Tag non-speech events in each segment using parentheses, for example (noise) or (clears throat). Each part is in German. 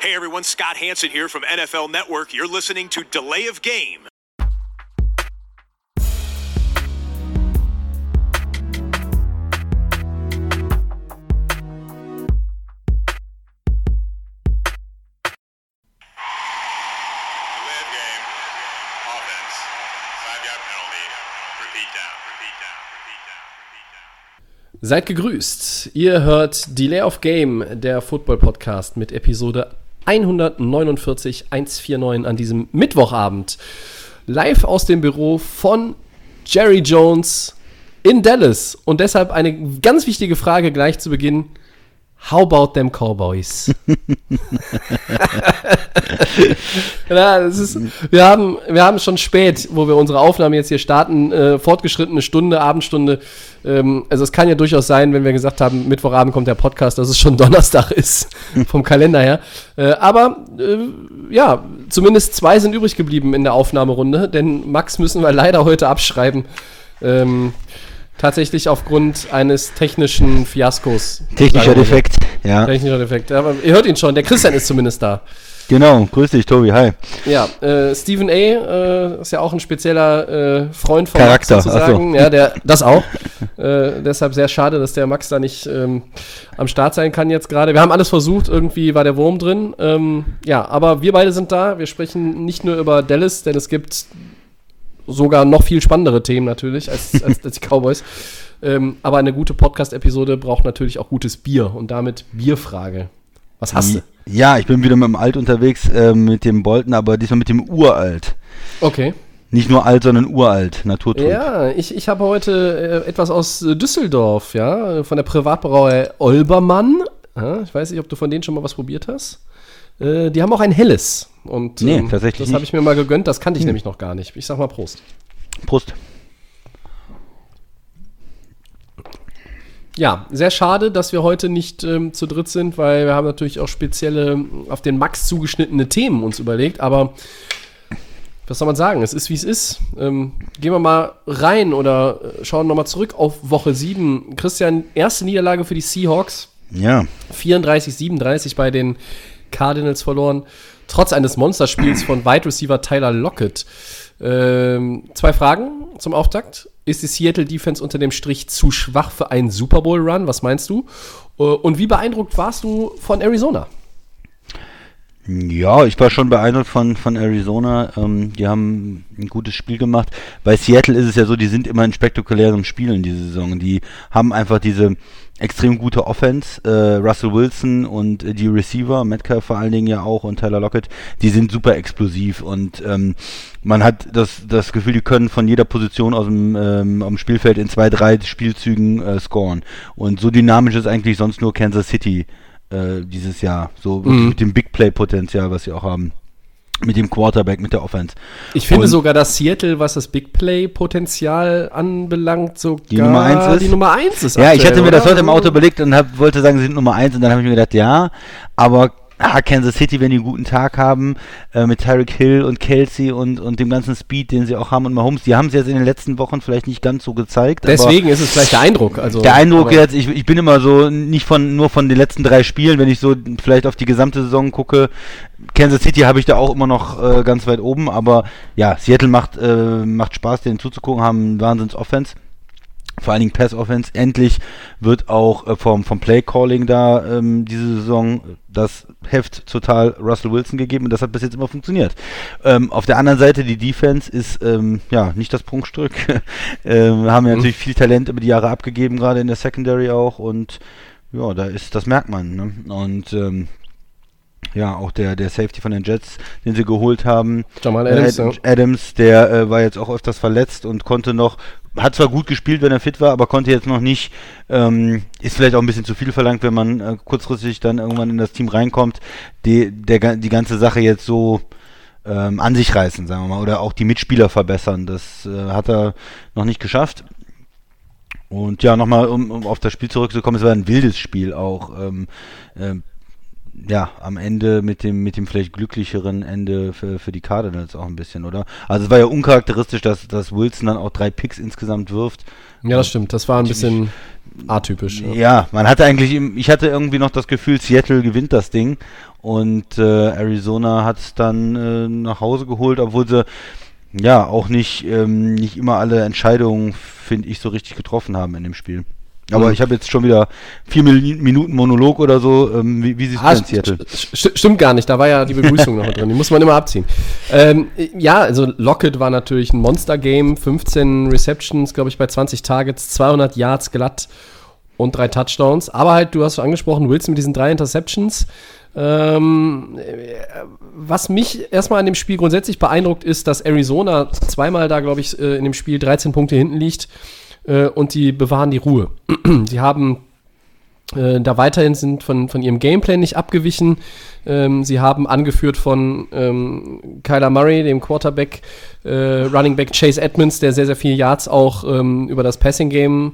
Hey everyone, Scott Hanson here from NFL Network. You're listening to Delay of Game. Delay of game. Offense. Five yard penalty. Repeat down. Repeat down. Repeat down. Seid gegrüßt. Ihr hört Delay of Game, der Football Podcast mit Episode 149 149 an diesem Mittwochabend. Live aus dem Büro von Jerry Jones in Dallas. Und deshalb eine ganz wichtige Frage gleich zu Beginn. How about them Cowboys? (laughs) ja, das ist, wir, haben, wir haben schon spät, wo wir unsere Aufnahme jetzt hier starten, äh, fortgeschrittene Stunde, Abendstunde. Ähm, also es kann ja durchaus sein, wenn wir gesagt haben, Mittwochabend kommt der Podcast, dass es schon (laughs) Donnerstag ist, vom Kalender her. Äh, aber äh, ja, zumindest zwei sind übrig geblieben in der Aufnahmerunde, denn Max müssen wir leider heute abschreiben. Ähm, tatsächlich aufgrund eines technischen Fiaskos. Technischer. Defekt, ja. Technischer Defekt. Aber ihr hört ihn schon, der Christian ist zumindest da. Genau, grüß dich, Tobi, hi. Ja, äh, Stephen A. Äh, ist ja auch ein spezieller äh, Freund von Charakter, Max sozusagen. so. Ja, der, das auch. äh, deshalb sehr schade, dass der Max da nicht ähm, am Start sein kann jetzt gerade. Wir haben alles versucht, irgendwie war der Wurm drin. Ähm, ja, aber wir beide sind da. Wir sprechen nicht nur über Dallas, denn es gibt sogar noch viel spannendere Themen natürlich als, (laughs) als, als die Cowboys. Ähm, aber eine gute Podcast-Episode braucht natürlich auch gutes Bier und damit Bierfrage. Was hast du? Ja, ich bin wieder mit dem Alt unterwegs, äh, mit dem Bolton, aber diesmal mit dem Uralt. Okay. Nicht nur alt, sondern uralt, naturtrüb. Ja, ich, ich habe heute äh, etwas aus äh, Düsseldorf, ja, von der Privatbrauerei Olbermann. Ja, ich weiß nicht, ob du von denen schon mal was probiert hast. Äh, die haben auch ein helles. Und Nee, tatsächlich das habe ich mir mal gegönnt, das kannte ich nämlich noch gar nicht. Ich sag mal Prost. Prost. Ja, sehr schade, dass wir heute nicht ähm, zu dritt sind, weil wir haben natürlich auch spezielle auf den Max zugeschnittene Themen uns überlegt, aber was soll man sagen? Es ist wie es ist. Ähm, gehen wir mal rein oder äh, schauen nochmal zurück auf Woche 7. Christian, erste Niederlage für die Seahawks. Ja, 34, 37 bei den Cardinals verloren. Trotz eines Monsterspiels von Wide Receiver Tyler Lockett. Ähm, zwei Fragen zum Auftakt. Ist die Seattle Defense unter dem Strich zu schwach für einen Super Bowl Run? Was meinst du? Äh, und wie beeindruckt warst du von Arizona? Ja, ich war schon beeindruckt von, von Arizona. Ähm, die haben ein gutes Spiel gemacht. Bei Seattle ist es ja so, die sind immer in spektakulären Spielen diese Saison. Die haben einfach diese extrem gute Offense. Äh, Russell Wilson und äh, die Receiver, Metcalf vor allen Dingen ja auch und Tyler Lockett, die sind super explosiv und ähm, man hat das, das Gefühl, die können von jeder Position aus dem, ähm, am Spielfeld in zwei, drei Spielzügen äh, scoren. Und so dynamisch ist eigentlich sonst nur Kansas City äh, dieses Jahr. So Mhm. mit dem Big Play-Potenzial, was sie auch haben. Mit dem Quarterback, mit der Offense. Ich finde Und- sogar, dass Seattle, was das Big Play-Potenzial anbelangt, sogar Die Nummer eins ist? die Nummer 1 ist. Ja, ich hatte mir das oder? heute im Auto überlegt und hab, wollte sagen, sie sind Nummer eins und dann habe ich mir gedacht, ja, aber ah, Kansas City, wenn die einen guten Tag haben, äh, mit Tyreek Hill und Kelsey und, und dem ganzen Speed, den sie auch haben und Mahomes, die haben es jetzt in den letzten Wochen vielleicht nicht ganz so gezeigt. Deswegen ist es vielleicht der Eindruck. Also, Der Eindruck jetzt, ich, ich bin immer so nicht von nur von den letzten drei Spielen, wenn ich so vielleicht auf die gesamte Saison gucke. Kansas City habe ich da auch immer noch äh, ganz weit oben, aber ja, Seattle macht äh, macht Spaß, denen zuzugucken, haben einen Wahnsinns Offense. Vor allen Dingen Pass Offense. Endlich wird auch äh, vom, vom Play Calling da ähm, diese Saison das Heft total Russell Wilson gegeben und das hat bis jetzt immer funktioniert. Ähm, auf der anderen Seite, die Defense ist ähm, ja nicht das Prunkstück. (laughs) ähm, haben ja natürlich viel Talent über die Jahre abgegeben, gerade in der Secondary auch und ja, da ist, das merkt man. Ne? Und ähm, ja, auch der, der Safety von den Jets, den sie geholt haben, Jamal Adams, ja. Adams, der äh, war jetzt auch öfters verletzt und konnte noch, hat zwar gut gespielt, wenn er fit war, aber konnte jetzt noch nicht, ähm, ist vielleicht auch ein bisschen zu viel verlangt, wenn man äh, kurzfristig dann irgendwann in das Team reinkommt, die, der, die ganze Sache jetzt so ähm, an sich reißen, sagen wir mal, oder auch die Mitspieler verbessern. Das äh, hat er noch nicht geschafft. Und ja, nochmal, um, um auf das Spiel zurückzukommen, es war ein wildes Spiel auch. Ähm, ähm, ja, am Ende mit dem, mit dem vielleicht glücklicheren Ende für, für die Cardinals auch ein bisschen, oder? Also es war ja uncharakteristisch, dass, dass Wilson dann auch drei Picks insgesamt wirft. Ja, das stimmt. Das war ein bisschen. atypisch. Ja. Ja, man hatte eigentlich, ich hatte irgendwie noch das Gefühl, Seattle gewinnt das Ding und äh, Arizona hat es dann äh, nach Hause geholt, obwohl sie ja auch nicht, ähm, nicht immer alle Entscheidungen, finde ich, so richtig getroffen haben in dem Spiel. Aber Mhm. ich habe jetzt schon wieder vier Minuten Monolog oder so. Ähm, wie, wie siehst Ah, Seattle? st- st- stimmt gar nicht, da war ja die Begrüßung noch drin, die muss man immer abziehen. Ähm, ja, also Lockett war natürlich ein Monster-Game, 15 Receptions, glaube ich, bei 20 Targets, 200 Yards glatt und drei Touchdowns. Aber halt, du hast schon angesprochen, Wilson mit diesen drei Interceptions. Ähm, äh, was mich erstmal an dem Spiel grundsätzlich beeindruckt, ist, dass Arizona zweimal da, glaube ich, äh, in dem Spiel 13 Punkte hinten liegt äh, und die bewahren die Ruhe. (clears throat) Sie haben äh, da weiterhin sind von, von ihrem Gameplay nicht abgewichen. Ähm, sie haben angeführt von ähm, Kyler Murray, dem Quarterback, äh, Running Back Chase Edmonds, der sehr, sehr viele Yards auch ähm, über das Passing Game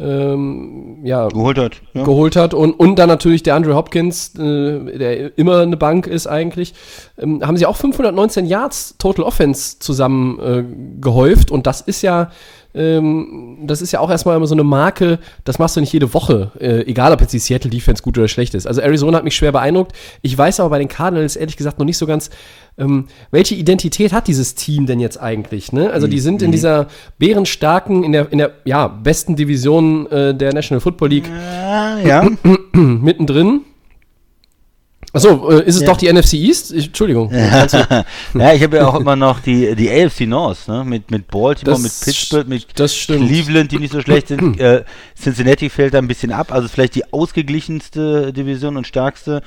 ähm, ja, Geholt hat. Ja. geholt hat und, und dann natürlich der Andrew Hopkins, äh, der immer eine Bank ist eigentlich, ähm, haben sie auch 519 Yards Total Offense zusammen äh, gehäuft und das ist ja ähm, das ist ja auch erstmal immer so eine Marke, das machst du nicht jede Woche, äh, egal ob jetzt die Seattle Defense gut oder schlecht ist. Also Arizona hat mich schwer beeindruckt. Ich weiß aber bei den Cardinals ehrlich gesagt noch nicht so ganz, ähm, welche Identität hat dieses Team denn jetzt eigentlich? Ne? Also die sind in dieser bärenstarken, in der, in der ja, besten Division äh, der National Football League Ah, ja. (clears throat) mittendrin. Achso, äh, ist es Ja. doch die NFC East? Ich, Entschuldigung. (laughs) Ja, ich habe ja auch immer noch die, die AFC North, ne? Mit, mit Baltimore, Das mit Pittsburgh, mit. Cleveland, die nicht so schlecht sind. (clears throat) äh, Cincinnati fällt da ein bisschen ab. Also vielleicht die ausgeglichenste Division und stärkste.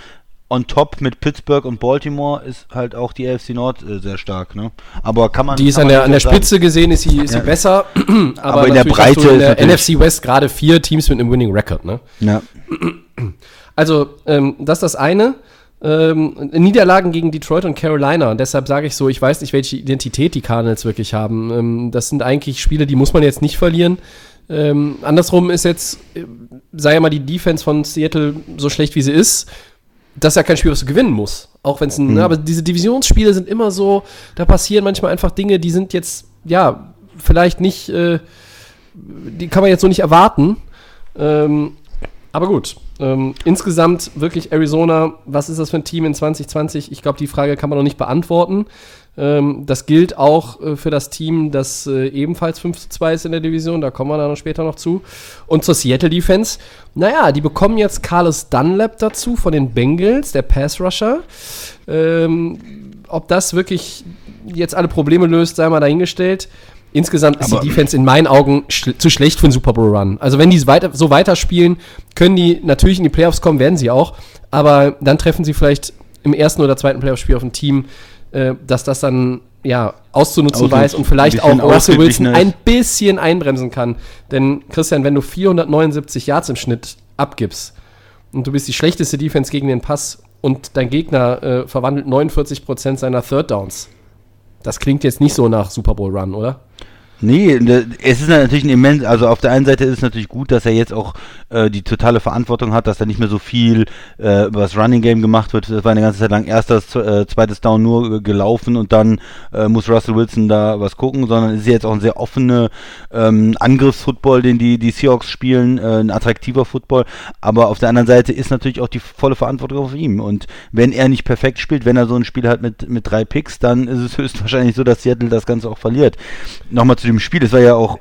On top mit Pittsburgh und Baltimore ist halt auch die AFC Nord äh, sehr stark, ne? Aber kann man. die ist an der, an der. Spitze gesehen, ist sie, ist sie Ja. besser. (clears throat) aber, Aber in der Breite in der NFC West gerade vier Teams mit einem Winning Record. Ne? Ja. (clears throat) Also, ähm, das ist das eine. Ähm, Niederlagen gegen Detroit und Carolina. Und deshalb sage ich so, ich weiß nicht, welche Identität die Cardinals wirklich haben. Ähm, das sind eigentlich Spiele, die muss man jetzt nicht verlieren. Ähm, andersrum ist jetzt, äh, sei ja mal die Defense von Seattle so schlecht, wie sie ist, das ist ja kein Spiel, was du gewinnen musst. Auch wenn es ein, ne, aber diese Divisionsspiele sind immer so, da passieren manchmal einfach Dinge, die sind jetzt, ja, vielleicht nicht, äh, die kann man jetzt so nicht erwarten. Ähm, aber gut, ähm, insgesamt wirklich Arizona, was ist das für ein Team in 2020? Ich glaube, die Frage kann man noch nicht beantworten. Ähm, das gilt auch äh, für das Team, das äh, ebenfalls 5 zu 2 ist in der Division, da kommen wir dann später noch zu. Und zur Seattle Defense, naja, die bekommen jetzt Carlos Dunlap dazu von den Bengals, der Pass-Rusher. Ähm, ob das wirklich jetzt alle Probleme löst, sei mal dahingestellt. Insgesamt ist Aber- die Defense in meinen Augen schl zu schlecht für einen Super Bowl Run. Also wenn die weiter, so weiterspielen, können die natürlich in die Playoffs kommen, werden sie auch. Aber dann treffen sie vielleicht im ersten oder zweiten Playoff-Spiel auf ein Team, äh, dass das dann ja auszunutzen weiß und vielleicht auch Russell Wilson ein bisschen einbremsen kann. Denn Christian, wenn du 479 Yards im Schnitt abgibst und du bist die schlechteste Defense gegen den Pass und dein Gegner äh, verwandelt 49% seiner Third Downs. Das klingt jetzt nicht so nach Super Bowl Run, oder? Nee, ne, es ist natürlich ein immens, also auf der einen Seite ist es natürlich gut, dass er jetzt auch äh, die totale Verantwortung hat, dass da nicht mehr so viel äh, über das Running Game gemacht wird. Das war eine ganze Zeit lang erstes, äh, zweites Down nur äh, gelaufen und dann äh, muss Russell Wilson da was gucken, sondern es ist jetzt auch ein sehr offener ähm, Angriffsfootball, den die, die Seahawks spielen, äh, ein attraktiver Football. Aber auf der anderen Seite ist natürlich auch die volle Verantwortung auf ihm. Und wenn er nicht perfekt spielt, wenn er so ein Spiel hat mit, mit drei Picks, dann ist es (laughs) höchstwahrscheinlich so, dass Seattle das Ganze auch verliert. Nochmal zu dem Spiel, es war ja auch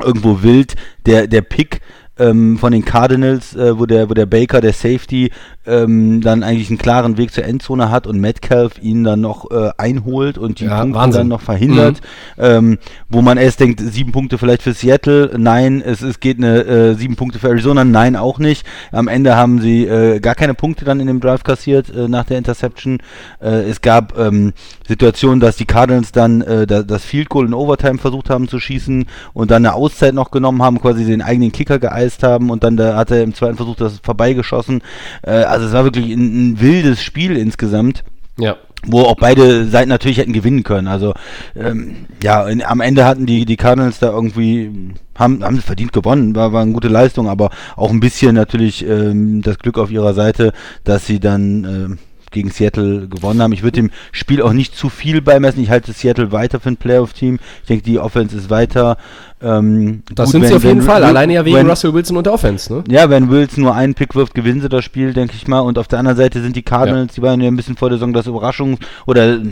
irgendwo wild, der, der Pick ähm, von den Cardinals, äh, wo, der, wo der Baker, der Safety, ähm, dann eigentlich einen klaren Weg zur Endzone hat und Metcalf ihn dann noch äh, einholt und die Ja, Punkte Wahnsinn. dann noch verhindert, ähm, wo man erst denkt, sieben Punkte vielleicht für Seattle, nein, es, es geht eine äh, sieben Punkte für Arizona, nein, auch nicht. Am Ende haben sie äh, gar keine Punkte dann in dem Drive kassiert äh, nach der Interception. Äh, es gab ähm, Situationen, dass die Cardinals dann äh, da, das Field Goal in Overtime versucht haben zu schießen und dann eine Auszeit noch genommen haben, quasi den eigenen Kicker geeist haben und dann da hat er im zweiten Versuch das vorbeigeschossen. Äh, also es war wirklich ein, ein wildes Spiel insgesamt Ja. wo auch beide Seiten natürlich hätten gewinnen können. Also ähm, ja, in, am Ende hatten die, die Cardinals da irgendwie haben, haben verdient gewonnen, war, war eine gute Leistung, aber auch ein bisschen natürlich ähm, das Glück auf ihrer Seite, dass sie dann ähm, gegen Seattle gewonnen haben. Ich würde dem Spiel auch nicht zu viel beimessen. Ich halte Seattle weiter für ein Playoff-Team. Ich denke, die Offense ist weiter. Ähm, Das gut, sind wenn- sie auf jeden wenn- Fall. Alleine ja wegen Russell Wilson und der Offense, ne? ja, wenn Wilson nur einen Pick wirft, gewinnen sie das Spiel, denke ich mal. Und auf der anderen Seite sind die Cardinals, die waren ja ein bisschen vor der Saison das Überraschung, oder mh,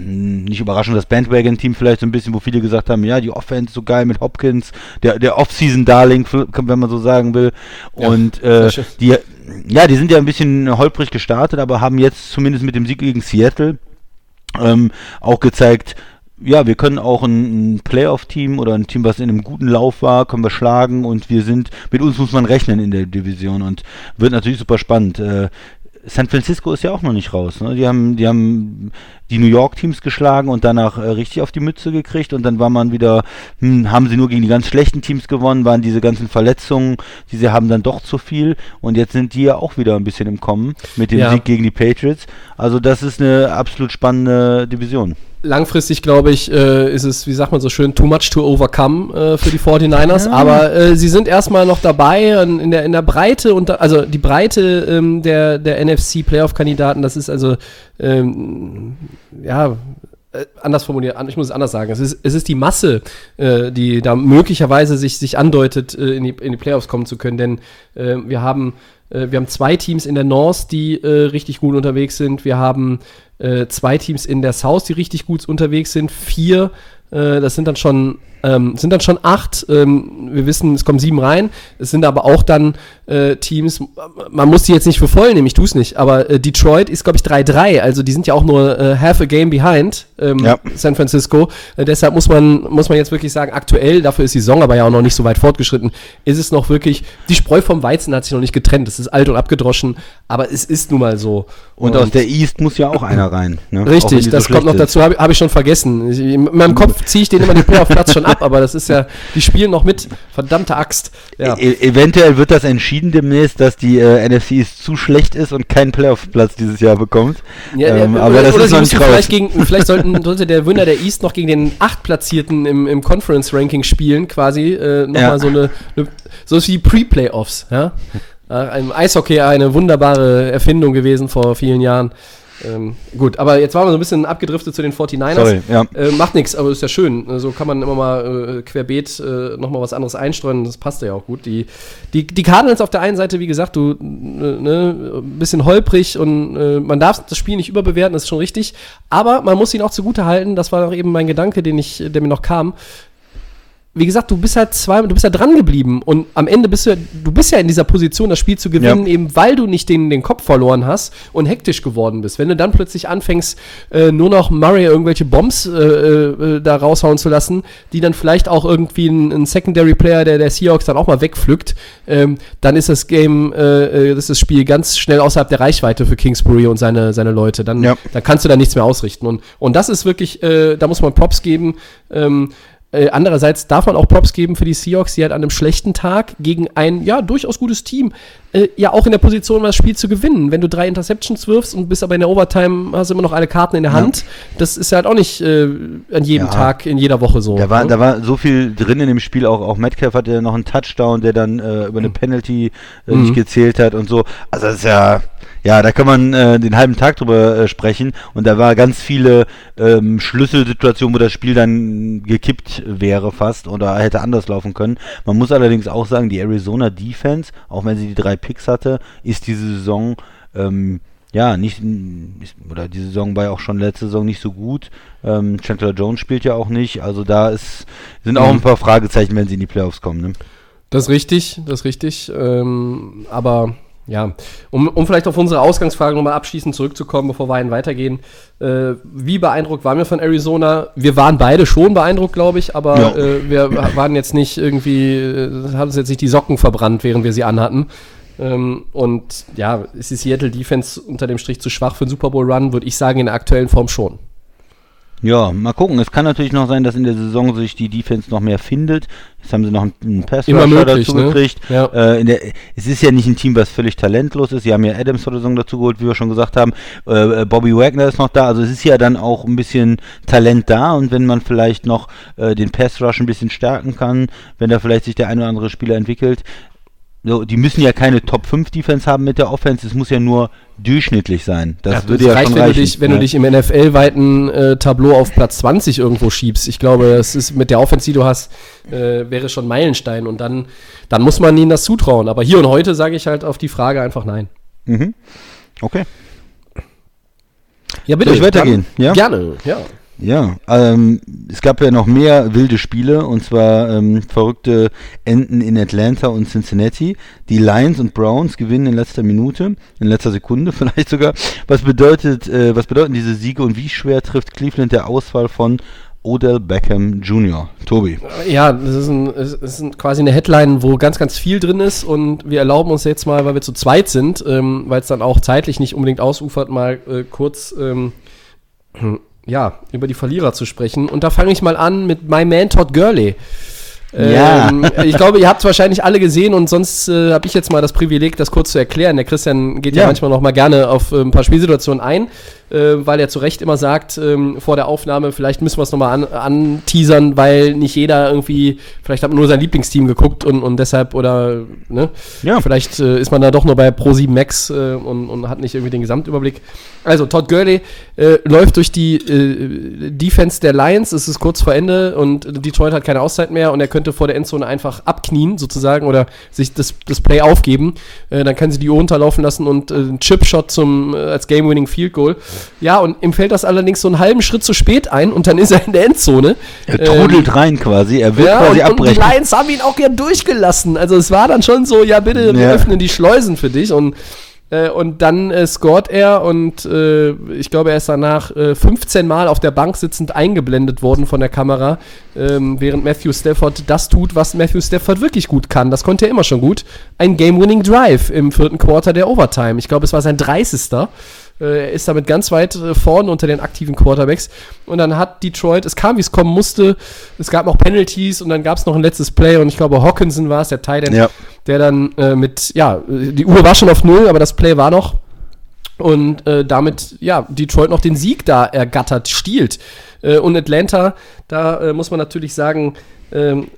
nicht Überraschung, das Bandwagon-Team vielleicht so ein bisschen, wo viele gesagt haben, ja, die Offense so geil mit Hopkins, der, der Off-Season-Darling, wenn man so sagen will. Ja, Und äh, die, ja, die sind ja ein bisschen holprig gestartet, aber haben jetzt zumindest mit dem Sieg gegen Seattle ähm, auch gezeigt, ja, wir können auch ein, ein Playoff-Team oder ein Team, was in einem guten Lauf war, können wir schlagen und wir sind, mit uns muss man rechnen in der Division und wird natürlich super spannend. Äh, San Francisco ist ja auch noch nicht raus. Ne? Die haben, die haben die New York Teams geschlagen und danach äh, richtig auf die Mütze gekriegt und dann war man wieder, hm, haben sie nur gegen die ganz schlechten Teams gewonnen, waren diese ganzen Verletzungen, die sie haben dann doch zu viel und jetzt sind die ja auch wieder ein bisschen im Kommen mit dem Ja. Sieg gegen die Patriots. Also das ist eine absolut spannende Division. Langfristig, glaube ich, äh, ist es, wie sagt man so schön, too much to overcome äh, für die 49ers. Aber äh, sie sind erstmal noch dabei in, in, der, in der Breite, und also die Breite ähm, der, der NFC-Playoff-Kandidaten, das ist also, ähm, ja, äh, anders formuliert, ich muss es anders sagen. Es ist, es ist die Masse, äh, die da möglicherweise sich, sich andeutet, äh, in, die, in die Playoffs kommen zu können. Denn äh, wir haben wir haben zwei Teams in der North, die äh, richtig gut unterwegs sind. Wir haben äh, zwei Teams in der South, die richtig gut unterwegs sind. Vier, äh, das sind dann schon ähm, sind dann schon acht. Ähm, wir wissen, es kommen sieben rein. Es sind aber auch dann äh, Teams, man muss die jetzt nicht für voll nehmen, ich tue es nicht, aber äh, Detroit ist, glaube ich, 3-3. Also die sind ja auch nur äh, half a game behind, ähm, Ja. San Francisco. Äh, deshalb muss man, muss man jetzt wirklich sagen, aktuell, dafür ist die Saison aber ja auch noch nicht so weit fortgeschritten, ist es noch wirklich, die Spreu vom Weizen hat sich noch nicht getrennt. Es ist alt und abgedroschen, aber es ist nun mal so. Und, aus der East muss ja auch (clears throat) einer rein. Ne? Richtig, das so kommt noch ist. dazu, habe hab ich schon vergessen. Ich, in meinem Kopf ziehe ich den immer den Playoff-Platz schon (laughs) ab, aber das ist ja, die spielen noch mit. Verdammte Axt. Ja. E eventuell wird das entschieden demnächst, dass die äh, NFC zu schlecht ist und keinen Playoff-Platz dieses Jahr bekommt. Ja, ähm, ja, aber das ist noch nicht raus. vielleicht gegen, vielleicht sollten, sollte der Winner der East noch gegen den achtplatzierten im, im Conference-Ranking spielen, quasi äh, nochmal so eine, eine so ist wie Pre-Playoffs, ja. Äh, Im Eishockey eine wunderbare Erfindung gewesen vor vielen Jahren. Ähm, gut, aber jetzt waren wir so ein bisschen abgedriftet zu den 49ers. Sorry, ja. Äh, macht nichts, aber ist ja schön. So kann man immer mal äh, querbeet äh, nochmal was anderes einstreuen. Das passt ja auch gut. Die, die, die Cardinals auf der einen Seite, wie gesagt, du, äh, ne, ein bisschen holprig und äh, man darf das Spiel nicht überbewerten, das ist schon richtig. Aber man muss ihn auch zugute halten. Das war auch eben mein Gedanke, den ich, der mir noch kam wie gesagt, du bist halt zwei, du bist ja dran geblieben und am Ende bist du, ja- du bist ja in dieser Position, das Spiel zu gewinnen, Ja. eben weil du nicht den, den Kopf verloren hast und hektisch geworden bist. Wenn du dann plötzlich anfängst, äh, nur noch Murray irgendwelche Bombs äh, äh, da raushauen zu lassen, die dann vielleicht auch irgendwie ein, ein Secondary Player der, der Seahawks dann auch mal wegpflückt, ähm, dann ist das Game, äh, äh, das ist das Spiel ganz schnell außerhalb der Reichweite für Kingsbury und seine, seine Leute. Dann, Ja. dann kannst du da nichts mehr ausrichten. Und, und das ist wirklich, äh, da muss man Props geben. Ähm, äh, andererseits darf man auch Props geben für die Seahawks, die halt an einem schlechten Tag gegen ein ja durchaus gutes Team äh, ja auch in der Position war, das Spiel zu gewinnen. Wenn du drei Interceptions wirfst und bist aber in der Overtime, hast du immer noch alle Karten in der Hand. Das ist halt auch nicht äh, an jedem Ja. Tag, in jeder Woche so. Da war, ne? da war so viel drin in dem Spiel, auch, auch Metcalf hatte ja noch einen Touchdown, der dann äh, über eine Penalty äh, Mhm. nicht gezählt hat und so. Also das ist ja, ja, da kann man äh, den halben Tag drüber äh, sprechen und da war ganz viele ähm, Schlüsselsituationen, wo das Spiel dann gekippt wäre fast oder hätte anders laufen können. Man muss allerdings auch sagen, die Arizona Defense, auch wenn sie die drei Picks hatte, ist diese Saison ähm, ja, nicht, oder die Saison war ja auch schon letzte Saison nicht so gut. Ähm, Chandler Jones spielt ja auch nicht. Also da ist, sind auch Mhm. ein paar Fragezeichen, wenn sie in die Playoffs kommen. Ne? Das ist richtig, das ist richtig. Ähm, aber ja, um, um vielleicht auf unsere Ausgangsfrage nochmal abschließend zurückzukommen, bevor wir einen weitergehen. Äh, wie beeindruckt waren wir von Arizona? Wir waren beide schon beeindruckt, glaube ich, aber Ja. äh, wir waren jetzt nicht irgendwie, äh, haben uns jetzt nicht die Socken verbrannt, während wir sie anhatten. Ähm, und ja, ist die Seattle Defense unter dem Strich zu schwach für einen Super Bowl Run, würde ich sagen, in der aktuellen Form schon. Ja, mal gucken. Es kann natürlich noch sein, dass in der Saison sich die Defense noch mehr findet. Jetzt haben sie noch einen, pass dazu ne? gekriegt. Ja. Äh, der, es ist ja nicht ein Team, was völlig talentlos ist. Sie haben ja Adams vor der Saison dazu geholt, wie wir schon gesagt haben. Äh, äh, Bobby Wagner ist noch da. Also es ist ja dann auch ein bisschen Talent da. Und wenn man vielleicht noch äh, den Pass Rush ein bisschen stärken kann, wenn da vielleicht sich der ein oder andere Spieler entwickelt, so, die müssen ja keine Top 5 Defense haben mit der Offense, es muss ja nur durchschnittlich sein. Das Ja, würde das ja reicht, schon wenn, reichen. du dich, wenn ne? du dich im NFL-weiten äh, Tableau auf Platz 20 irgendwo schiebst. Ich glaube, das ist mit der Offense, die du hast, äh, wäre schon Meilenstein. Und dann, dann muss man ihnen das zutrauen. Aber hier und heute sage ich halt auf die Frage einfach nein. Mhm. Okay. Ja, Soll ich weitergehen? Dann, Ja? Gerne, ja. Ja, ähm, es gab ja noch mehr wilde Spiele und zwar ähm, verrückte Enden in Atlanta und Cincinnati. Die Lions und Browns gewinnen in letzter Minute, in letzter Sekunde (laughs) vielleicht sogar. Was bedeutet, äh, was bedeuten diese Siege und wie schwer trifft Cleveland der Ausfall von Odell Beckham Jr.? Tobi. Ja, das ist, ein, es ist quasi eine Headline, wo ganz, ganz viel drin ist und wir erlauben uns jetzt mal, weil wir zu zweit sind, ähm, weil es dann auch zeitlich nicht unbedingt ausufert, mal äh, kurz ähm, ja, über die Verlierer zu sprechen. Und da fange ich mal an mit My Man Todd Gurley. Ja. Ähm, ich glaube, ihr habt es wahrscheinlich alle gesehen und sonst äh, habe ich jetzt mal das Privileg, das kurz zu erklären. Der Christian geht ja, Ja. manchmal noch mal gerne auf äh, ein paar Spielsituationen ein, äh, weil er zu Recht immer sagt, ähm, vor der Aufnahme, vielleicht müssen wir es nochmal an, anteasern, weil nicht jeder irgendwie, vielleicht hat man nur sein Lieblingsteam geguckt und, und deshalb oder, ne? Ja. Vielleicht äh, ist man da doch nur bei Pro7 Max äh, und, und hat nicht irgendwie den Gesamtüberblick. Also, Todd Gurley äh, läuft durch die äh, Defense der Lions, es ist kurz vor Ende und Detroit hat keine Auszeit mehr und er könnte vor der Endzone einfach abknien, sozusagen, oder sich das, das Play aufgeben. Äh, dann kann sie die Uhr runterlaufen lassen und äh, einen Chipshot zum, äh, als Game-Winning Field Goal. Ja, und ihm fällt das allerdings so einen halben Schritt zu spät ein und dann ist er in der Endzone. Er trudelt rein quasi, er will Ja, quasi und, und die abbrechen. Lions haben ihn auch gern durchgelassen. Also es war dann schon so, ja bitte, wir Ja. öffnen die Schleusen für dich. Und, äh, und dann äh, scored er und äh, ich glaube, er ist danach äh, 15 Mal auf der Bank sitzend eingeblendet worden von der Kamera, ähm, während Matthew Stafford das tut, was Matthew Stafford wirklich gut kann. Das konnte er immer schon gut. Ein Game-Winning Drive im vierten Quarter der Overtime. Ich glaube, es war sein 30. Äh, Er ist damit ganz weit äh, vorne unter den aktiven Quarterbacks. Und dann hat Detroit, es kam, wie es kommen musste. Es gab noch Penalties und dann gab es noch ein letztes Play. Und ich glaube, Hawkinson war es, der Tight End, Ja. der dann äh, mit, ja, die Uhr war schon auf Null, aber das Play war noch. Und äh, damit, ja, Detroit noch den Sieg da ergattert, stiehlt. Äh, und Atlanta, da äh, muss man natürlich sagen, ähm,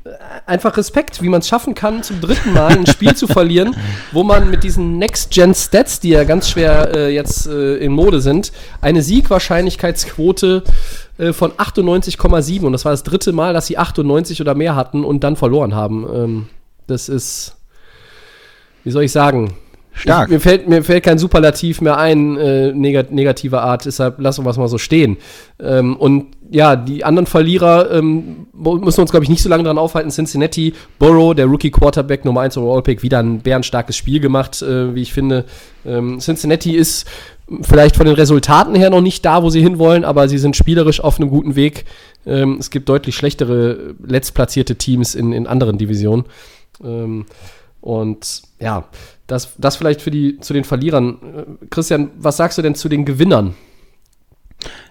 einfach Respekt, wie man es schaffen kann, zum dritten Mal ein Spiel zu verlieren, wo man mit diesen Next-Gen-Stats, die ja ganz schwer äh, jetzt äh, in Mode sind, eine Siegwahrscheinlichkeitsquote äh, von 98,7 und das war das dritte Mal, dass sie 98 oder mehr hatten und dann verloren haben. Ähm, das ist, wie soll ich sagen, Stark. ich, mir, fällt, mir fällt kein Superlativ mehr ein, äh, negat negativer Art, deshalb lassen wir es mal so stehen. Ähm, und ja, die anderen Verlierer ähm, müssen wir uns, glaube ich, nicht so lange dran aufhalten. Cincinnati, Burrow, der Rookie-Quarterback Nummer 1 Overall-Pick, wieder ein bärenstarkes Spiel gemacht, äh, wie ich finde. Ähm, Cincinnati ist vielleicht von den Resultaten her noch nicht da, wo sie hinwollen, aber sie sind spielerisch auf einem guten Weg. Ähm, es gibt deutlich schlechtere, letztplatzierte Teams in, in anderen Divisionen. Ähm, und ja, das, das vielleicht für die, zu den Verlierern. Christian, was sagst du denn zu den Gewinnern?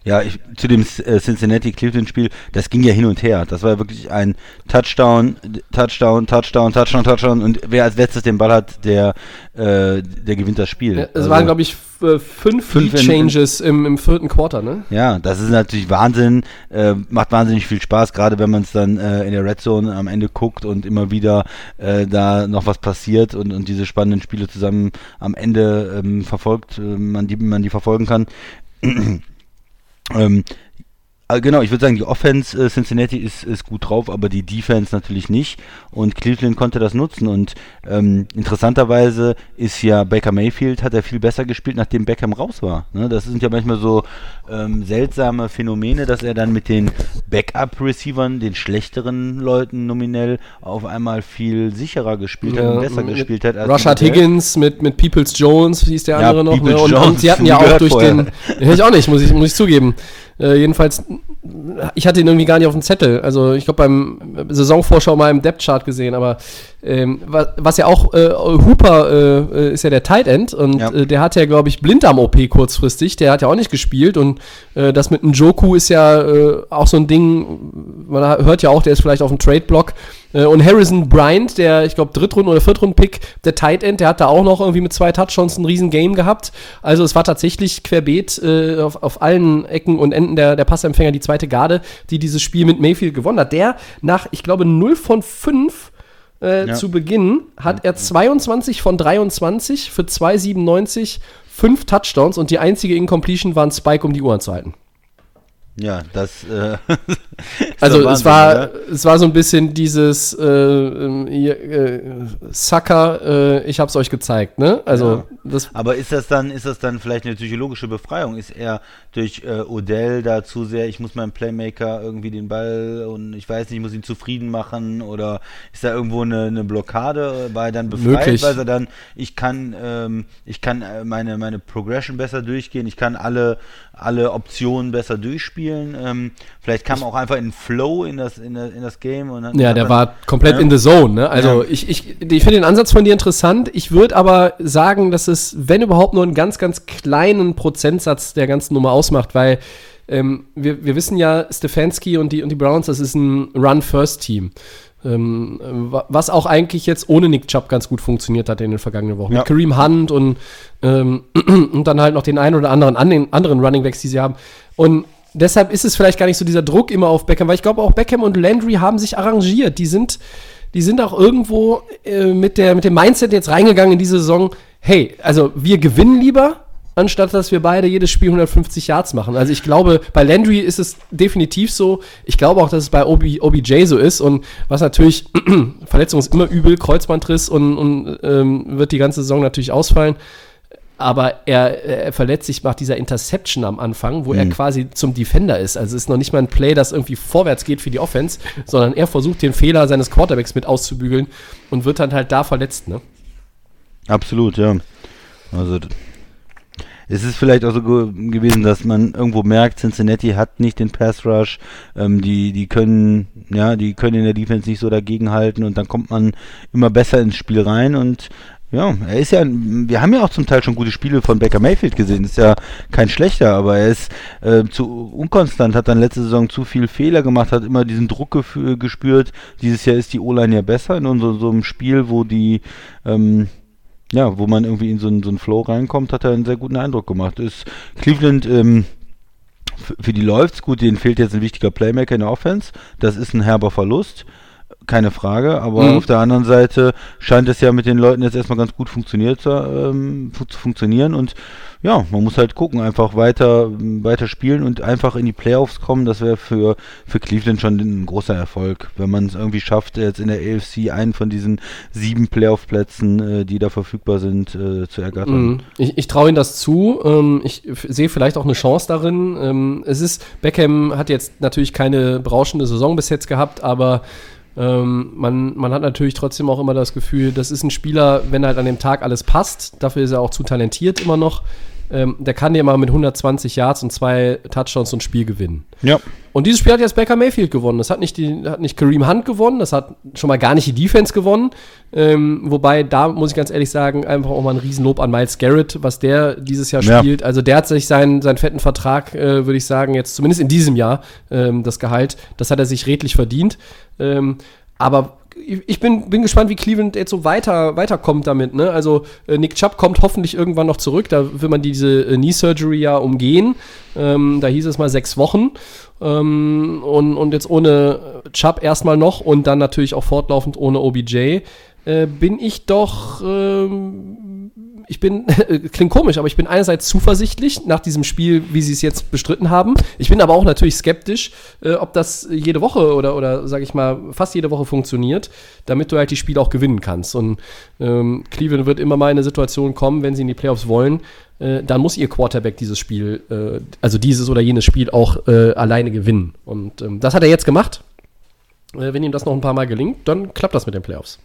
Ja, ich, zu dem äh, Cincinnati-Cleveland-Spiel, das ging ja hin und her. Das war wirklich ein Touchdown, Touchdown, Touchdown, Touchdown, Touchdown und wer als letztes den Ball hat, der, äh, der gewinnt das Spiel. Ja, es Also, waren, glaube ich, äh, fünf, Fünf Lead-Changes im, im vierten Quarter, ne? Ja, das ist natürlich Wahnsinn, äh, macht wahnsinnig viel Spaß, gerade wenn man es dann äh, in der Red Zone am Ende guckt und immer wieder äh, da noch was passiert und, und diese spannenden Spiele zusammen am Ende ähm, verfolgt, man, die, man die verfolgen kann. Ähm, äh, Genau, ich würde sagen, die Offense äh, Cincinnati ist, ist gut drauf, aber die Defense natürlich nicht. Und Cleveland konnte das nutzen. Und ähm, interessanterweise ist ja Baker Mayfield, hat er viel besser gespielt, nachdem Beckham raus war. Ne? Das sind ja manchmal so ähm, seltsame Phänomene, dass er dann mit den Backup-Receivern, den schlechteren Leuten nominell, auf einmal viel sicherer gespielt hat und besser gespielt hat. als Rashad. Higgins mit, mit Peoples Jones, hieß der Ja, andere noch. Peoples Ne? Und, und sie hatten ja (laughs) auch durch vorher. den. Ja, ich auch nicht, muss ich, muss ich zugeben. Äh, jedenfalls, ich hatte ihn irgendwie gar nicht auf dem Zettel. Also ich glaube beim Saisonvorschau mal im Depth-Chart gesehen, aber ähm, was, was ja auch, äh, Hooper äh, ist ja der Tight End und Ja. äh, der hatte ja, glaube ich, Blinddarm-OP kurzfristig, der hat ja auch nicht gespielt und äh, das mit einem Joku ist ja äh, auch so ein Ding, man hört ja auch, der ist vielleicht auf dem Trade-Block äh, und Harrison Bryant, der, ich glaube, Drittrunden- oder Viertrunden-Pick, der Tight End, der hat da auch noch irgendwie mit zwei Touchdowns ein riesen Game gehabt. Also es war tatsächlich querbeet äh, auf, auf allen Ecken und Enden der, der Passempfänger die zweite Garde, die dieses Spiel mit Mayfield gewonnen hat. Der nach, ich glaube, 0 von 5 äh, Ja. zu Beginn hat er 22 von 23 für 2,97, fünf Touchdowns und die einzige Incompletion war ein Spike, um die Uhr zu halten. Ja, das. Äh, (laughs) ist Also doch es Wahnsinn, war, oder? es war so ein bisschen dieses äh, ähm, äh, Sucker, äh, ich hab's euch gezeigt, ne? Also Ja. das Aber ist das dann, ist das dann vielleicht eine psychologische Befreiung? Ist er durch äh, Odell da zu sehr, ich muss meinem Playmaker irgendwie den Ball und ich weiß nicht, ich muss ihn zufrieden machen oder ist da irgendwo eine, eine Blockade? War er dann befreit, Möglich. weil er dann, ich kann, ähm, ich kann äh, meine, meine Progression besser durchgehen, ich kann alle, alle Optionen besser durchspielen. Ähm, vielleicht kam auch einfach in Flow in das, in das, in das Game und dann Ja, der war komplett Ja. in the zone. Ne? Also Ja. ich, ich, ich finde den Ansatz von dir interessant. Ich würde aber sagen, dass es, wenn überhaupt, nur einen ganz, ganz kleinen Prozentsatz der ganzen Nummer ausmacht, weil ähm, wir, wir wissen ja, Stefanski und die, und die Browns, das ist ein Run-First-Team. Ähm, wa- was auch eigentlich jetzt ohne Nick Chubb ganz gut funktioniert hat in den vergangenen Wochen. Ja. Mit Kareem Hunt und, ähm, (clears throat) und dann halt noch den einen oder anderen an den anderen Running Backs, die sie haben. Und deshalb ist es vielleicht gar nicht so dieser Druck immer auf Beckham, weil ich glaube auch Beckham und Landry haben sich arrangiert. Die sind, die sind auch irgendwo äh, mit, der, mit dem Mindset jetzt reingegangen in diese Saison. Hey, also wir gewinnen lieber, anstatt dass wir beide jedes Spiel 150 Yards machen. Also ich glaube, bei Landry ist es definitiv so. Ich glaube auch, dass es bei OB, OBJ so ist. Und was natürlich, (clears throat) Verletzung ist immer übel, Kreuzbandriss und, und ähm, wird die ganze Saison natürlich ausfallen. Aber er, er verletzt sich nach dieser Interception am Anfang, wo er quasi zum Defender ist. Also es ist noch nicht mal ein Play, das irgendwie vorwärts geht für die Offense, sondern er versucht den Fehler seines Quarterbacks mit auszubügeln und wird dann halt da verletzt. Ne? Absolut, ja. Also es ist vielleicht auch so ge gewesen, dass man irgendwo merkt, Cincinnati hat nicht den Pass Rush, ähm, die die können ja, die können in der Defense nicht so dagegenhalten und dann kommt man immer besser ins Spiel rein und ja, er ist ja, wir haben ja auch zum Teil schon gute Spiele von Baker Mayfield gesehen, ist ja kein schlechter, aber er ist äh, zu unkonstant, hat dann letzte Saison zu viel Fehler gemacht, hat immer diesen Druck gespürt. Dieses Jahr ist die O-Line ja besser in unserem so einem Spiel, wo die ähm, ja, wo man irgendwie in so einen, so einen Flow reinkommt, hat er einen sehr guten Eindruck gemacht. Ist Cleveland ähm, für die läuft's gut, denen fehlt jetzt ein wichtiger Playmaker in der Offense. Das ist ein herber Verlust, keine Frage. Aber Mhm. auf der anderen Seite scheint es ja mit den Leuten jetzt erstmal ganz gut funktioniert zu, ähm, zu funktionieren und ja, man muss halt gucken, einfach weiter, weiter spielen und einfach in die Playoffs kommen. Das wäre für, für Cleveland schon ein großer Erfolg, wenn man es irgendwie schafft, jetzt in der AFC einen von diesen sieben Playoff-Plätzen, äh, die da verfügbar sind, äh, zu ergattern. Mhm. Ich, ich traue ihm das zu. Ähm, ich sehe vielleicht auch eine Chance darin. Ähm, es ist, Beckham hat jetzt natürlich keine berauschende Saison bis jetzt gehabt, aber ähm, man, man hat natürlich trotzdem auch immer das Gefühl, das ist ein Spieler, wenn halt an dem Tag alles passt, dafür ist er auch zu talentiert immer noch, ähm, der kann dir mal mit 120 Yards und zwei Touchdowns so ein Spiel gewinnen. Ja. Und dieses Spiel hat jetzt Baker Mayfield gewonnen. Das hat nicht, die, hat nicht Kareem Hunt gewonnen, das hat schon mal gar nicht die Defense gewonnen. Ähm, wobei, da muss ich ganz ehrlich sagen, einfach auch mal ein Riesenlob an Miles Garrett, was der dieses Jahr Ja. spielt. Also der hat sich seinen, seinen fetten Vertrag, äh, würde ich sagen, jetzt zumindest in diesem Jahr, ähm, das Gehalt, das hat er sich redlich verdient. Ähm, aber ich bin, bin gespannt, wie Cleveland jetzt so weiter, weiterkommt damit. Ne? Also äh, Nick Chubb kommt hoffentlich irgendwann noch zurück. Da will man diese äh, Knee Surgery ja umgehen. Ähm, da hieß es mal sechs Wochen. Ähm, und, und jetzt ohne Chubb erstmal noch und dann natürlich auch fortlaufend ohne OBJ. Äh, bin ich doch, ähm, ich bin, (laughs) klingt komisch, aber ich bin einerseits zuversichtlich nach diesem Spiel, wie sie es jetzt bestritten haben. Ich bin aber auch natürlich skeptisch, äh, ob das jede Woche oder, oder sage ich mal, fast jede Woche funktioniert, damit du halt die Spiele auch gewinnen kannst. Und ähm, Cleveland wird immer mal in eine Situation kommen, wenn sie in die Playoffs wollen, äh, dann muss ihr Quarterback dieses Spiel, äh, also dieses oder jenes Spiel auch äh, alleine gewinnen. Und ähm, das hat er jetzt gemacht. Äh, wenn ihm das noch ein paar Mal gelingt, dann klappt das mit den Playoffs.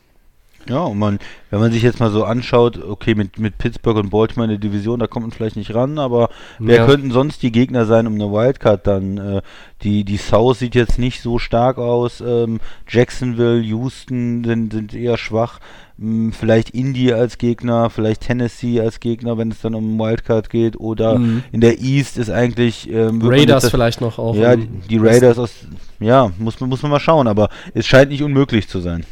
Ja, und man, wenn man sich jetzt mal so anschaut, okay, mit, mit Pittsburgh und Baltimore in der Division, da kommt man vielleicht nicht ran, aber wer Ja. könnten sonst die Gegner sein um eine Wildcard dann? Äh, die, die South sieht jetzt nicht so stark aus, ähm, Jacksonville, Houston sind, sind eher schwach, Hm, vielleicht Indy als Gegner, vielleicht Tennessee als Gegner, wenn es dann um Wildcard geht, oder Mhm. in der East ist eigentlich ähm, Raiders jetzt- vielleicht noch auch. Ja, die, die Raiders aus, ja, muss, man- muss man mal schauen, aber es scheint nicht unmöglich zu sein.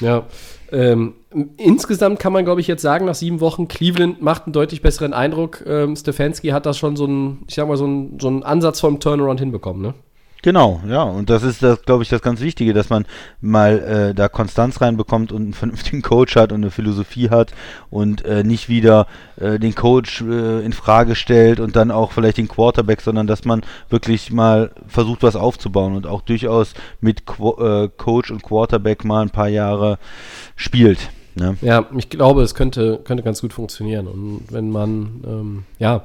Ja. Ähm, insgesamt kann man, glaube ich, jetzt sagen, nach sieben Wochen, Cleveland macht einen deutlich besseren Eindruck. Ähm, Stefanski hat da schon so einen, ich sag mal, so einen, so einen Ansatz vom Turnaround hinbekommen, ne? Genau, ja, und das ist das, glaube ich, das ganz Wichtige, dass man mal äh, da Konstanz reinbekommt und einen (laughs) vernünftigen Coach hat und eine Philosophie hat und äh, nicht wieder äh, den Coach äh, in Frage stellt und dann auch vielleicht den Quarterback, sondern dass man wirklich mal versucht, was aufzubauen und auch durchaus mit Qu äh, Coach und Quarterback mal ein paar Jahre spielt. Ne? Ja, ich glaube, es könnte, könnte ganz gut funktionieren. Und wenn man, ähm, ja,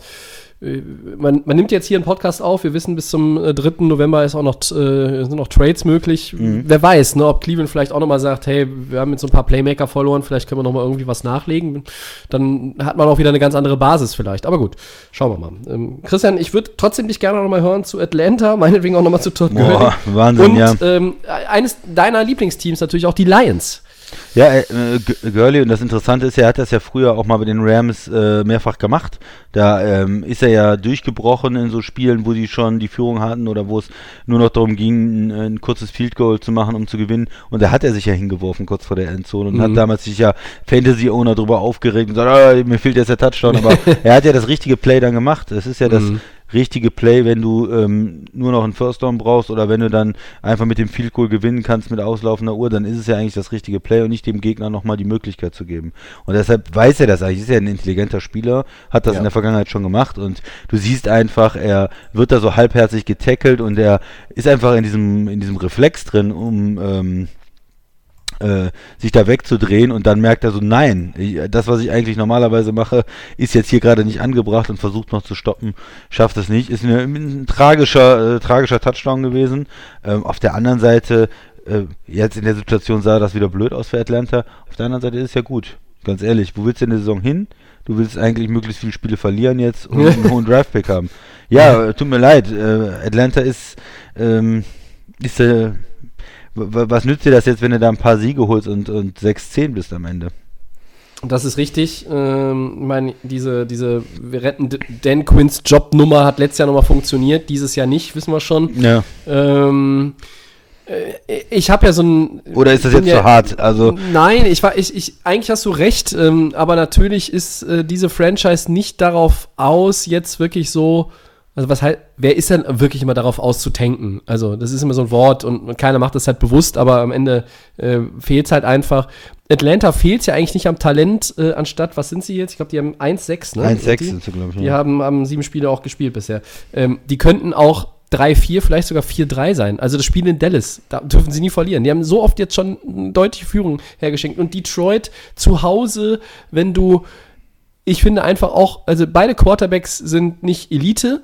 äh, man, man nimmt jetzt hier einen Podcast auf. Wir wissen, bis zum äh, 3. November ist auch noch, äh, sind noch Trades möglich. Mhm. Wer weiß, ne, ob Cleveland vielleicht auch nochmal sagt, hey, wir haben jetzt so ein paar Playmaker verloren, vielleicht können wir nochmal irgendwie was nachlegen. Dann hat man auch wieder eine ganz andere Basis vielleicht. Aber gut, schauen wir mal. Ähm, Christian, ich würde trotzdem dich gerne nochmal hören zu Atlanta, (laughs) meinetwegen auch nochmal zu Todd. Boah, Wahnsinn, Und ja. ähm, eines deiner Lieblingsteams natürlich auch die Lions. Ja, äh, Gurley, und das Interessante ist, er hat das ja früher auch mal bei den Rams äh, mehrfach gemacht. Da ähm, ist er ja durchgebrochen in so Spielen, wo die schon die Führung hatten oder wo es nur noch darum ging, ein, ein kurzes Field Goal zu machen, um zu gewinnen. Und da hat er sich ja hingeworfen kurz vor der Endzone und Mhm. hat damals sich ja Fantasy-Owner drüber aufgeregt und gesagt, ah, mir fehlt jetzt der Touchdown. Aber (laughs) er hat ja das richtige Play dann gemacht. Das ist ja das Mhm. Richtige Play, wenn du ähm, nur noch einen First Down brauchst oder wenn du dann einfach mit dem Field Goal gewinnen kannst mit auslaufender Uhr, dann ist es ja eigentlich das richtige Play und nicht dem Gegner nochmal die Möglichkeit zu geben. Und deshalb weiß er das eigentlich, ist ja ein intelligenter Spieler, hat das Ja. in der Vergangenheit schon gemacht und du siehst einfach, er wird da so halbherzig getackelt und er ist einfach in diesem, in diesem Reflex drin, um ähm, äh, sich da wegzudrehen und dann merkt er so, nein, ich, das, was ich eigentlich normalerweise mache, ist jetzt hier gerade nicht angebracht und versucht noch zu stoppen, schafft es nicht. Ist eine, ein tragischer, äh, tragischer Touchdown gewesen. Ähm, auf der anderen Seite, äh, jetzt in der Situation sah das wieder blöd aus für Atlanta. Auf der anderen Seite ist es ja gut. Ganz ehrlich, wo willst du in der Saison hin? Du willst eigentlich möglichst viele Spiele verlieren jetzt und einen hohen (laughs) Draftpick haben. Ja, äh, tut mir leid. Äh, Atlanta ist, ähm, ist äh, was nützt dir das jetzt, wenn du da ein paar Siege holst und, und 6-10 bist am Ende? Das ist richtig. Ähm, meine, diese, diese Wir retten Dan Quinns Jobnummer hat letztes Jahr nochmal funktioniert, dieses Jahr nicht, wissen wir schon. Ja. Ähm, äh, ich habe ja so ein. Oder ist das jetzt zu hart? Also, Nein, ich war, ich, ich, eigentlich hast du recht, ähm, aber natürlich ist äh, diese Franchise nicht darauf aus, jetzt wirklich so, also was halt, wer ist denn wirklich immer darauf aus zu tanken? Also, das ist immer so ein Wort und keiner macht das halt bewusst, aber am Ende äh, fehlt es halt einfach. Atlanta fehlt ja eigentlich nicht am Talent, äh, anstatt, was sind sie jetzt? Ich glaube, die haben 1-6, ne? 1-6 Die? sind sie, glaube ich. Die ja. haben, haben sieben Spiele auch gespielt bisher. Ähm, die könnten auch 3-4, vielleicht sogar 4-3 sein. Also das Spiel in Dallas, da dürfen sie nie verlieren. Die haben so oft jetzt schon eine deutliche Führung hergeschenkt. Und Detroit zu Hause, wenn du, ich finde einfach auch, also beide Quarterbacks sind nicht Elite,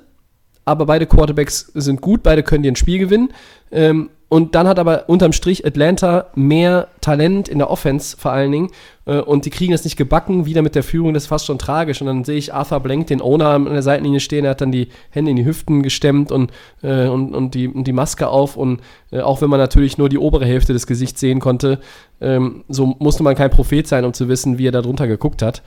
aber beide Quarterbacks sind gut, beide können dir ein Spiel gewinnen. Ähm, und dann hat aber unterm Strich Atlanta mehr Talent in der Offense vor allen Dingen. Äh, und die kriegen das nicht gebacken, wieder mit der Führung, das ist fast schon tragisch. Und dann sehe ich Arthur Blank, den Owner, an der Seitenlinie stehen, er hat dann die Hände in die Hüften gestemmt und, äh, und, und, die, und die Maske auf. Und äh, auch wenn man natürlich nur die obere Hälfte des Gesichts sehen konnte, ähm, so musste man kein Prophet sein, um zu wissen, wie er da drunter geguckt hat.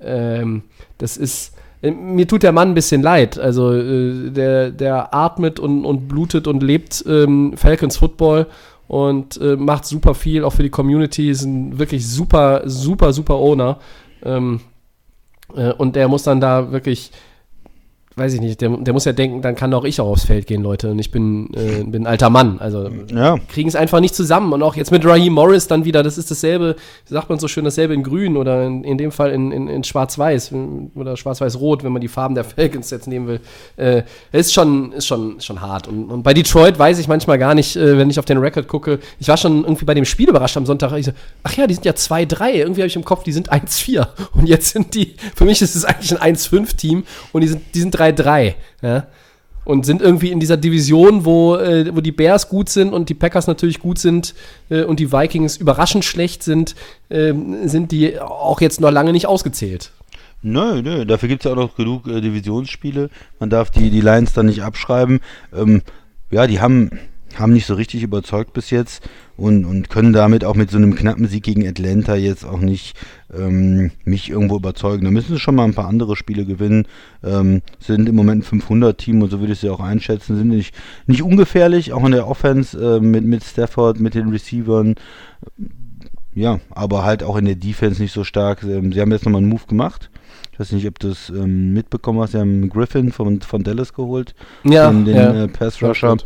Ähm, das ist mir tut der Mann ein bisschen leid. Also äh, der, der atmet und, und blutet und lebt ähm, Falcons Football und äh, macht super viel, auch für die Community, ist ein wirklich super, super, super Owner. Ähm, äh, und der muss dann da wirklich, weiß ich nicht, der, der muss ja denken, dann kann auch ich auch aufs Feld gehen, Leute. Und ich bin, äh, bin ein alter Mann. Also ja. kriegen es einfach nicht zusammen. Und auch jetzt mit Raheem Morris dann wieder, das ist dasselbe, sagt man so schön, dasselbe in grün oder in, in dem Fall in, in, in schwarz-weiß oder schwarz-weiß-rot, wenn man die Farben der Falcons jetzt nehmen will. Äh, ist schon, ist schon, schon hart. Und, und bei Detroit weiß ich manchmal gar nicht, äh, wenn ich auf den Rekord gucke, ich war schon irgendwie bei dem Spiel überrascht am Sonntag. Ich so, ach ja, die sind ja 2-3. Irgendwie habe ich im Kopf, die sind 1-4. Und jetzt sind die, für mich ist es eigentlich ein 1-5-Team und die sind, die sind 3-3. Ja? und sind irgendwie in dieser Division, wo, äh, wo die Bears gut sind und die Packers natürlich gut sind äh, und die Vikings überraschend schlecht sind, ähm, sind die auch jetzt noch lange nicht ausgezählt. Nö, nö, dafür gibt es ja auch noch genug äh, Divisionsspiele. Man darf die, die Lions dann nicht abschreiben. Ähm, ja, die haben, haben nicht so richtig überzeugt bis jetzt und, und können damit auch mit so einem knappen Sieg gegen Atlanta jetzt auch nicht ähm, mich irgendwo überzeugen. Da müssen sie schon mal ein paar andere Spiele gewinnen. Ähm, sind im Moment ein 500-Team und so würde ich sie auch einschätzen. Sind nicht, nicht ungefährlich, auch in der Offense äh, mit, mit Stafford, mit den Receivern. Ja, aber halt auch in der Defense nicht so stark. Ähm, sie haben jetzt nochmal einen Move gemacht. Ich weiß nicht, ob du das ähm, mitbekommen hast. Sie haben Griffin von, von Dallas geholt. Ja, den, den ja. äh, Pass Rusher.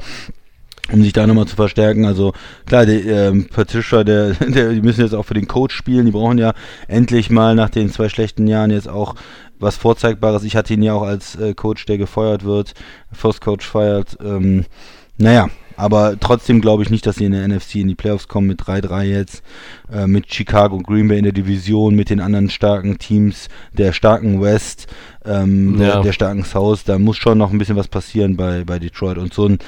Um sich da nochmal zu verstärken. Also klar, die, ähm, Patricia, der, (laughs) der, die müssen jetzt auch für den Coach spielen. Die brauchen ja endlich mal nach den zwei schlechten Jahren jetzt auch was Vorzeigbares. Ich hatte ihn ja auch als äh, Coach, der gefeuert wird, First Coach feiert. Ähm, naja, aber trotzdem glaube ich nicht, dass sie in der NFC in die Playoffs kommen mit 3-3 jetzt, äh, mit Chicago, Green Bay in der Division, mit den anderen starken Teams der starken West, ähm, Ja. der, starken South. Da muss schon noch ein bisschen was passieren bei, bei Detroit. Und so ein,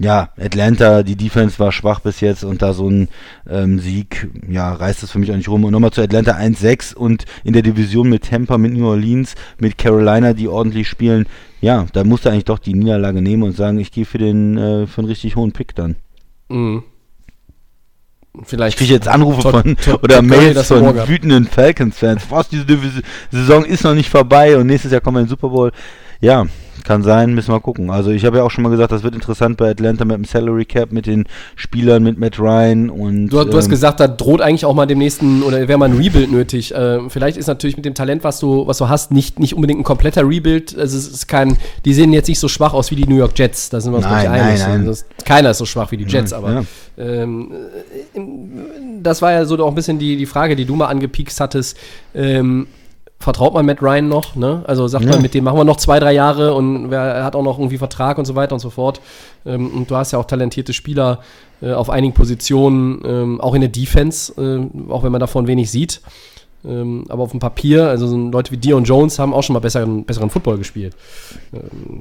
ja, Atlanta, die Defense war schwach bis jetzt und da so ein ähm, Sieg, ja, reißt es für mich auch nicht rum. Und nochmal zu Atlanta 1-6 und in der Division mit Tampa, mit New Orleans, mit Carolina, die ordentlich spielen. Ja, da musst du eigentlich doch die Niederlage nehmen und sagen, ich gehe für den äh, für einen richtig hohen Pick dann. Mhm. Vielleicht Ich kriege jetzt Anrufe Todd- von Todd- oder Todd Mails von wütenden Falcons-Fans. Was, diese Saison ist noch nicht vorbei und nächstes Jahr kommen wir in den Super Bowl. Ja, kann sein, müssen wir gucken. Also ich habe ja auch schon mal gesagt, das wird interessant bei Atlanta mit dem Salary Cap, mit den Spielern, mit Matt Ryan und Du, du hast ähm, gesagt, da droht eigentlich auch mal dem nächsten oder wäre mal ein Rebuild nötig. Äh, vielleicht ist natürlich mit dem Talent, was du, was du hast, nicht, nicht unbedingt ein kompletter Rebuild. Also es ist kein, die sehen jetzt nicht so schwach aus wie die New York Jets. Da sind wir uns Nein, einig. nein, nein. Keiner ist so schwach wie die Jets, aber ja. ähm, äh, das war ja so auch ein bisschen die, die Frage, die du mal angepiekst hattest. Ähm, vertraut man Matt Ryan noch? Ne? Also sagt Ja. man, mit dem machen wir noch zwei, drei Jahre und wer, er hat auch noch irgendwie Vertrag und so weiter und so fort. Ähm, und du hast ja auch talentierte Spieler äh, auf einigen Positionen, ähm, auch in der Defense, äh, auch wenn man davon wenig sieht. Ähm, aber auf dem Papier, also so Leute wie Dion Jones haben auch schon mal besseren, besseren Football gespielt.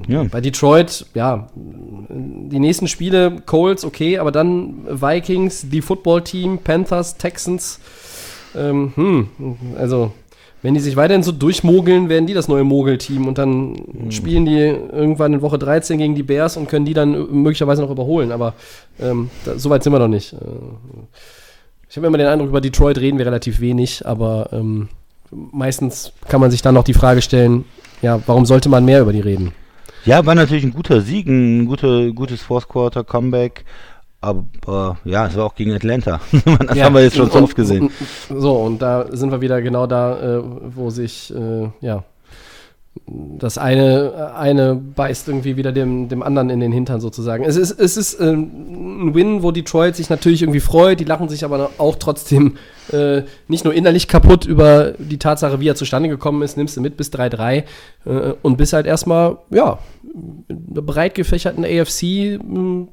ja. Bei Detroit, ja, die nächsten Spiele, Colts, okay, aber dann Vikings, die Football-Team, Panthers, Texans. Ähm, hm, also, wenn die sich weiterhin so durchmogeln, werden die das neue Mogelteam und dann spielen die irgendwann in Woche 13 gegen die Bears und können die dann möglicherweise noch überholen. Aber ähm, da, so weit sind wir noch nicht. Äh, Ich habe immer den Eindruck, über Detroit reden wir relativ wenig, aber ähm, meistens kann man sich dann noch die Frage stellen, ja, warum sollte man mehr über die reden? Ja, war natürlich ein guter Sieg, ein guter, gutes Fourth Quarter Comeback. Aber ja, es war auch gegen Atlanta. (laughs) das Ja, haben wir jetzt schon so und- oft gesehen. und- So, und da sind wir wieder genau da, äh, wo sich, äh, ja, das eine, eine beißt irgendwie wieder dem, dem anderen in den Hintern sozusagen. Es ist, es ist ähm, ein Win, wo Detroit sich natürlich irgendwie freut, die lachen sich aber auch trotzdem äh, nicht nur innerlich kaputt über die Tatsache, wie er zustande gekommen ist, nimmst du mit bis 3-3 äh, und bist halt erstmal, ja, in einer breit gefächerten AFC mh,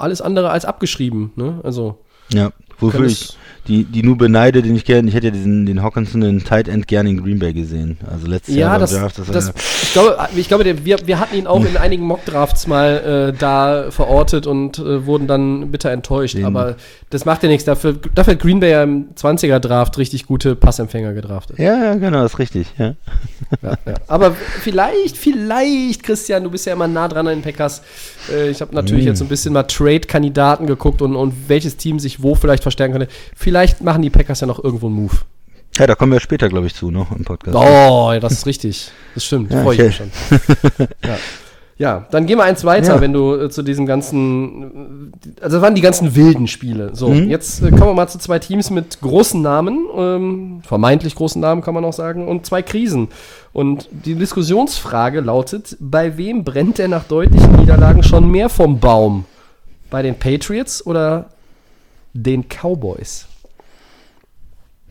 alles andere als abgeschrieben. Ne? Also, Ja, wofür ich die, die nur beneide, den ich gerne, ich hätte ja diesen, den Hawkinson, den Tight End gerne in Green Bay gesehen. Also letztes Ja, Jahr das, Draft, das, ja- ich glaube, ich glaube wir, wir hatten ihn auch in einigen Mockdrafts mal äh, da verortet und äh, wurden dann bitter enttäuscht. Den- Aber das macht ja nichts. Dafür, dafür hat Green Bay ja im 20er-Draft richtig gute Passempfänger gedraftet. ja, ja, genau, ist richtig. Ja. Ja, ja. Aber vielleicht, vielleicht, Christian, du bist ja immer nah dran an den Packers. Äh, ich habe natürlich Mm. jetzt so ein bisschen mal Trade-Kandidaten geguckt und, und welches Team sich wo vielleicht verstärken könnte. Vielleicht machen die Packers ja noch irgendwo einen Move. ja, da kommen wir später, glaube ich, zu, noch im Podcast. Oh, ja, das ist richtig. Das stimmt. Ja, Freue ich mich schon. ja. ja, dann gehen wir eins weiter, Ja. wenn du äh, zu diesem ganzen. äh, Also, das waren die ganzen wilden Spiele. So, Mhm. jetzt äh, kommen wir mal zu zwei Teams mit großen Namen, ähm, vermeintlich großen Namen, kann man auch sagen, und zwei Krisen. Und die Diskussionsfrage lautet: Bei wem brennt der nach deutlichen Niederlagen schon mehr vom Baum? Bei den Patriots oder den Cowboys?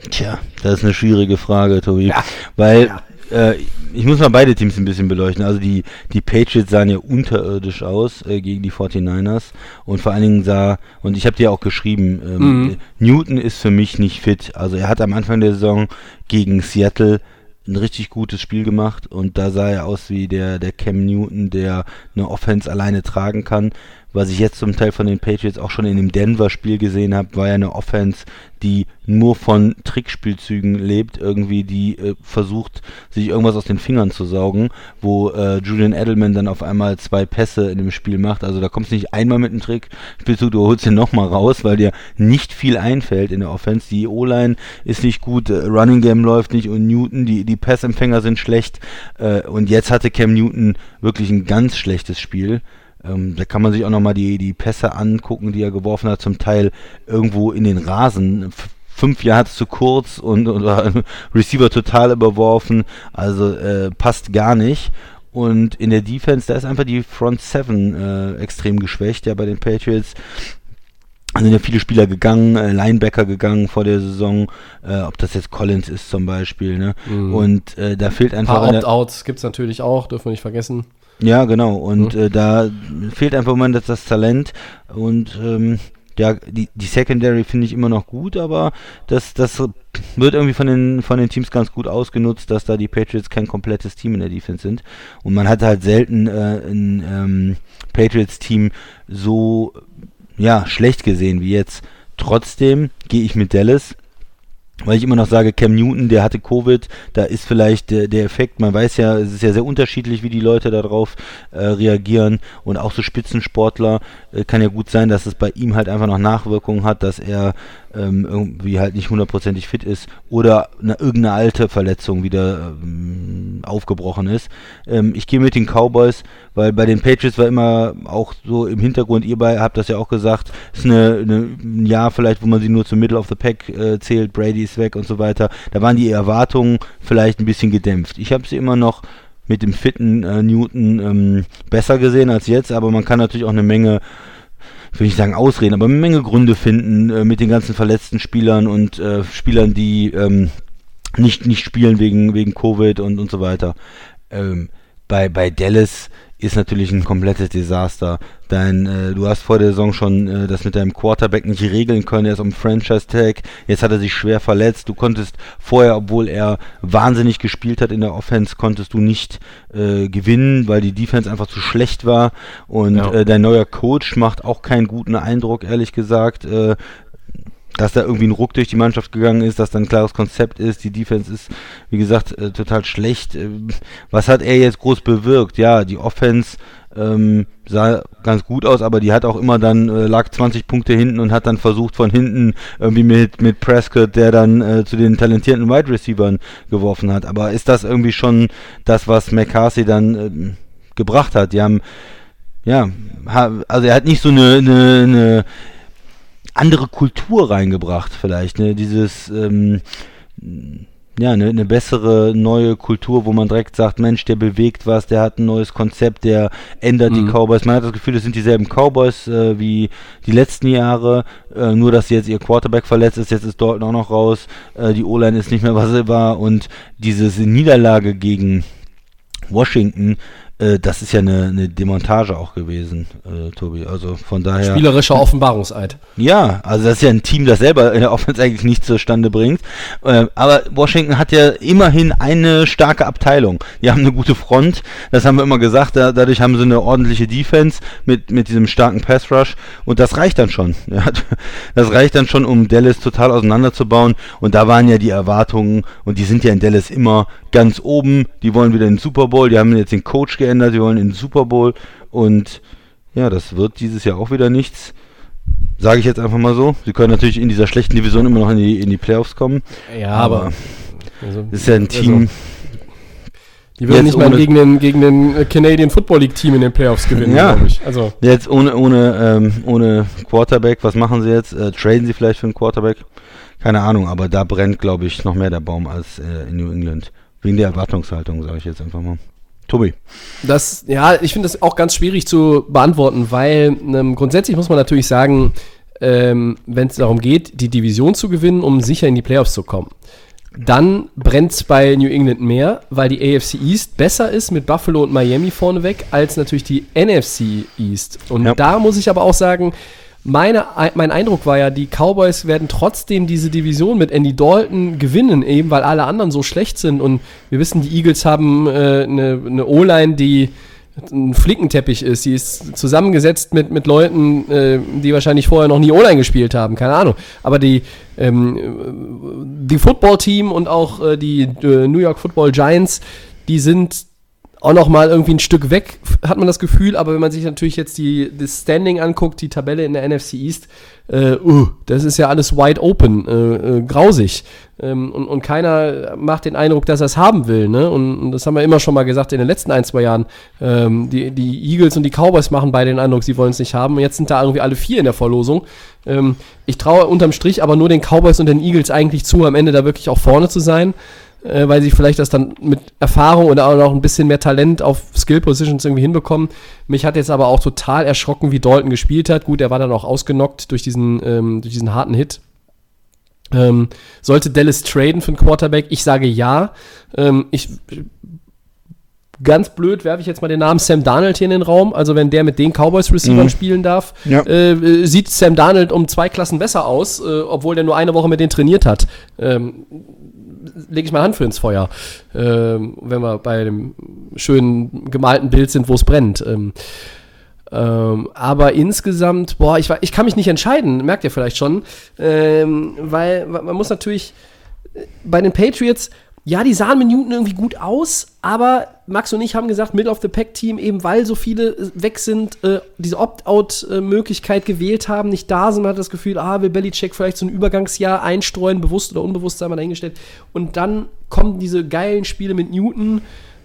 Tja, das ist eine schwierige Frage, Tobi. Ja. Weil Ja. Äh, ich muss mal beide Teams ein bisschen beleuchten. Also die, die Patriots sahen ja unterirdisch aus äh, gegen die 49ers und vor allen Dingen sah, und ich habe dir auch geschrieben, ähm, Mhm. Newton ist für mich nicht fit. Also er hat am Anfang der Saison gegen Seattle ein richtig gutes Spiel gemacht und da sah er aus wie der, der Cam Newton, der eine Offense alleine tragen kann. Was ich jetzt zum Teil von den Patriots auch schon in dem Denver-Spiel gesehen habe, war ja eine Offense, die nur von Trickspielzügen lebt, irgendwie, die äh, versucht, sich irgendwas aus den Fingern zu saugen, wo äh, Julian Edelman dann auf einmal zwei Pässe in dem Spiel macht. Also da kommst du nicht einmal mit einem Trickspielzug, du holst den nochmal raus, weil dir nicht viel einfällt in der Offense. Die O-Line ist nicht gut, äh, Running Game läuft nicht und Newton, die, die Passempfänger sind schlecht. Äh, und jetzt hatte Cam Newton wirklich ein ganz schlechtes Spiel. Ähm, da kann man sich auch nochmal die, die Pässe angucken, die er geworfen hat, zum Teil irgendwo in den Rasen. Fünf Yards zu kurz und oder (laughs) Receiver total überworfen. Also äh, passt gar nicht. Und in der Defense, da ist einfach die Front Seven äh, extrem geschwächt, ja, bei den Patriots. Da sind ja viele Spieler gegangen, äh, Linebacker gegangen vor der Saison, äh, ob das jetzt Collins ist zum Beispiel, ne? Mhm. Und äh, da fehlt Ein einfach. paar in der- Opt-outs gibt es natürlich auch, dürfen wir nicht vergessen. Ja, genau. Und Mhm. äh, da fehlt einfach Moment das, das Talent. Und ähm, ja, die, die Secondary finde ich immer noch gut, aber das, das wird irgendwie von den, von den Teams ganz gut ausgenutzt, dass da die Patriots kein komplettes Team in der Defense sind. Und man hat halt selten äh, ein ähm, Patriots-Team so ja, schlecht gesehen wie jetzt. Trotzdem gehe ich mit Dallas weil ich immer noch sage, Cam Newton, der hatte Covid, da ist vielleicht der, der Effekt, man weiß ja, es ist ja sehr unterschiedlich, wie die Leute darauf äh, reagieren und auch so Spitzensportler äh, kann ja gut sein, dass es bei ihm halt einfach noch Nachwirkungen hat, dass er ähm, irgendwie halt nicht hundertprozentig fit ist oder eine, irgendeine alte Verletzung wieder ähm, aufgebrochen ist. Ähm, ich gehe mit den Cowboys, weil bei den Patriots war immer auch so im Hintergrund, ihr bei habt das ja auch gesagt, ist eine, eine, ein Jahr vielleicht, wo man sie nur zum Middle of the Pack äh, zählt, Brady ist weg und so weiter. Da waren die Erwartungen vielleicht ein bisschen gedämpft. Ich habe sie immer noch mit dem fitten äh, Newton ähm, besser gesehen als jetzt, aber man kann natürlich auch eine Menge ich sagen Ausreden, aber eine Menge Gründe finden äh, mit den ganzen verletzten Spielern und äh, Spielern, die ähm, nicht, nicht spielen wegen, wegen Covid und, und so weiter. Ähm, bei, bei Dallas ist natürlich ein komplettes Desaster. Dein, äh, du hast vor der Saison schon äh, das mit deinem Quarterback nicht regeln können. Er ist am Franchise-Tag. Jetzt hat er sich schwer verletzt. Du konntest vorher, obwohl er wahnsinnig gespielt hat in der Offense, konntest du nicht äh, gewinnen, weil die Defense einfach zu schlecht war. Und Ja. äh, dein neuer Coach macht auch keinen guten Eindruck, ehrlich gesagt. Dass da irgendwie ein Ruck durch die Mannschaft gegangen ist, dass da ein klares Konzept ist. Die Defense ist, wie gesagt, äh, total schlecht. Ähm, was hat er jetzt groß bewirkt? Ja, die Offense ähm, sah ganz gut aus, aber die hat auch immer dann, äh, lag 20 Punkte hinten und hat dann versucht von hinten irgendwie mit, mit Prescott, der dann äh, zu den talentierten Wide Receivern geworfen hat. Aber ist das irgendwie schon das, was McCarthy dann ähm, gebracht hat? Die haben, ja, ha, also er hat nicht so eine, eine, eine andere Kultur reingebracht, vielleicht, ne? Dieses, ähm, ja, eine, eine bessere neue Kultur, wo man direkt sagt, Mensch, der bewegt was, der hat ein neues Konzept, der ändert die Mhm. Cowboys. Man hat das Gefühl, es sind dieselben Cowboys äh, wie die letzten Jahre, äh, nur dass jetzt ihr Quarterback verletzt ist, jetzt ist Dalton auch noch raus, äh, die O-Line ist nicht mehr, was sie war und diese Niederlage gegen Washington, äh, das ist ja eine, eine Demontage auch gewesen, äh, Tobi. Also von daher. Spielerischer (laughs) Offenbarungseid. Ja, also das ist ja ein Team, das selber in der Offense eigentlich nichts zustande bringt. Äh, aber Washington hat ja immerhin eine starke Abteilung. Die haben eine gute Front, das haben wir immer gesagt. Da, dadurch haben sie eine ordentliche Defense mit, mit diesem starken Pass Rush und das reicht dann schon. (laughs) Ja, das reicht dann schon, um Dallas total auseinanderzubauen. Und da waren ja die Erwartungen und die sind ja in Dallas immer ganz oben. Die wollen wieder den Super Bowl. Die haben jetzt den Coach geändert. Die wollen in den Super Bowl und ja, das wird dieses Jahr auch wieder nichts. Sage ich jetzt einfach mal so. Sie können natürlich in dieser schlechten Division immer noch in die, in die Playoffs kommen. Ja, aber aber. Also, ist ja ein Team. die würden nicht mal gegen den, gegen den äh, Canadian Football League Team in den Playoffs gewinnen, Ja. glaube ich. Also, Jetzt ohne, ohne, ähm, ohne Quarterback, was machen sie jetzt? Äh, traden sie vielleicht für einen Quarterback? Keine Ahnung, aber da brennt, glaube ich, noch mehr der Baum als äh, in New England. Wegen der Erwartungshaltung, sage ich jetzt einfach mal. Tobi. Das, ja, ich finde das auch ganz schwierig zu beantworten, weil ähm, grundsätzlich muss man natürlich sagen, ähm, wenn es darum geht, die Division zu gewinnen, um sicher in die Playoffs zu kommen, dann brennt es bei New England mehr, weil die AFC East besser ist mit Buffalo und Miami vorneweg als natürlich die NFC East. Und Ja. da muss ich aber auch sagen, meine, mein Eindruck war ja, die Cowboys werden trotzdem diese Division mit Andy Dalton gewinnen, eben weil alle anderen so schlecht sind. Und wir wissen, die Eagles haben äh, eine, eine O-Line, die ein Flickenteppich ist. Die ist zusammengesetzt mit, mit Leuten, äh, die wahrscheinlich vorher noch nie O-Line gespielt haben, keine Ahnung. Aber die, ähm, die Football-Team und auch äh, die äh, New York Football Giants, die sind auch noch mal irgendwie ein Stück weg, hat man das Gefühl. Aber wenn man sich natürlich jetzt die, das Standing anguckt, die Tabelle in der NFC East, äh, uh, das ist ja alles wide open, äh, äh, grausig. Ähm, und, und keiner macht den Eindruck, dass er es haben will. Ne? Und, und das haben wir immer schon mal gesagt in den letzten ein, zwei Jahren. Ähm, die, die Eagles und die Cowboys machen beide den Eindruck, sie wollen es nicht haben. Und jetzt sind da irgendwie alle vier in der Verlosung. Ähm, ich traue unterm Strich aber nur den Cowboys und den Eagles eigentlich zu, am Ende da wirklich auch vorne zu sein. Äh, weil sie vielleicht das dann mit Erfahrung oder auch noch ein bisschen mehr Talent auf Skill Positions irgendwie hinbekommen. Mich hat jetzt aber auch total erschrocken, wie Dalton gespielt hat. Gut, er war dann auch ausgenockt durch diesen, ähm, durch diesen harten Hit. Ähm, sollte Dallas traden für einen Quarterback? Ich sage ja. Ähm, ich ganz blöd werfe ich jetzt mal den Namen Sam Darnold hier in den Raum. Also wenn der mit den Cowboys Receivern Mhm. spielen darf, Ja. äh, sieht Sam Darnold um zwei Klassen besser aus, äh, obwohl der nur eine Woche mit denen trainiert hat. Ähm, lege ich mal Hand für ins Feuer, ähm, wenn wir bei dem schönen gemalten Bild sind, wo es brennt. Ähm, ähm, aber insgesamt, boah, ich, ich kann mich nicht entscheiden, merkt ihr vielleicht schon, ähm, weil man muss natürlich äh, bei den Patriots, ja, die sahen Minuten irgendwie gut aus, aber Max und ich haben gesagt, Middle of the Pack Team, eben weil so viele äh, weg sind, äh, diese Opt-out-Möglichkeit gewählt haben, nicht da sind, man hat das Gefühl, ah, will Belichick vielleicht so ein Übergangsjahr einstreuen, bewusst oder unbewusst, sei mal dahingestellt. Und dann kommen diese geilen Spiele mit Newton,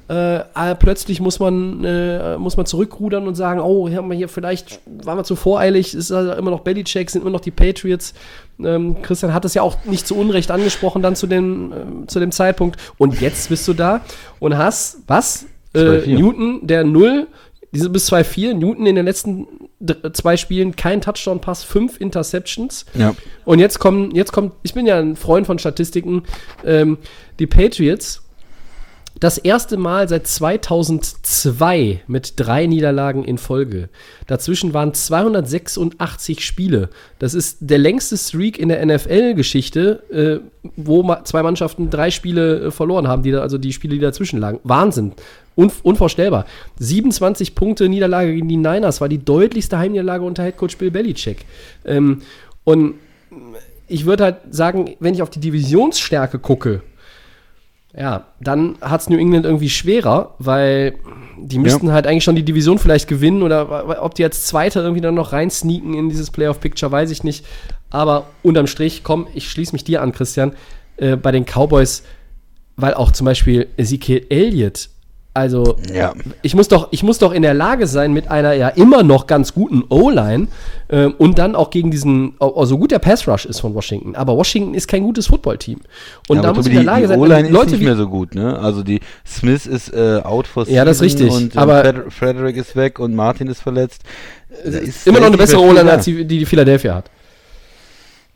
äh, aber plötzlich muss man, äh, muss man zurückrudern und sagen, oh, hier haben wir hier vielleicht, waren wir zu voreilig, ist also immer noch Belichick, sind immer noch die Patriots. Ähm, Christian hat es ja auch nicht zu Unrecht angesprochen dann zu dem, äh, zu dem Zeitpunkt. Und jetzt bist du da und hast, was? Äh, 2-4. Newton, der Null, diese bis 2-4, Newton in den letzten zwei Spielen kein Touchdown-Pass, fünf Interceptions. Ja. Und jetzt kommen, jetzt kommt, ich bin ja ein Freund von Statistiken, ähm, die Patriots das erste Mal seit 2002 mit drei Niederlagen in Folge. Dazwischen waren 286 Spiele. Das ist der längste Streak in der NFL-Geschichte, äh, wo ma zwei Mannschaften drei Spiele äh, verloren haben, die da, also die Spiele, die dazwischen lagen. Wahnsinn. Un unvorstellbar. 27 Punkte Niederlage gegen die Niners war die deutlichste Heimniederlage unter Headcoach Bill Belichick. Ähm, und ich würde halt sagen, wenn ich auf die Divisionsstärke gucke, ja, dann hat es New England irgendwie schwerer, weil die müssten halt eigentlich schon die Division vielleicht gewinnen oder ob die als Zweiter irgendwie dann noch reinsneaken in dieses Playoff-Picture, weiß ich nicht. Aber unterm Strich, komm, ich schließe mich dir an, Christian, äh, bei den Cowboys, weil auch zum Beispiel Ezekiel Elliott, also Ja. ich muss doch, ich muss doch in der Lage sein, mit einer ja immer noch ganz guten O-Line ähm, und dann auch gegen diesen, so gut der Pass-Rush ist von Washington, aber Washington ist kein gutes Footballteam. Und Ja, da aber muss ich in der Lage die, sein, O-Line ist Leute nicht mehr so gut, ne? Also die Smith ist äh, out for Ja, das ist season richtig, Und, aber- und Fred Frederick ist weg und Martin ist verletzt. Ist- immer noch eine bessere O-Line, als die die Philadelphia hat.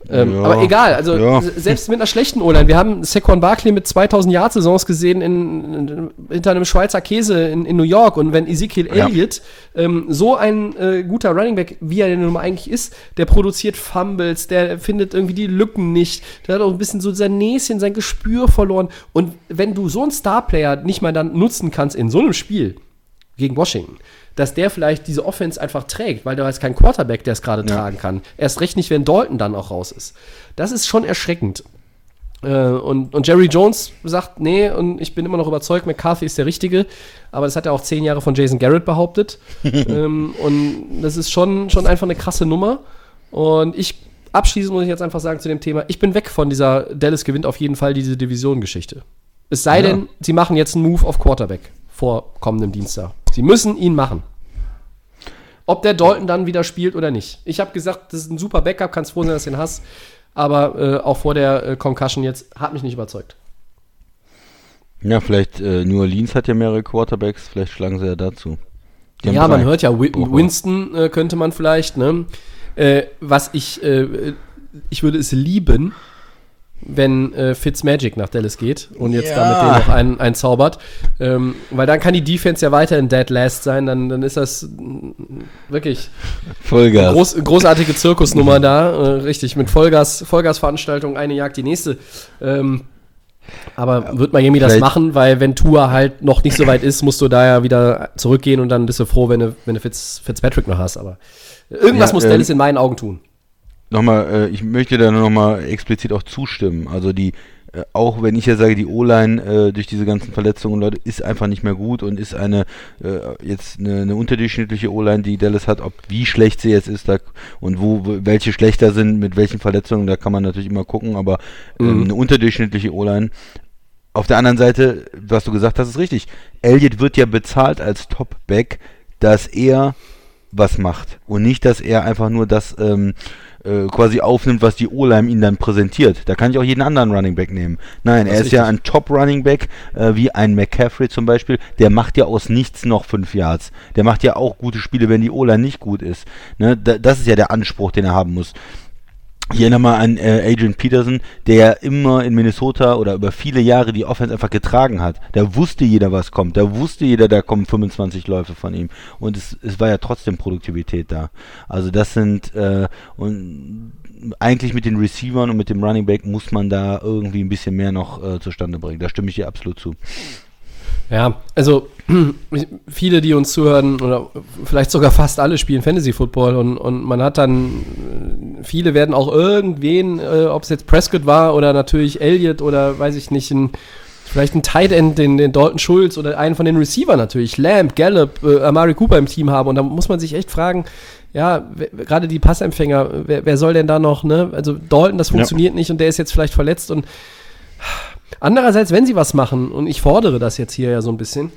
Ähm, Ja, aber egal, also ja. selbst mit einer schlechten O-Line. Wir haben Saquon Barkley mit 2000 Yard-Saisons gesehen in, in, hinter einem Schweizer Käse in, in New York. Und wenn Ezekiel Ja. Elliott ähm, so ein äh, guter Running Back, wie er denn nun mal eigentlich ist, der produziert Fumbles, der findet irgendwie die Lücken nicht, der hat auch ein bisschen so sein Näschen, sein Gespür verloren. Und wenn du so einen Star-Player nicht mal dann nutzen kannst in so einem Spiel, gegen Washington, dass der vielleicht diese Offense einfach trägt, weil da ist kein Quarterback, der es gerade Ja. tragen kann. Erst recht nicht, wenn Dalton dann auch raus ist. Das ist schon erschreckend. Äh, und, und Jerry Jones sagt, nee, und ich bin immer noch überzeugt, McCarthy ist der Richtige, aber das hat er auch zehn Jahre von Jason Garrett behauptet. (laughs) ähm, und das ist schon, schon einfach eine krasse Nummer. Und ich, abschließend muss ich jetzt einfach sagen zu dem Thema, ich bin weg von dieser Dallas gewinnt auf jeden Fall diese Division-Geschichte. Es sei Ja. denn, sie machen jetzt einen Move auf Quarterback vor kommendem Dienstag. Sie müssen ihn machen. Ob der Dalton dann wieder spielt oder nicht. Ich habe gesagt, das ist ein super Backup, kannst froh sein, dass du ihn hast. Aber äh, auch vor der äh, Concussion jetzt hat mich nicht überzeugt. Ja, vielleicht äh, New Orleans hat ja mehrere Quarterbacks, vielleicht schlagen sie ja dazu. Die Ja, man hört ja, Woche. Winston äh, könnte man vielleicht, ne? Äh, was ich, äh, ich würde es lieben, wenn äh, Fitzmagic nach Dallas geht und jetzt Ja. da mit denen noch einen, einen zaubert. Ähm, weil dann kann die Defense ja weiter in Dead Last sein, dann, dann ist das mm, wirklich Vollgas. Groß, großartige Zirkusnummer da, äh, richtig, mit Vollgas, Vollgasveranstaltung, eine jagt die nächste. Ähm, aber wird Miami das vielleicht- machen, weil wenn Tour halt noch nicht so weit ist, musst du da ja wieder zurückgehen und dann bist du froh, wenn du, wenn du Fitz, Fitzpatrick noch hast. Aber irgendwas Ja, muss ähm, Dallas in meinen Augen tun. Nochmal, äh, ich möchte da nochmal explizit auch zustimmen. Also die, äh, auch wenn ich ja sage, die O-Line äh, durch diese ganzen Verletzungen, Leute, ist einfach nicht mehr gut und ist eine äh, jetzt eine, eine unterdurchschnittliche O-Line, die Dallas hat, ob wie schlecht sie jetzt ist da, und wo welche schlechter sind, mit welchen Verletzungen, da kann man natürlich immer gucken, aber ähm, Mhm. eine unterdurchschnittliche O-Line. Auf der anderen Seite, was du gesagt hast, ist richtig. Elliott wird ja bezahlt als Top-Back, dass er was macht und nicht, dass er einfach nur das ähm, äh, quasi aufnimmt, was die O-Line ihm dann präsentiert. Da kann ich auch jeden anderen Running Back nehmen. Nein, Das er ist ist ja ein Top-Running Back, äh, wie ein McCaffrey zum Beispiel. Der macht ja aus nichts noch fünf Yards. Der macht ja auch gute Spiele, wenn die O-Line nicht gut ist. Ne? Da, das ist ja der Anspruch, den er haben muss. Ich erinnere mal an äh, Adrian Peterson, der immer in Minnesota oder über viele Jahre die Offense einfach getragen hat. Da wusste jeder, was kommt. Da wusste jeder, da kommen 25 Läufe von ihm. Und es, es war ja trotzdem Produktivität da. Also das sind äh, und eigentlich mit den Receivern und mit dem Running Back muss man da irgendwie ein bisschen mehr noch äh, zustande bringen. Da stimme ich dir absolut zu. Ja, also (clears throat) viele, die uns zuhören, oder vielleicht sogar fast alle spielen Fantasy Football und, und man hat dann, äh, viele werden auch irgendwen, äh, ob es jetzt Prescott war oder natürlich Elliott oder weiß ich nicht, ein, vielleicht ein Tight End, den, den Dalton Schulz oder einen von den Receiver natürlich, Lamb, Gallup, äh, Amari Cooper im Team haben und da muss man sich echt fragen, ja, gerade die Passempfänger, wer, wer soll denn da noch, ne? Also Dalton, das funktioniert nicht und der ist jetzt vielleicht verletzt und Andererseits, wenn sie was machen, und ich fordere das jetzt hier ja so ein bisschen,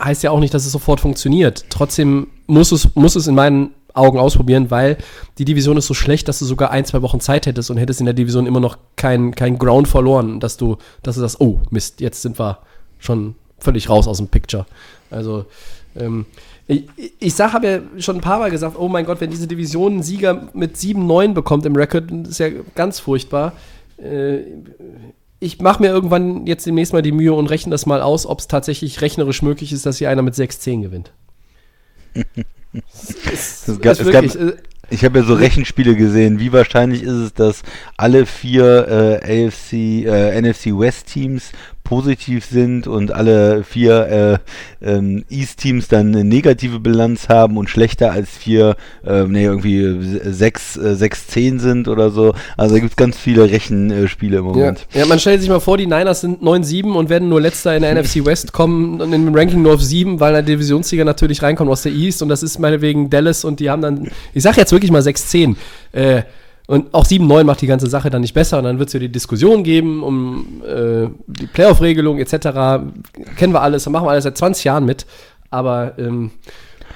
heißt ja auch nicht, dass es sofort funktioniert. Trotzdem muss es, muss es in meinen Augen ausprobieren, weil die Division ist so schlecht, dass du sogar ein, zwei Wochen Zeit hättest und hättest in der Division immer noch kein, kein Ground verloren, dass du, dass du sagst, oh Mist, jetzt sind wir schon völlig raus aus dem Picture. Also, ähm, ich, ich sag, habe ja schon ein paar Mal gesagt, oh mein Gott, wenn diese Division einen Sieger mit 7-9 bekommt im Record, ist ja ganz furchtbar. Äh, ich mache mir irgendwann jetzt demnächst mal die Mühe und rechne das mal aus, ob es tatsächlich rechnerisch möglich ist, dass hier einer mit 6-10 gewinnt. (laughs) es, Es es gab- äh, Ich habe ja so Rechenspiele gesehen. Wie wahrscheinlich ist es, dass alle vier äh, AFC, äh, NFC West Teams positiv sind und alle vier äh, ähm, East Teams dann eine negative Bilanz haben und schlechter als vier, äh, nee, irgendwie sechs, äh, sechs, zehn sind oder so. Also da gibt es ganz viele Rechenspiele im ja. Moment. ja, man stellt sich mal vor, die Niners sind 9-7 und werden nur letzter in der (laughs) NFC West, kommen in dem Ranking nur auf 7, weil der Divisionssieger natürlich reinkommt aus der East und das ist meinetwegen Dallas und die haben dann, ich sag jetzt wirklich mal 6-10. Äh, und auch 7-9 macht die ganze Sache dann nicht besser und dann wird es ja die Diskussion geben um äh, die Playoff-Regelung etc. Kennen wir alles, machen wir alles seit 20 Jahren mit. Aber ähm,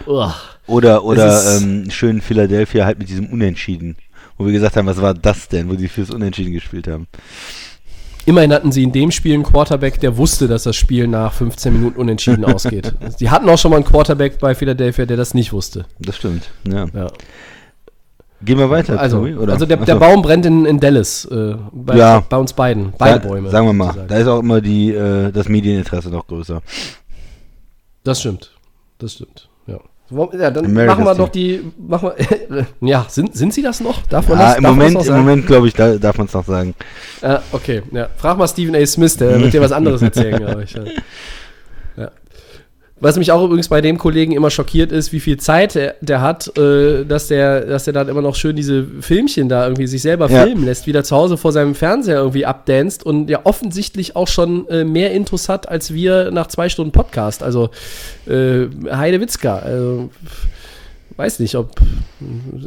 uah. Oder, oder ähm, schön Philadelphia halt mit diesem Unentschieden. Wo wir gesagt haben, was war das denn, wo die fürs Unentschieden gespielt haben. immerhin hatten sie in dem Spiel einen Quarterback, der wusste, dass das Spiel nach 15 Minuten unentschieden (laughs) ausgeht. Sie hatten auch schon mal einen Quarterback bei Philadelphia, der das nicht wusste. Das stimmt, ja. Ja. Gehen wir weiter, Also, Tobi, oder? also der, der. Baum brennt in, in Dallas, äh, bei, Ja. bei uns beiden. Beide da, Bäume. Sagen wir mal, sozusagen. da ist auch immer die, äh, das Medieninteresse noch größer. Das stimmt. Das stimmt. Ja. Ja, dann America's machen wir doch die. Machen wir, (laughs) ja, sind, sind sie das noch? Darf man Ja, das im darf das Moment, noch im? Moment glaube ich, da, darf man es noch sagen. Ah, okay, ja. Frag mal Stephen A. Smith, der wird dir was anderes erzählen, glaube ich. Ja. (laughs) Was mich auch übrigens bei dem Kollegen immer schockiert ist, wie viel Zeit der, der hat, äh, dass der, dass der dann immer noch schön diese Filmchen da irgendwie sich selber Ja. filmen lässt, wieder zu Hause vor seinem Fernseher irgendwie abdanzt und ja offensichtlich auch schon äh, mehr Intus hat als wir nach zwei Stunden Podcast. Also äh, Heide Witzka. Also, weiß nicht, ob,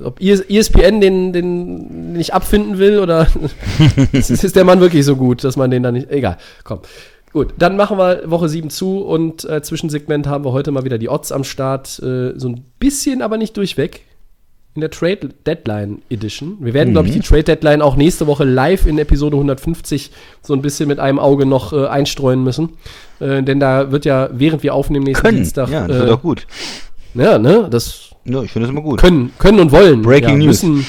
ob ES ESPN den, den nicht abfinden will oder (laughs) ist, ist der Mann wirklich so gut, dass man den dann nicht. Egal, komm. Gut, dann machen wir Woche 7 zu und äh, Zwischensegment haben wir heute mal wieder die Odds am Start. Äh, so ein bisschen, aber nicht durchweg. In der Trade Deadline Edition. Wir werden, glaube ich, die Trade Deadline auch nächste Woche live in Episode 150 so ein bisschen mit einem Auge noch äh, einstreuen müssen. Äh, denn da wird ja, während wir aufnehmen nächsten Können, Dienstag. ja, das äh, wird auch gut. ja, ne, das Ja, ich finde das immer gut. können, können und wollen. Breaking ja, News. Müssen,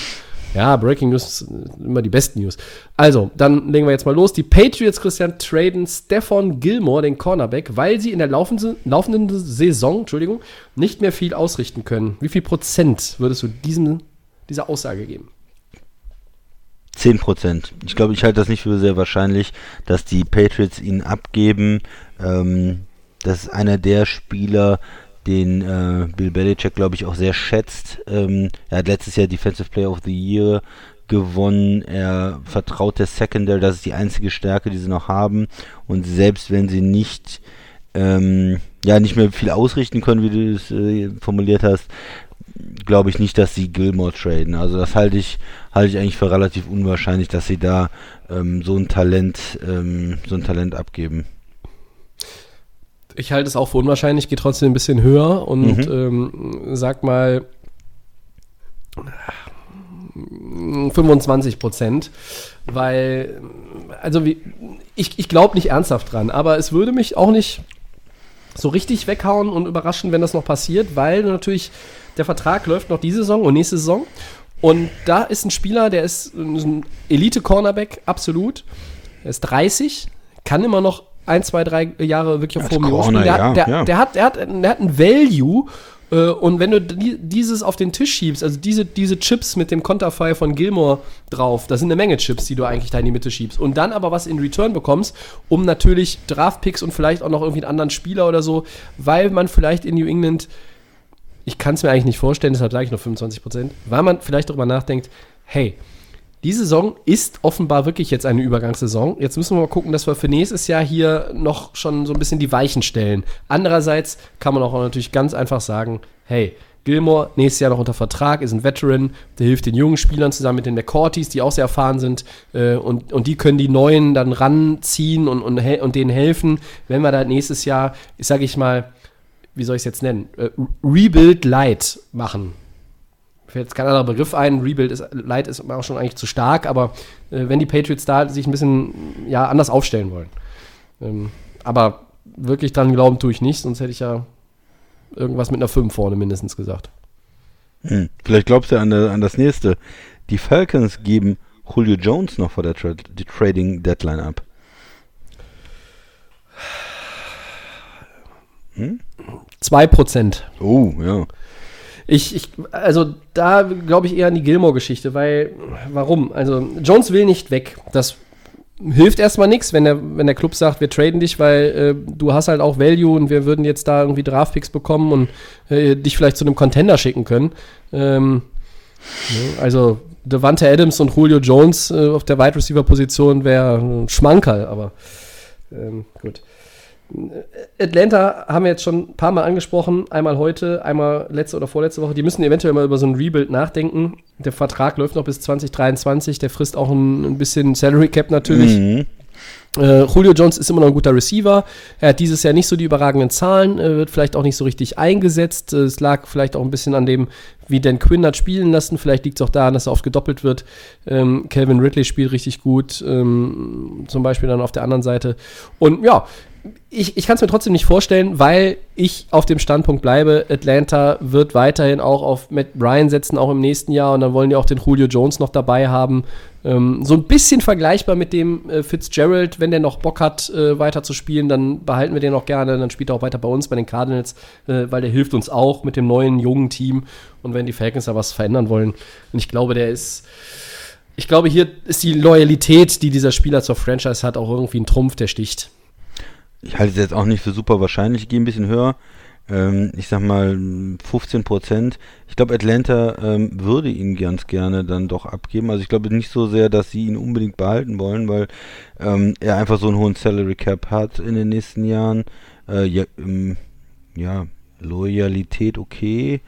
ja, Breaking News sind immer die besten News. Also, dann legen wir jetzt mal los. Die Patriots, Christian, traden Stefan Gilmore, den Cornerback, weil sie in der laufenden, laufenden Saison, Entschuldigung, nicht mehr viel ausrichten können. Wie viel Prozent würdest du diesem, dieser Aussage geben? 10 Prozent. Ich glaube, ich halte das nicht für sehr wahrscheinlich, dass die Patriots ihn abgeben. Ähm, das ist einer der Spieler, den äh, Bill Belichick, glaube ich, auch sehr schätzt. Ähm, er hat letztes Jahr Defensive Player of the Year gewonnen. Er vertraut der Secondary, das ist die einzige Stärke, die sie noch haben. Und selbst wenn sie nicht, ähm, ja, nicht mehr viel ausrichten können, wie du es äh, formuliert hast, glaube ich nicht, dass sie Gilmore traden. Also das halte ich, halte ich eigentlich für relativ unwahrscheinlich, dass sie da ähm, so ein Talent, ähm, so ein Talent abgeben. Ich halte es auch für unwahrscheinlich, gehe trotzdem ein bisschen höher und Mhm. ähm, sag mal 25 Prozent, weil, also wie, ich, ich glaube nicht ernsthaft dran, aber es würde mich auch nicht so richtig weghauen und überraschen, wenn das noch passiert, weil natürlich der Vertrag läuft noch diese Saison und nächste Saison. Und da ist ein Spieler, der ist ein Elite-Cornerback, absolut. Er ist 30, kann immer noch ein, zwei, drei Jahre wirklich auf hohem Niveau spielen. Der, ja, hat, der, ja. der, hat, der, hat, der hat ein Value. äh, Und wenn du die, dieses auf den Tisch schiebst, also diese, diese Chips mit dem Konterfei von Gilmore drauf, das sind eine Menge Chips, die du eigentlich da in die Mitte schiebst. Und dann aber was in Return bekommst, um natürlich Draftpicks und vielleicht auch noch irgendwie einen anderen Spieler oder so, weil man vielleicht in New England ich kann es mir eigentlich nicht vorstellen, deshalb sage ich noch 25 Prozent, weil man vielleicht darüber nachdenkt, hey, die Saison ist offenbar wirklich jetzt eine Übergangssaison. Jetzt müssen wir mal gucken, dass wir für nächstes Jahr hier noch schon so ein bisschen die Weichen stellen. Andererseits kann man auch natürlich ganz einfach sagen, hey, Gilmore nächstes Jahr noch unter Vertrag, ist ein Veteran, der hilft den jungen Spielern zusammen mit den McCourtys, die auch sehr erfahren sind äh, und, und die können die Neuen dann ranziehen und, und, und denen helfen, wenn wir da nächstes Jahr, sage ich mal, wie soll ich es jetzt nennen, äh, Rebuild Light machen. Fällt jetzt kein anderer Begriff ein. Rebuild ist, Light ist auch schon eigentlich zu stark, aber äh, wenn die Patriots da sich ein bisschen ja, anders aufstellen wollen. Ähm, aber wirklich dran glauben tue ich nicht, sonst hätte ich ja irgendwas mit einer 5 vorne mindestens gesagt. Hm. Vielleicht glaubst du an, an das nächste. Die Falcons geben Julio Jones noch vor der Tra Trading Deadline ab. 2%. Oh, ja. Ich, ich, also da glaube ich eher an die Gilmore-Geschichte, weil, warum? Also, Jones will nicht weg. Das hilft erstmal nichts, wenn der, wenn der Club sagt, wir traden dich, weil äh, du hast halt auch Value und wir würden jetzt da irgendwie Draftpicks bekommen und äh, dich vielleicht zu einem Contender schicken können. Ähm, ne, also, Devante Adams und Julio Jones äh, auf der Wide Receiver-Position wäre ein Schmankerl, aber ähm, gut. Atlanta haben wir jetzt schon ein paar Mal angesprochen. Einmal heute, einmal letzte oder vorletzte Woche. Die müssen eventuell mal über so ein Rebuild nachdenken. Der Vertrag läuft noch bis 2023. Der frisst auch ein, ein bisschen Salary Cap natürlich. Mhm. Äh, Julio Jones ist immer noch ein guter Receiver. Er hat dieses Jahr nicht so die überragenden Zahlen, äh, wird vielleicht auch nicht so richtig eingesetzt. Äh, es lag vielleicht auch ein bisschen an dem, wie Dan Quinn hat spielen lassen. Vielleicht liegt es auch daran, dass er oft gedoppelt wird. Ähm, Calvin Ridley spielt richtig gut, ähm, zum Beispiel dann auf der anderen Seite. Und ja, ich, ich kann es mir trotzdem nicht vorstellen, weil ich auf dem Standpunkt bleibe, Atlanta wird weiterhin auch auf Matt Ryan setzen, auch im nächsten Jahr. Und dann wollen die auch den Julio Jones noch dabei haben. Ähm, so ein bisschen vergleichbar mit dem äh, Fitzgerald, wenn der noch Bock hat, äh, weiter zu spielen, dann behalten wir den auch gerne. Dann spielt er auch weiter bei uns, bei den Cardinals, äh, weil der hilft uns auch mit dem neuen, jungen Team. Und wenn die Falcons da was verändern wollen, und ich glaube, der ist. Ich glaube, hier ist die Loyalität, die dieser Spieler zur Franchise hat, auch irgendwie ein Trumpf, der sticht. Ich halte es jetzt auch nicht für super wahrscheinlich. Ich gehe ein bisschen höher. Ähm, ich sag mal 15 Prozent. Ich glaube, Atlanta ähm, würde ihn ganz gerne dann doch abgeben. Also ich glaube nicht so sehr, dass sie ihn unbedingt behalten wollen, weil ähm, er einfach so einen hohen Salary Cap hat in den nächsten Jahren. Äh, ja, ähm, ja, Loyalität okay.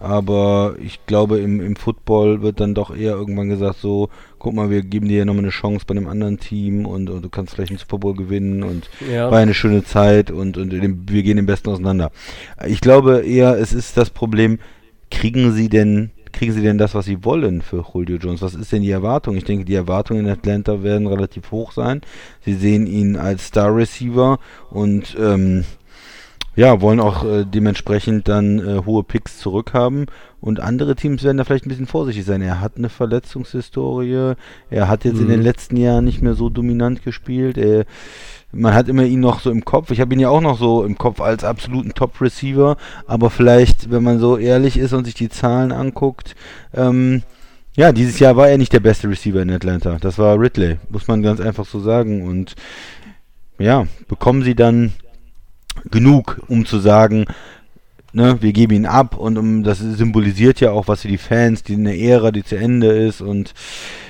Aber ich glaube, im, im Football wird dann doch eher irgendwann gesagt, so, guck mal, wir geben dir ja nochmal eine Chance bei einem anderen Team und, und du kannst vielleicht einen Super Bowl gewinnen und Ja. war eine schöne Zeit und, und dem, wir gehen im Besten auseinander. Ich glaube eher, es ist das Problem, kriegen sie denn, kriegen sie denn das, was sie wollen für Julio Jones? Was ist denn die Erwartung? Ich denke, die Erwartungen in Atlanta werden relativ hoch sein. Sie sehen ihn als Star Receiver und ähm, ja, wollen auch äh, dementsprechend dann äh, hohe Picks zurückhaben. Und andere Teams werden da vielleicht ein bisschen vorsichtig sein. Er hat eine Verletzungshistorie. Er hat jetzt in den letzten Jahren nicht mehr so dominant gespielt. Er, man hat immer ihn noch so im Kopf. Ich habe ihn ja auch noch so im Kopf als absoluten Top-Receiver. Aber vielleicht, wenn man so ehrlich ist und sich die Zahlen anguckt, ähm, ja, dieses Jahr war er nicht der beste Receiver in Atlanta. Das war Ridley, muss man ganz einfach so sagen. Und ja, bekommen sie dann genug, um zu sagen, ne, wir geben ihn ab und um, das symbolisiert ja auch was für die Fans, die eine Ära, die zu Ende ist und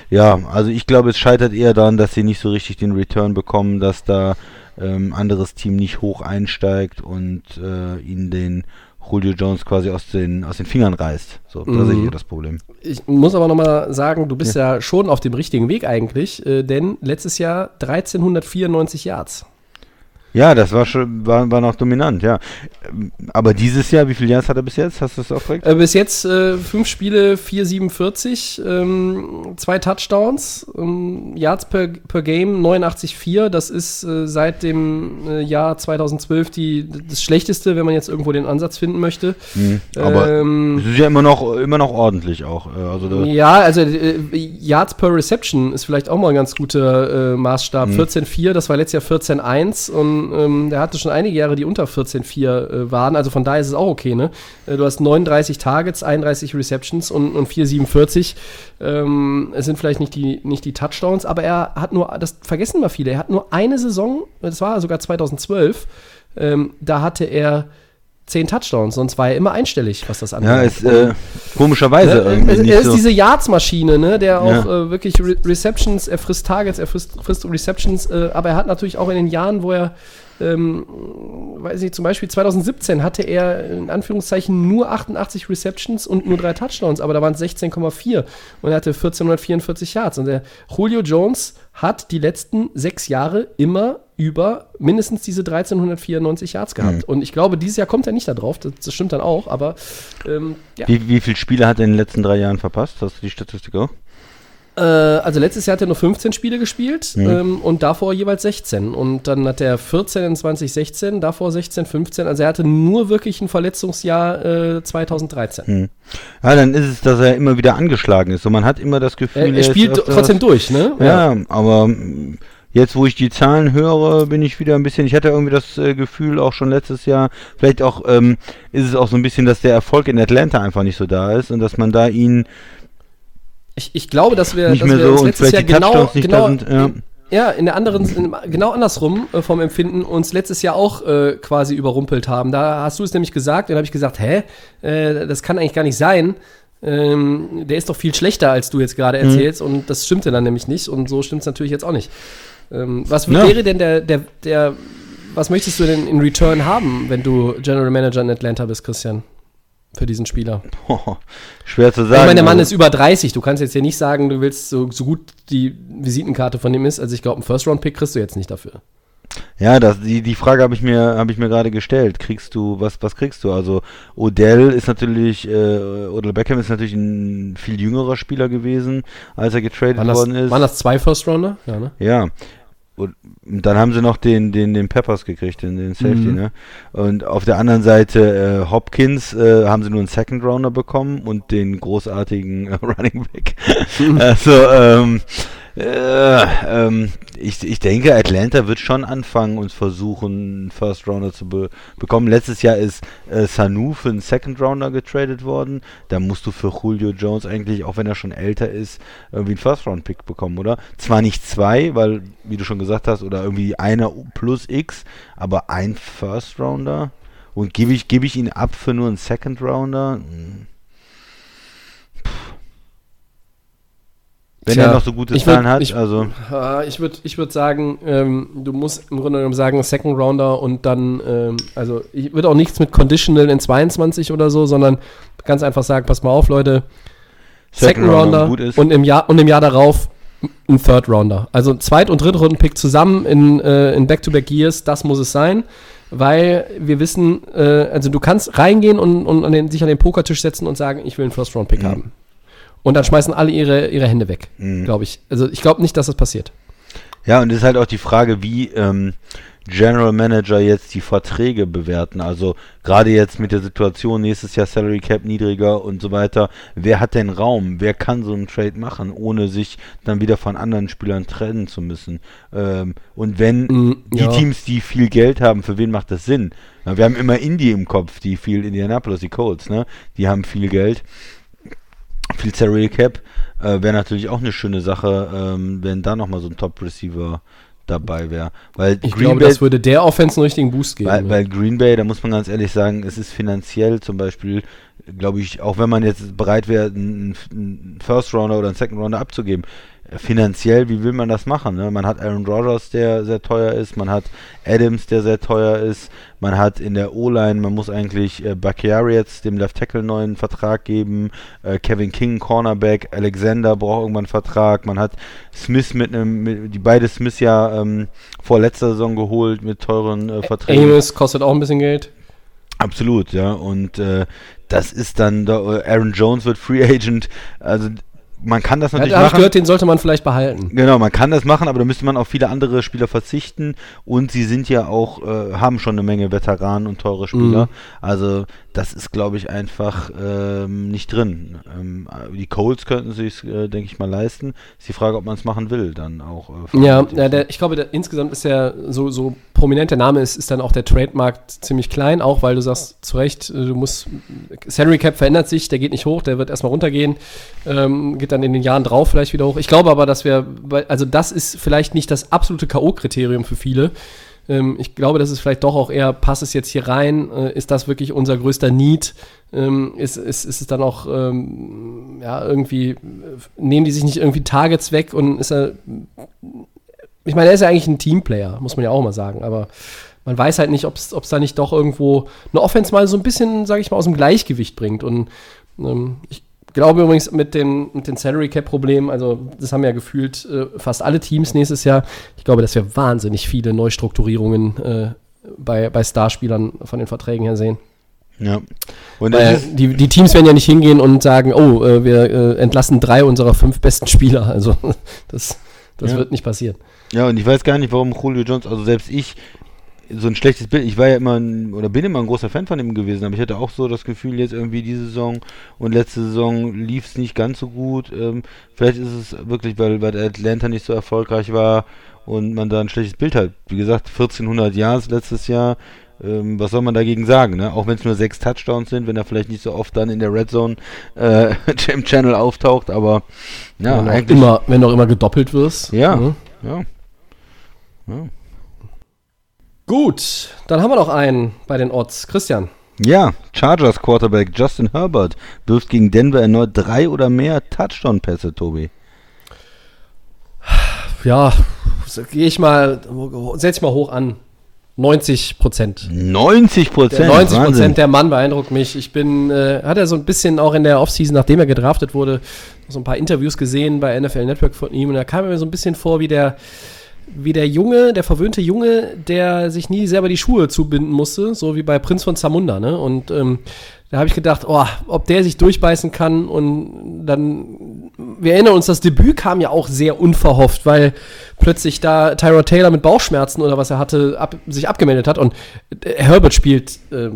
ja, also ich glaube, es scheitert eher daran, dass sie nicht so richtig den Return bekommen, dass da ähm, anderes Team nicht hoch einsteigt und äh, ihnen den Julio Jones quasi aus den, aus den Fingern reißt. So, das ist Mhm. eher das Problem. Ich muss aber nochmal sagen, du bist ja. schon auf dem richtigen Weg eigentlich, äh, denn letztes Jahr 1394 Yards. Ja, das war schon, war, war noch dominant, ja. Aber dieses Jahr, wie viele Yards hat er bis jetzt? Hast du das auch korrekt? Äh, bis jetzt äh, fünf Spiele, 4,47, ähm, zwei Touchdowns, ähm, Yards per, per Game 89,4. Das ist äh, seit dem äh, Jahr 2012 die, das Schlechteste, wenn man jetzt irgendwo den Ansatz finden möchte. Mhm. Aber Ähm, es ist ja immer noch, immer noch ordentlich auch. äh, Also Ja, also äh, Yards per Reception ist vielleicht auch mal ein ganz guter Maßstab. 14,4, das war letztes Jahr 14,1 und ähm, der hatte schon einige Jahre, die unter 14,4 äh, waren. Also von daher ist es auch okay, ne? Äh, du hast 39 Targets, 31 Receptions und, und 4,47. Ähm, es sind vielleicht nicht die, nicht die Touchdowns, aber er hat nur, das vergessen mal viele, er hat nur eine Saison, das war sogar 2012, ähm, da hatte er 10 Touchdowns, sonst war er immer einstellig, was das angeht. ja, ist äh, komischerweise Ne? irgendwie Er, er ist so. diese Yards-Maschine, ne? der auch Ja. äh, wirklich Re Receptions, er frisst Targets, er frisst, frisst Receptions, äh, aber er hat natürlich auch in den Jahren, wo er, ähm, weiß nicht, zum Beispiel 2017 hatte er in Anführungszeichen nur 88 Receptions und nur drei Touchdowns, aber da waren es 16,4 und er hatte 1444 Yards. Und der Julio Jones hat die letzten sechs Jahre immer über mindestens diese 1394 Yards gehabt. Mhm. Und ich glaube, dieses Jahr kommt er nicht da drauf, das, das stimmt dann auch, aber ähm, ja. Wie, wie viele Spiele hat er in den letzten drei Jahren verpasst? Hast du die Statistik auch? Äh, also letztes Jahr hat er nur 15 Spiele gespielt Mhm. ähm, und davor jeweils 16. Und dann hat er 14 in 2016, davor 16, 15. Also er hatte nur wirklich ein Verletzungsjahr äh, 2013. Hm. Ja, dann ist es, dass er immer wieder angeschlagen ist. Und man hat immer das Gefühl, Er, er spielt trotzdem durch, ne? Ja, aber mm, jetzt, wo ich die Zahlen höre, bin ich wieder ein bisschen. Ich hatte irgendwie das äh, Gefühl, auch schon letztes Jahr, vielleicht auch ähm, ist es auch so ein bisschen, dass der Erfolg in Atlanta einfach nicht so da ist und dass man da ihn Ich, ich glaube, dass wir, nicht dass mehr wir so letztes Jahr genau, genau da sind. Ja. Ja, in der anderen, in, genau andersrum äh, vom Empfinden uns letztes Jahr auch äh, quasi überrumpelt haben. Da hast du es nämlich gesagt, dann habe ich gesagt, hä, äh, das kann eigentlich gar nicht sein. Ähm, der ist doch viel schlechter, als du jetzt gerade Mhm. erzählst. Und das stimmte dann nämlich nicht. Und so stimmt es natürlich jetzt auch nicht. Ähm, was Ja. wäre denn der, der, der, was möchtest du denn in Return haben, wenn du General Manager in Atlanta bist, Christian? Für diesen Spieler. schwer zu sagen. Ich meine, der Mann also- ist über 30. Du kannst jetzt hier nicht sagen, du willst so, so gut die Visitenkarte von ihm ist. Also ich glaube, einen First-Round-Pick kriegst du jetzt nicht dafür. Ja, das, die, die Frage habe ich mir, ich mir gerade gestellt. Kriegst du, was, was kriegst du? Also Odell ist natürlich, äh, Odell Beckham ist natürlich ein viel jüngerer Spieler gewesen, als er getradet das, worden ist. waren das zwei First-Rounder? Ja, ne? Ja. Und dann haben sie noch den, den, den Peppers gekriegt, den, den Safety, Mhm. ne? Und auf der anderen Seite äh, Hopkins äh, haben sie nur einen Second Rounder bekommen und den großartigen äh, (laughs) Running Back. (laughs) also, ähm, äh, ähm, ich, ich denke, Atlanta wird schon anfangen und versuchen, einen First Rounder zu be bekommen. Letztes Jahr ist äh, Sanu für einen Second Rounder getradet worden. Da musst du für Julio Jones eigentlich, auch wenn er schon älter ist, irgendwie einen First Round Pick bekommen, oder? Zwar nicht zwei, weil, wie du schon gesagt hast, oder irgendwie einer plus X, aber ein First Rounder. Und gebe ich, gebe ich ihn ab für nur einen Second Rounder? Hm. Wenn Tja, er noch so gute ich würd- Zahlen hat, ich- also. Ah, Ich würde ich würd sagen, ähm, du musst im Grunde genommen sagen, Second Rounder und dann, ähm, also ich würde auch nichts mit Conditional in 22 oder so, sondern ganz einfach sagen, pass mal auf, Leute, Second, Rounder gut ist. und im Jahr und im Jahr darauf ein Third Rounder. Also Zweit- und Drittrunden-Pick zusammen in, äh, in Back-to-Back Years, das muss es sein. Weil wir wissen, äh, also du kannst reingehen und, und an den, sich an den Pokertisch setzen und sagen, ich will einen First-Round-Pick Mhm. haben. Und dann schmeißen alle ihre, ihre Hände weg, Mhm. glaube ich. Also ich glaube nicht, dass das passiert. Ja, und es ist halt auch die Frage, wie ähm, General Manager jetzt die Verträge bewerten. Also gerade jetzt mit der Situation, nächstes Jahr Salary Cap niedriger und so weiter. Wer hat denn Raum? Wer kann so einen Trade machen, ohne sich dann wieder von anderen Spielern trennen zu müssen? Ähm, und wenn Mm, die ja. Teams, die viel Geld haben, für wen macht das Sinn? Wir haben immer Indy im Kopf, die viel Indianapolis, die Colts, ne? Die haben viel Geld viel Salary Cap. Äh, wäre natürlich auch eine schöne Sache, ähm, wenn da nochmal so ein Top-Receiver dabei wäre. Weil Ich Green glaube, Bay, das würde der Offense einen richtigen Boost geben. weil, ja. weil Green Bay, da muss man ganz ehrlich sagen, es ist finanziell zum Beispiel, glaube ich, auch wenn man jetzt bereit wäre, einen, einen First Rounder oder einen Second Rounder abzugeben, finanziell, wie will man das machen? Ne? Man hat Aaron Rodgers, der sehr teuer ist, man hat Adams, der sehr teuer ist, man hat in der O-Line, man muss eigentlich äh, Bakhtiari jetzt dem Left Tackle neuen Vertrag geben, äh, Kevin King, Cornerback, Alexander braucht irgendwann einen Vertrag, man hat Smith mit einem, die beide Smiths ja ähm, vor letzter Saison geholt mit teuren äh, Verträgen. Amos kostet auch ein bisschen Geld. Absolut, ja, und äh, das ist dann, da, Aaron Jones wird Free Agent, also man kann das natürlich ja, da machen. gehört, den sollte man vielleicht behalten. Genau, man kann das machen, aber da müsste man auf viele andere Spieler verzichten und sie sind ja auch, äh, haben schon eine Menge Veteranen und teure Spieler. Mhm. Also das ist, glaube ich, einfach ähm, nicht drin. Ähm, die Colts könnten sich, äh, denke ich mal, leisten. Ist die Frage, ob man es machen will, dann auch. Äh, Ja, ja der, ich glaube, der, insgesamt ist ja so, so prominent der Name ist, ist dann auch der Trademark ziemlich klein, auch weil du sagst, zu Recht, äh, du musst, Salary Cap verändert sich, der geht nicht hoch, der wird erstmal runtergehen, ähm, dann in den Jahren drauf vielleicht wieder hoch. Ich glaube aber, dass wir, also das ist vielleicht nicht das absolute K.O.-Kriterium für viele. Ähm, ich glaube, das ist vielleicht doch auch eher, passt es jetzt hier rein, äh, ist das wirklich unser größter Need? Ähm, ist, ist, ist es dann auch, ähm, ja, irgendwie, äh, nehmen die sich nicht irgendwie Targets weg und ist er, ich meine, er ist ja eigentlich ein Teamplayer, muss man ja auch mal sagen, aber man weiß halt nicht, ob es da nicht doch irgendwo eine Offense mal so ein bisschen, sage ich mal, aus dem Gleichgewicht bringt. Und ähm, ich glaube übrigens mit den, mit den Salary Cap Problemen, also das haben ja gefühlt äh, fast alle Teams nächstes Jahr. Ich glaube, dass wir wahnsinnig viele Neustrukturierungen äh, bei, bei Starspielern von den Verträgen her sehen. Ja. Und Weil die, die Teams werden ja nicht hingehen und sagen, oh, äh, wir äh, entlassen drei unserer fünf besten Spieler. Also (laughs) das, das Ja. wird nicht passieren. Ja, und ich weiß gar nicht, warum Julio Jones, also selbst ich, so ein schlechtes Bild, ich war ja immer, ein, oder bin immer ein großer Fan von ihm gewesen, aber ich hatte auch so das Gefühl, jetzt irgendwie diese Saison und letzte Saison lief es nicht ganz so gut. Ähm, vielleicht ist es wirklich, weil, weil Atlanta nicht so erfolgreich war und man da ein schlechtes Bild hat. Wie gesagt, 1400 Yards letztes Jahr, ähm, was soll man dagegen sagen, ne? Auch wenn es nur sechs Touchdowns sind, wenn er vielleicht nicht so oft dann in der Red Zone äh, (laughs) im Channel auftaucht, aber ja, auch eigentlich. immer, wenn du auch immer gedoppelt wirst. Ja. Ne? Ja. Gut, dann haben wir noch einen bei den Odds. Christian. Ja, Chargers Quarterback Justin Herbert wirft gegen Denver erneut drei oder mehr Touchdown-Pässe, Tobi. Ja, gehe ich mal, setz ich mal hoch an. 90 Prozent. 90 Prozent. 90 Prozent der Mann beeindruckt mich. Ich bin, äh, hat er so ein bisschen auch in der Offseason, nachdem er gedraftet wurde, so ein paar Interviews gesehen bei NFL Network von ihm und da kam er mir so ein bisschen vor wie der, wie der Junge, der verwöhnte Junge, der sich nie selber die Schuhe zubinden musste, so wie bei Prinz von Zamunda, ne? Und ähm, da habe ich gedacht, oh, ob der sich durchbeißen kann und dann, wir erinnern uns, das Debüt kam ja auch sehr unverhofft, weil plötzlich da Tyrod Taylor mit Bauchschmerzen oder was er hatte, ab, sich abgemeldet hat und äh, Herbert spielt äh,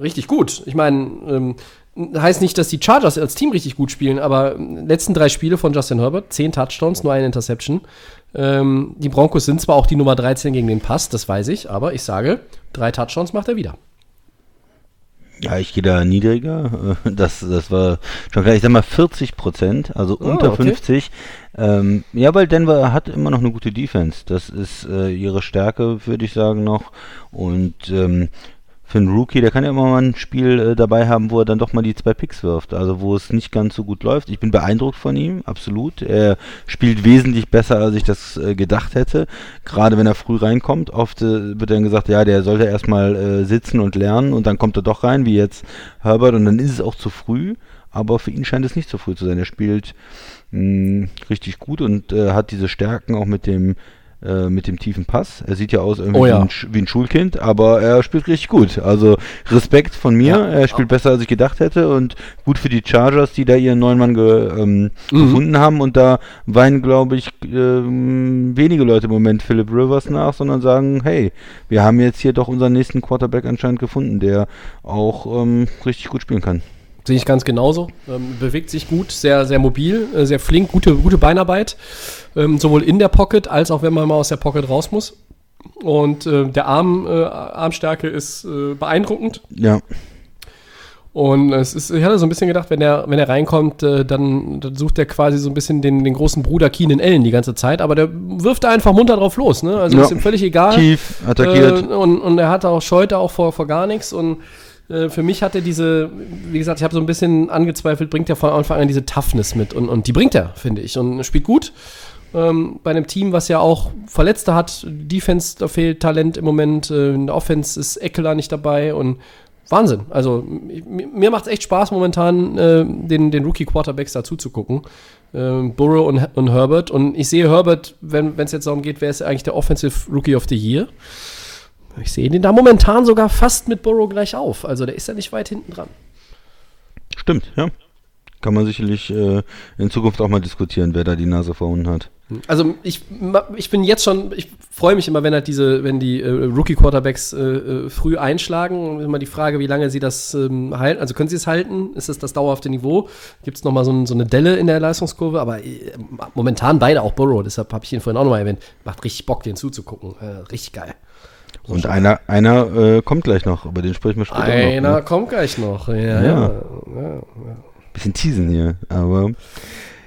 richtig gut. Ich meine, ähm, heißt nicht, dass die Chargers als Team richtig gut spielen, aber letzten drei Spiele von Justin Herbert, zehn Touchdowns, nur eine Interception. Ähm, die Broncos sind zwar auch die Nummer 13 gegen den Pass, das weiß ich, aber ich sage, drei Touchdowns macht er wieder. Ja, ich gehe da niedriger. (laughs) Das, das war schon klar. Ich sag mal 40 Prozent, also Ah, unter okay. 50. Ähm, ja, weil Denver hat immer noch eine gute Defense. Das ist äh, ihre Stärke, würde ich sagen, noch. Und ähm, für einen Rookie, der kann ja immer mal ein Spiel äh, dabei haben, wo er dann doch mal die zwei Picks wirft. Also wo es nicht ganz so gut läuft. Ich bin beeindruckt von ihm, absolut. Er spielt wesentlich besser, als ich das äh, gedacht hätte. Gerade wenn er früh reinkommt. Oft äh, wird dann gesagt, ja, der sollte erstmal äh, sitzen und lernen und dann kommt er doch rein, wie jetzt Herbert. Und dann ist es auch zu früh. Aber für ihn scheint es nicht zu früh zu sein. Er spielt mh, richtig gut und äh, hat diese Stärken auch mit dem äh, mit dem tiefen Pass. Er sieht ja aus irgendwie Oh ja. wie, ein, wie ein Schulkind, aber er spielt richtig gut. Also Respekt von mir. Ja. Er spielt besser, als ich gedacht hätte und gut für die Chargers, die da ihren neuen Mann ge, ähm, Mhm. gefunden haben. Und da weinen, glaube ich, ähm, wenige Leute im Moment Philip Rivers nach, sondern sagen, hey, wir haben jetzt hier doch unseren nächsten Quarterback anscheinend gefunden, der auch ähm, richtig gut spielen kann. Sehe ich ganz genauso. Ähm, bewegt sich gut, sehr, sehr mobil, äh, sehr flink, gute, gute Beinarbeit. Ähm, sowohl in der Pocket als auch wenn man mal aus der Pocket raus muss. Und äh, der Arm, äh, Armstärke ist äh, beeindruckend. Ja. Und es ist, ich hatte so ein bisschen gedacht, wenn er, wenn er reinkommt, äh, dann, dann sucht er quasi so ein bisschen den, den großen Bruder Keenan Allen die ganze Zeit, aber der wirft da einfach munter drauf los, ne? Also Ja. ist ihm völlig egal. Tief attackiert. Äh, und, und er hat auch scheut auch vor, vor gar nichts und Äh, für mich hat er diese, wie gesagt, ich habe so ein bisschen angezweifelt, bringt er von Anfang an diese Toughness mit. Und, und die bringt er, finde ich. Und spielt gut. Ähm, bei einem Team, was ja auch Verletzte hat. Defense, da fehlt Talent im Moment. Äh, in der Offense ist Eckler nicht dabei. Und Wahnsinn. Also mir macht es echt Spaß momentan, äh, den, den Rookie-Quarterbacks dazu zu gucken. Ähm, Burrow und, und Herbert. Und ich sehe Herbert, wenn es jetzt darum geht, wer ist eigentlich der Offensive Rookie of the Year. Ich sehe den da momentan sogar fast mit Burrow gleich auf. Also der ist ja nicht weit hinten dran. Stimmt, ja. Kann man sicherlich äh, in Zukunft auch mal diskutieren, wer da die Nase vorn hat. Also ich, ich bin jetzt schon, ich freue mich immer, wenn halt diese, wenn die äh, Rookie-Quarterbacks äh, äh früh einschlagen. Immer die Frage, wie lange sie das ähm, halten. Also können sie es halten? Ist das das dauerhafte Niveau? Gibt es nochmal so, ein, so eine Delle in der Leistungskurve? Aber äh, momentan beide auch Burrow, deshalb habe ich ihn vorhin auch nochmal erwähnt. Macht richtig Bock, den zuzugucken. Äh, richtig geil. Und einer, einer äh, kommt gleich noch, über den sprechen wir später Einer noch, ne? kommt gleich noch, ja, ja. ja, ja. Bisschen teasen hier, aber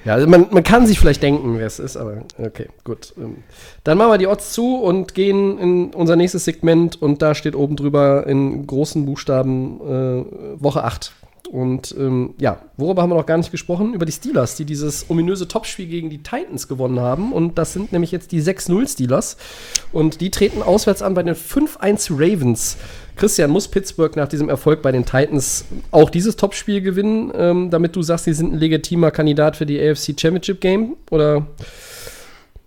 ja, also man, man kann sich vielleicht denken, wer es ist, aber okay, gut. Ähm, dann machen wir die Odds zu und gehen in unser nächstes Segment und da steht oben drüber in großen Buchstaben äh, Woche 8. Und ähm, ja, worüber haben wir noch gar nicht gesprochen? Über die Steelers, die dieses ominöse Topspiel gegen die Titans gewonnen haben. Und das sind nämlich jetzt die 6-0 Steelers. Und die treten auswärts an bei den 5-1 Ravens. Christian, muss Pittsburgh nach diesem Erfolg bei den Titans auch dieses Topspiel gewinnen, ähm, damit du sagst, sie sind ein legitimer Kandidat für die AFC Championship Game? Oder?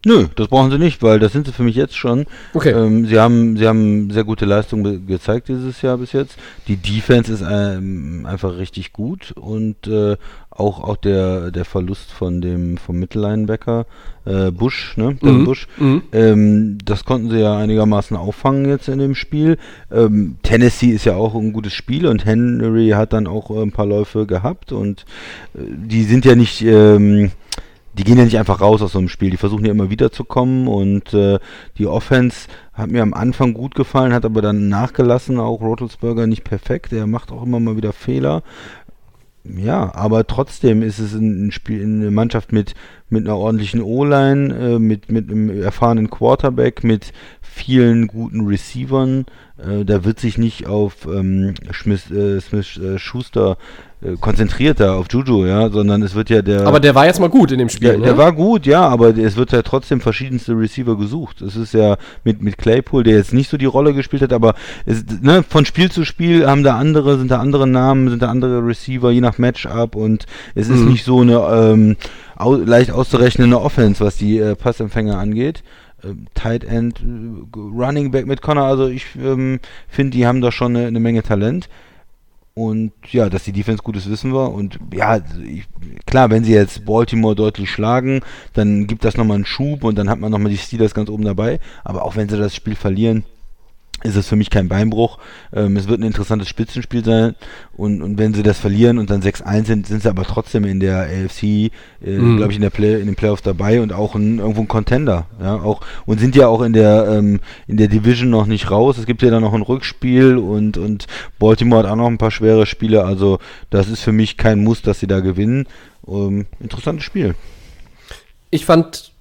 Nö, das brauchen sie nicht, weil das sind sie für mich jetzt schon. Okay. Ähm, sie, haben, sie haben sehr gute Leistungen gezeigt dieses Jahr bis jetzt. Die Defense ist ähm, einfach richtig gut und äh, auch, auch der, der Verlust von dem vom Mittellinebacker äh, Bush, ne? Mhm. Bush, mhm. Ähm, das konnten sie ja einigermaßen auffangen jetzt in dem Spiel. Ähm, Tennessee ist ja auch ein gutes Spiel und Henry hat dann auch äh, ein paar Läufe gehabt und äh, die sind ja nicht ähm, die gehen ja nicht einfach raus aus so einem Spiel, die versuchen ja immer wieder zu kommen und äh, die Offense hat mir am Anfang gut gefallen, hat aber dann nachgelassen, auch Rotelsberger nicht perfekt, er macht auch immer mal wieder Fehler. Ja, aber trotzdem ist es ein Spiel, eine Mannschaft mit, mit einer ordentlichen O-Line, äh, mit, mit einem erfahrenen Quarterback, mit vielen guten Receivern. Äh, da wird sich nicht auf ähm, Smith, äh, Smith äh, Schuster konzentrierter auf Juju, ja, sondern es wird ja der. Aber der war jetzt mal gut in dem Spiel. Der, der ne? war gut, ja, aber es wird ja trotzdem verschiedenste Receiver gesucht. Es ist ja mit, mit Claypool, der jetzt nicht so die Rolle gespielt hat, aber es, ne, von Spiel zu Spiel haben da andere, sind da andere Namen, sind da andere Receiver, je nach Matchup und es ist mhm. nicht so eine ähm, au leicht auszurechnende Offense, was die äh, Passempfänger angeht. Ähm, Tight End, äh, Running Back mit Connor, also ich ähm, finde, die haben da schon eine, eine Menge Talent. Und ja, dass die Defense gut ist, wissen wir. Und ja, ich, klar, wenn sie jetzt Baltimore deutlich schlagen, dann gibt das nochmal einen Schub und dann hat man nochmal die Steelers ganz oben dabei. Aber auch wenn sie das Spiel verlieren, ist es für mich kein Beinbruch. Ähm, es wird ein interessantes Spitzenspiel sein und, und wenn sie das verlieren und dann 6-1 sind, sind sie aber trotzdem in der AFC, äh, mhm. glaube ich, in der Play, in den Playoffs dabei und auch ein, irgendwo ein Contender. Ja, auch und sind ja auch in der ähm, in der Division noch nicht raus. Es gibt ja dann noch ein Rückspiel und und Baltimore hat auch noch ein paar schwere Spiele. Also das ist für mich kein Muss, dass sie da gewinnen. Ähm, interessantes Spiel. Ich fand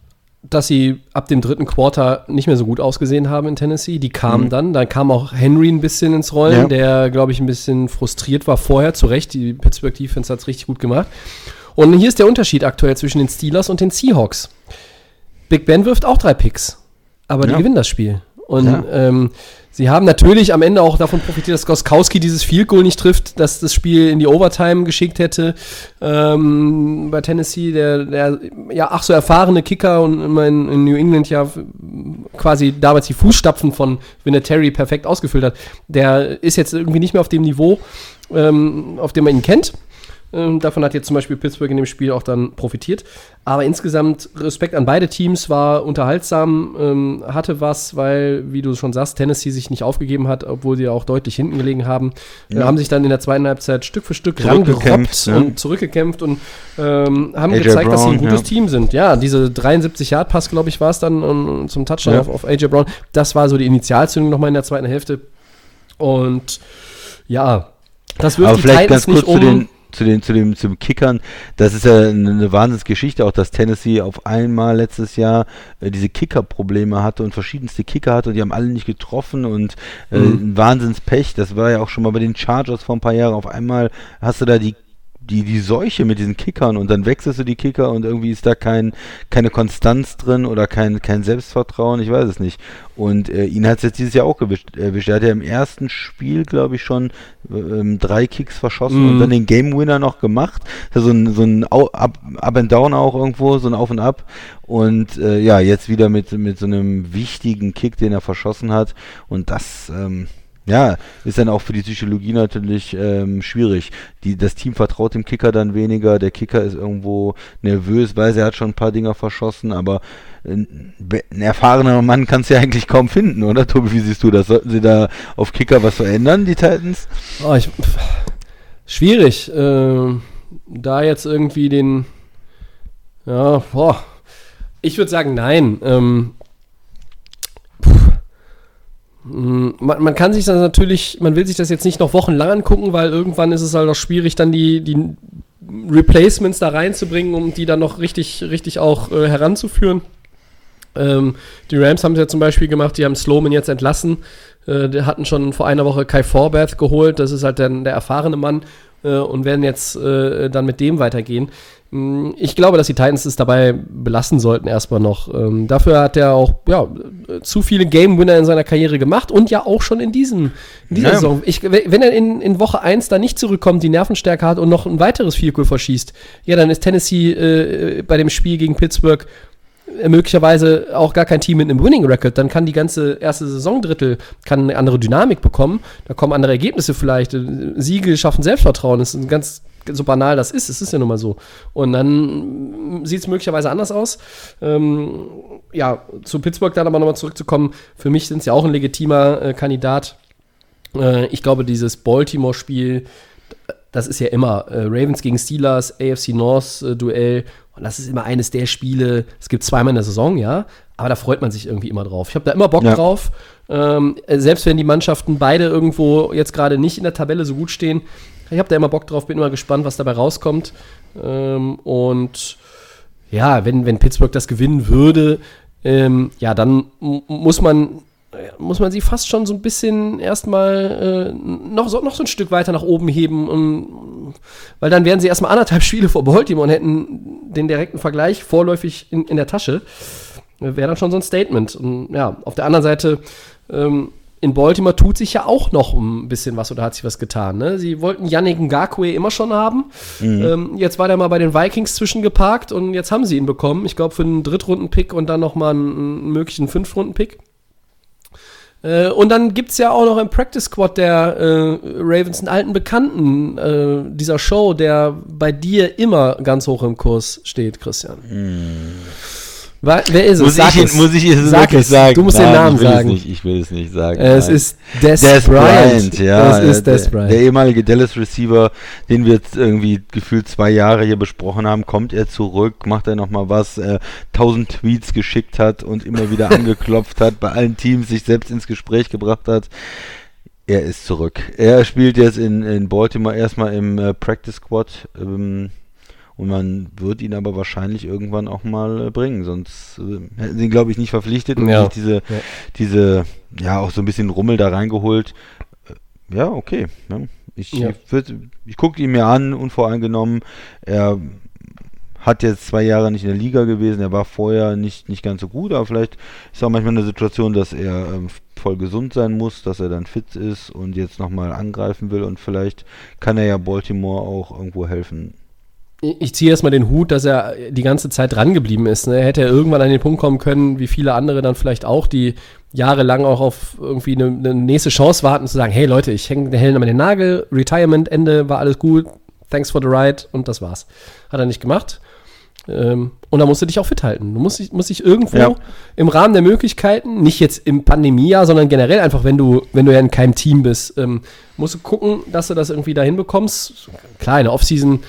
dass sie ab dem dritten Quarter nicht mehr so gut ausgesehen haben in Tennessee. Die kamen mhm. dann, dann kam auch Henry ein bisschen ins Rollen, ja. der, glaube ich, ein bisschen frustriert war vorher, zu Recht. Die Pittsburgh Defense hat es richtig gut gemacht. Und hier ist der Unterschied aktuell zwischen den Steelers und den Seahawks. Big Ben wirft auch drei Picks, aber ja. die gewinnen das Spiel. Und ja. ähm, Sie haben natürlich am Ende auch davon profitiert, dass Goskowski dieses Field Goal nicht trifft, dass das Spiel in die Overtime geschickt hätte. Ähm, bei Tennessee, der, der ja ach so erfahrene Kicker und immer in, in, New England ja quasi damals die Fußstapfen von Vinatieri perfekt ausgefüllt hat, der ist jetzt irgendwie nicht mehr auf dem Niveau, ähm, auf dem man ihn kennt. Ähm, davon hat jetzt zum Beispiel Pittsburgh in dem Spiel auch dann profitiert. Aber insgesamt Respekt an beide Teams, war unterhaltsam, ähm, hatte was, weil, wie du schon sagst, Tennessee sich nicht aufgegeben hat, obwohl sie auch deutlich hinten gelegen haben. Ja. Äh, haben sich dann in der zweiten Halbzeit Stück für Stück rangerobbt ja. und zurückgekämpft und ähm, haben AJ gezeigt, Brown, dass sie ein gutes ja. Team sind. Ja, diese 73 Yard Pass, glaube ich, war es dann um, zum Touchdown auf, auf AJ Brown. Das war so die Initialzündung nochmal in der zweiten Hälfte. Und ja, das wirft Aber die vielleicht Titans ganz kurz nicht um. Zu den zu den, zu dem, zum Kickern, das ist ja eine, eine Wahnsinnsgeschichte, auch dass Tennessee auf einmal letztes Jahr äh, diese Kicker-Probleme hatte und verschiedenste Kicker hatte und die haben alle nicht getroffen und äh, ein Wahnsinnspech. Das war ja auch schon mal bei den Chargers vor ein paar Jahren. Auf einmal hast du da die die, die Seuche mit diesen Kickern und dann wechselst du die Kicker und irgendwie ist da kein, keine Konstanz drin oder kein, kein Selbstvertrauen, ich weiß es nicht. Und äh, ihn hat es jetzt dieses Jahr auch gewischt, erwischt. Er hat ja im ersten Spiel, glaube ich, schon ähm, drei Kicks verschossen Mhm. und dann den Game Winner noch gemacht. So ein, so ein Up, Up and Down auch irgendwo, so ein Auf und Ab. Und äh, ja, jetzt wieder mit, mit so einem wichtigen Kick, den er verschossen hat. Und das, ähm, ja, ist dann auch für die Psychologie natürlich ähm, schwierig. Die, das Team vertraut dem Kicker dann weniger. Der Kicker ist irgendwo nervös, weiß, er hat schon ein paar Dinger verschossen, aber ein, ein erfahrener Mann kann es ja eigentlich kaum finden, oder Tobi? Wie siehst du das? Sollten sie da auf Kicker was verändern, die Titans? Oh, ich, schwierig, äh, da jetzt irgendwie den, ja, boah, ich würde sagen, nein. Ähm, man, man kann sich das natürlich, man will sich das jetzt nicht noch wochenlang angucken, weil irgendwann ist es halt auch schwierig, dann die, die Replacements da reinzubringen, um die dann noch richtig, richtig auch äh, heranzuführen. Ähm, die Rams haben es ja zum Beispiel gemacht, die haben Sloman jetzt entlassen. Äh, die hatten schon vor einer Woche Kai Forbath geholt, das ist halt der, der erfahrene Mann äh, und werden jetzt äh, dann mit dem weitergehen. Mm, Ich glaube, dass die Titans es dabei belassen sollten, erstmal noch. Ähm, dafür hat er auch ja, zu viele Game Winner in seiner Karriere gemacht und ja auch schon in, diesem, in dieser Ja. Saison. Ich, wenn er in, in Woche 1 da nicht zurückkommt, die Nervenstärke hat und noch ein weiteres Field Goal verschießt, ja, dann ist Tennessee äh, bei dem Spiel gegen Pittsburgh äh, möglicherweise auch gar kein Team mit einem Winning Record, dann kann die ganze erste Saisondrittel kann eine andere Dynamik bekommen, da kommen andere Ergebnisse vielleicht, äh, Siege schaffen Selbstvertrauen, das ist ein ganz so banal das ist, es ist ja nun mal so. Und dann sieht es möglicherweise anders aus. Ähm, ja, zu Pittsburgh dann aber nochmal zurückzukommen, für mich sind sie ja auch ein legitimer äh, Kandidat. Äh, ich glaube, dieses Baltimore-Spiel, das ist ja immer äh, Ravens gegen Steelers, AFC North äh, Duell. Und das ist immer eines der Spiele, es gibt zweimal in der Saison, ja, aber da freut man sich irgendwie immer drauf. Ich habe da immer Bock Ja. drauf. Ähm, äh, selbst wenn die Mannschaften beide irgendwo jetzt gerade nicht in der Tabelle so gut stehen, ich habe da immer Bock drauf, bin immer gespannt, was dabei rauskommt. Ähm, und ja, wenn, wenn Pittsburgh das gewinnen würde, ähm, ja, dann muss man muss man sie fast schon so ein bisschen erstmal äh, noch, so, noch so ein Stück weiter nach oben heben, um, weil dann wären sie erstmal anderthalb (laughs) Spiele vor Baltimore und hätten den direkten Vergleich vorläufig in, in der Tasche. Äh, Wäre dann schon so ein Statement. Und ja, auf der anderen Seite, ähm, in Baltimore tut sich ja auch noch ein bisschen was oder hat sich was getan. Ne? Sie wollten Yannick Ngakwe immer schon haben. Ähm, jetzt war der mal bei den Vikings zwischengeparkt und jetzt haben sie ihn bekommen. Ich glaube für einen Drittrunden-Pick und dann nochmal einen, einen möglichen Fünftrunden-Pick. Äh, und dann gibt es ja auch noch im Practice Squad der äh, Ravens einen alten Bekannten äh, dieser Show, der bei dir immer ganz hoch im Kurs steht, Christian. Wa- Wer ist es? Muss Sag ich, es. muss ich es Sag wirklich es. sagen? Du musst Nein, den Namen ich sagen. Nicht, ich will es nicht sagen. Äh, es nein. ist Des, Des Bryant, ja. Es ist äh, Des der, Bryant. der ehemalige Dallas Receiver, den wir jetzt irgendwie gefühlt zwei Jahre hier besprochen haben, kommt er zurück, macht er nochmal was, äh, tausend Tweets geschickt hat und immer wieder (laughs) angeklopft hat, bei allen Teams sich selbst ins Gespräch gebracht hat. Er ist zurück. Er spielt jetzt in, in Baltimore erstmal im äh, Practice Squad. Ähm, und man wird ihn aber wahrscheinlich irgendwann auch mal äh, bringen, sonst äh, hätten sie ihn, glaube ich, nicht verpflichtet und Ja. nicht diese, diese, ja, auch so ein bisschen Rummel da reingeholt. Äh, Ja, okay. Ne? Ich, Ja. ich, ich gucke ihn mir an, unvoreingenommen. Er hat jetzt zwei Jahre nicht in der Liga gewesen, er war vorher nicht, nicht ganz so gut, aber vielleicht ist auch manchmal eine Situation, dass er ähm, voll gesund sein muss, dass er dann fit ist und jetzt nochmal angreifen will und vielleicht kann er ja Baltimore auch irgendwo helfen. Ich ziehe erstmal den Hut, dass er die ganze Zeit dran geblieben ist. Ne? Hätte er irgendwann an den Punkt kommen können, wie viele andere dann vielleicht auch, die jahrelang auch auf irgendwie eine, eine nächste Chance warten, zu sagen, hey Leute, ich hänge den Helm an den Nagel, Retirement, Ende, war alles gut, thanks for the ride und das war's. Hat er nicht gemacht. Ähm, und da musst du dich auch fit halten. Du musst, dich- musst dich irgendwo Ja. im Rahmen der Möglichkeiten, nicht jetzt im Pandemiejahr, sondern generell einfach, wenn du, wenn du ja in keinem Team bist, ähm, musst du gucken, dass du das irgendwie dahin bekommst. Klar, in der Offseason,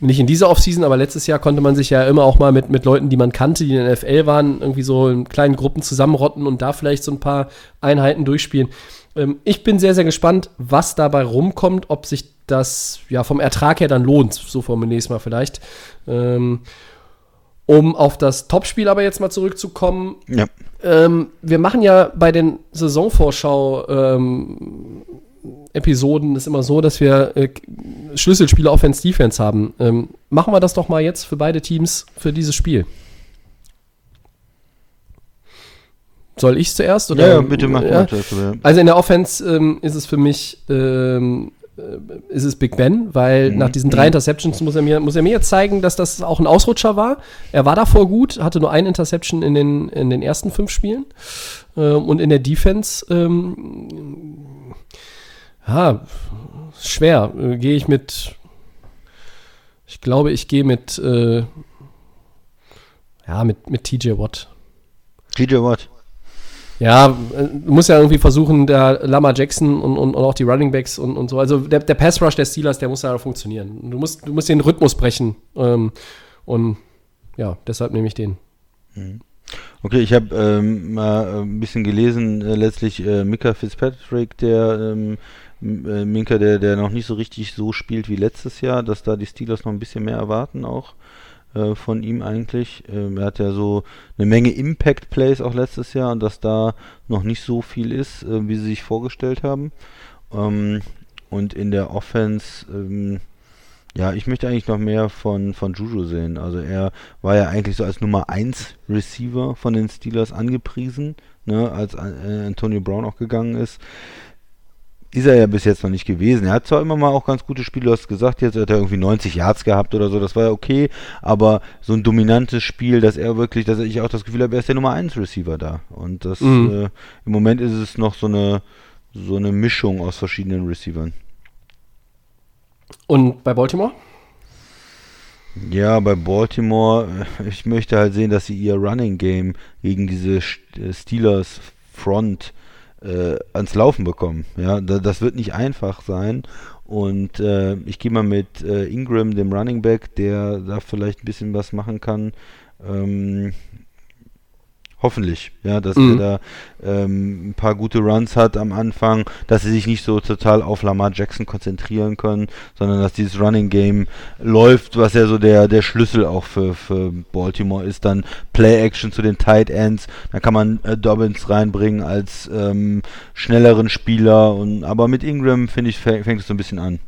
nicht in dieser Offseason, aber letztes Jahr konnte man sich ja immer auch mal mit, mit Leuten, die man kannte, die in der NFL waren, irgendwie so in kleinen Gruppen zusammenrotten und da vielleicht so ein paar Einheiten durchspielen. Ähm, ich bin sehr, sehr gespannt, was dabei rumkommt, ob sich das ja vom Ertrag her dann lohnt, so formuliere ich es mal vielleicht. Ähm, um auf das Topspiel aber jetzt mal zurückzukommen. Ja. Ähm, wir machen ja bei den Saisonvorschau ähm, Episoden ist immer so, dass wir äh, Schlüsselspiele Offense Defense haben. Ähm, machen wir das doch mal jetzt für beide Teams für dieses Spiel. Soll ich zuerst? Oder? Ja, ja, bitte mach ja. mal zuerst, ja. Also in der Offense ähm, ist es für mich ähm, äh, ist es Big Ben, weil Mhm. nach diesen drei Interceptions muss er, mir, muss er mir jetzt zeigen, dass das auch ein Ausrutscher war. Er war davor gut, hatte nur ein Interception in den, in den ersten fünf Spielen. Ähm, und in der Defense, ähm, ja, schwer. Äh, gehe ich mit, ich glaube, ich gehe mit, äh, ja, mit, mit TJ Watt. TJ Watt. Ja, äh, du musst ja irgendwie versuchen, der Lama Jackson und, und, und auch die Running Backs und, und so. Also der, der Pass Rush der Steelers, der muss ja funktionieren. Du musst, du musst den Rhythmus brechen. Ähm, und ja, deshalb nehme ich den. Okay, ich habe ähm, mal äh, ein bisschen gelesen, äh, letztlich äh, Mika Fitzpatrick, der ähm, äh, Minka, der, der noch nicht so richtig so spielt wie letztes Jahr, dass da die Steelers noch ein bisschen mehr erwarten auch äh, von ihm eigentlich. Ähm, er hat ja so eine Menge Impact Plays auch letztes Jahr und dass da noch nicht so viel ist, äh, wie sie sich vorgestellt haben. Ähm, und in der Offense, ähm, ja, ich möchte eigentlich noch mehr von, von Juju sehen. Also er war ja eigentlich so als Nummer 1 Receiver von den Steelers angepriesen, ne, als äh, Antonio Brown auch gegangen ist. Ist er ja bis jetzt noch nicht gewesen. Er hat zwar immer mal auch ganz gute Spiele, du hast gesagt, jetzt hat er irgendwie 90 Yards gehabt oder so, das war ja okay, aber so ein dominantes Spiel, dass er wirklich, dass ich auch das Gefühl habe, er ist der Nummer 1 Receiver da. Und das Mhm. äh, im Moment ist es noch so eine so eine Mischung aus verschiedenen Receivern. Und bei Baltimore? Ja, bei Baltimore, äh, ich möchte halt sehen, dass sie ihr Running Game gegen diese äh, Steelers Front äh, ans Laufen bekommen. Ja, da, das wird nicht einfach sein. Und äh, ich gehe mal mit äh, Ingram, dem Running Back, der da vielleicht ein bisschen was machen kann. Ähm, hoffentlich, ja, dass Mhm. er da ähm, ein paar gute Runs hat am Anfang, dass sie sich nicht so total auf Lamar Jackson konzentrieren können, sondern dass dieses Running Game läuft, was ja so der, der Schlüssel auch für, für Baltimore ist. Dann Play-Action zu den Tight Ends, da kann man äh, Dobbins reinbringen als ähm, schnelleren Spieler. Und, aber mit Ingram, finde ich, fäng- fängt es so ein bisschen an.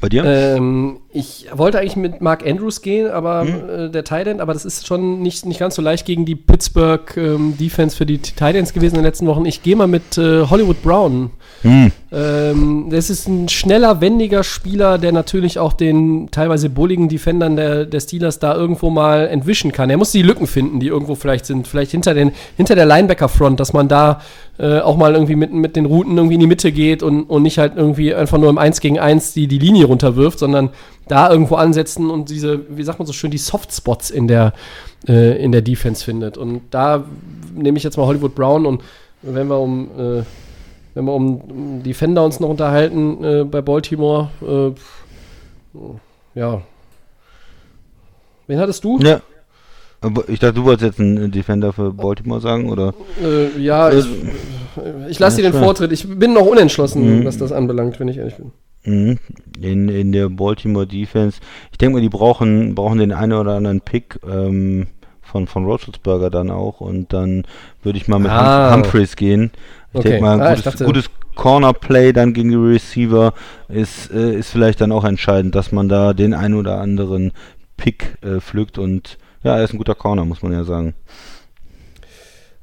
Bei dir? Ähm, ich wollte eigentlich mit Mark Andrews gehen, aber Hm. äh, der Tight End, aber das ist schon nicht, nicht ganz so leicht gegen die Pittsburgh ähm, Defense für die Tight Ends gewesen in den letzten Wochen. Ich gehe mal mit äh, Hollywood Brown. Hm. Ähm, das ist ein schneller, wendiger Spieler, der natürlich auch den teilweise bulligen Defendern der, der Steelers da irgendwo mal entwischen kann. Er muss die Lücken finden, die irgendwo vielleicht sind. Vielleicht hinter, den, hinter der Linebacker-Front, dass man da äh, auch mal irgendwie mit, mit den Routen irgendwie in die Mitte geht und, und nicht halt irgendwie einfach nur im 1 gegen 1 die, die Linie runterwirft, sondern da irgendwo ansetzen und diese, wie sagt man so schön, die Softspots in der, äh, in der Defense findet. Und da nehme ich jetzt mal Hollywood Brown und wenn wir um äh, wenn wir um, um Defender uns noch unterhalten äh, bei Baltimore, äh, ja. Wen hattest du? Ja. Ich dachte, du wolltest jetzt einen Defender für Baltimore sagen, oder? Äh, ja, ich, ich lasse dir den. Vortritt. Ich bin noch unentschlossen, Mhm. was das anbelangt, wenn ich ehrlich bin. Mhm. In, in der Baltimore Defense. Ich denke mal, die brauchen, brauchen den einen oder anderen Pick ähm, von, von Roethlisberger dann auch. Und dann würde ich mal mit Ah. Hum Humphreys gehen. Ich Okay. denke mal, ein Ah, gutes, dachte- gutes Corner-Play dann gegen die Receiver ist, äh, ist vielleicht dann auch entscheidend, dass man da den einen oder anderen Pick äh, pflückt. Und ja, er ist ein guter Corner, muss man ja sagen.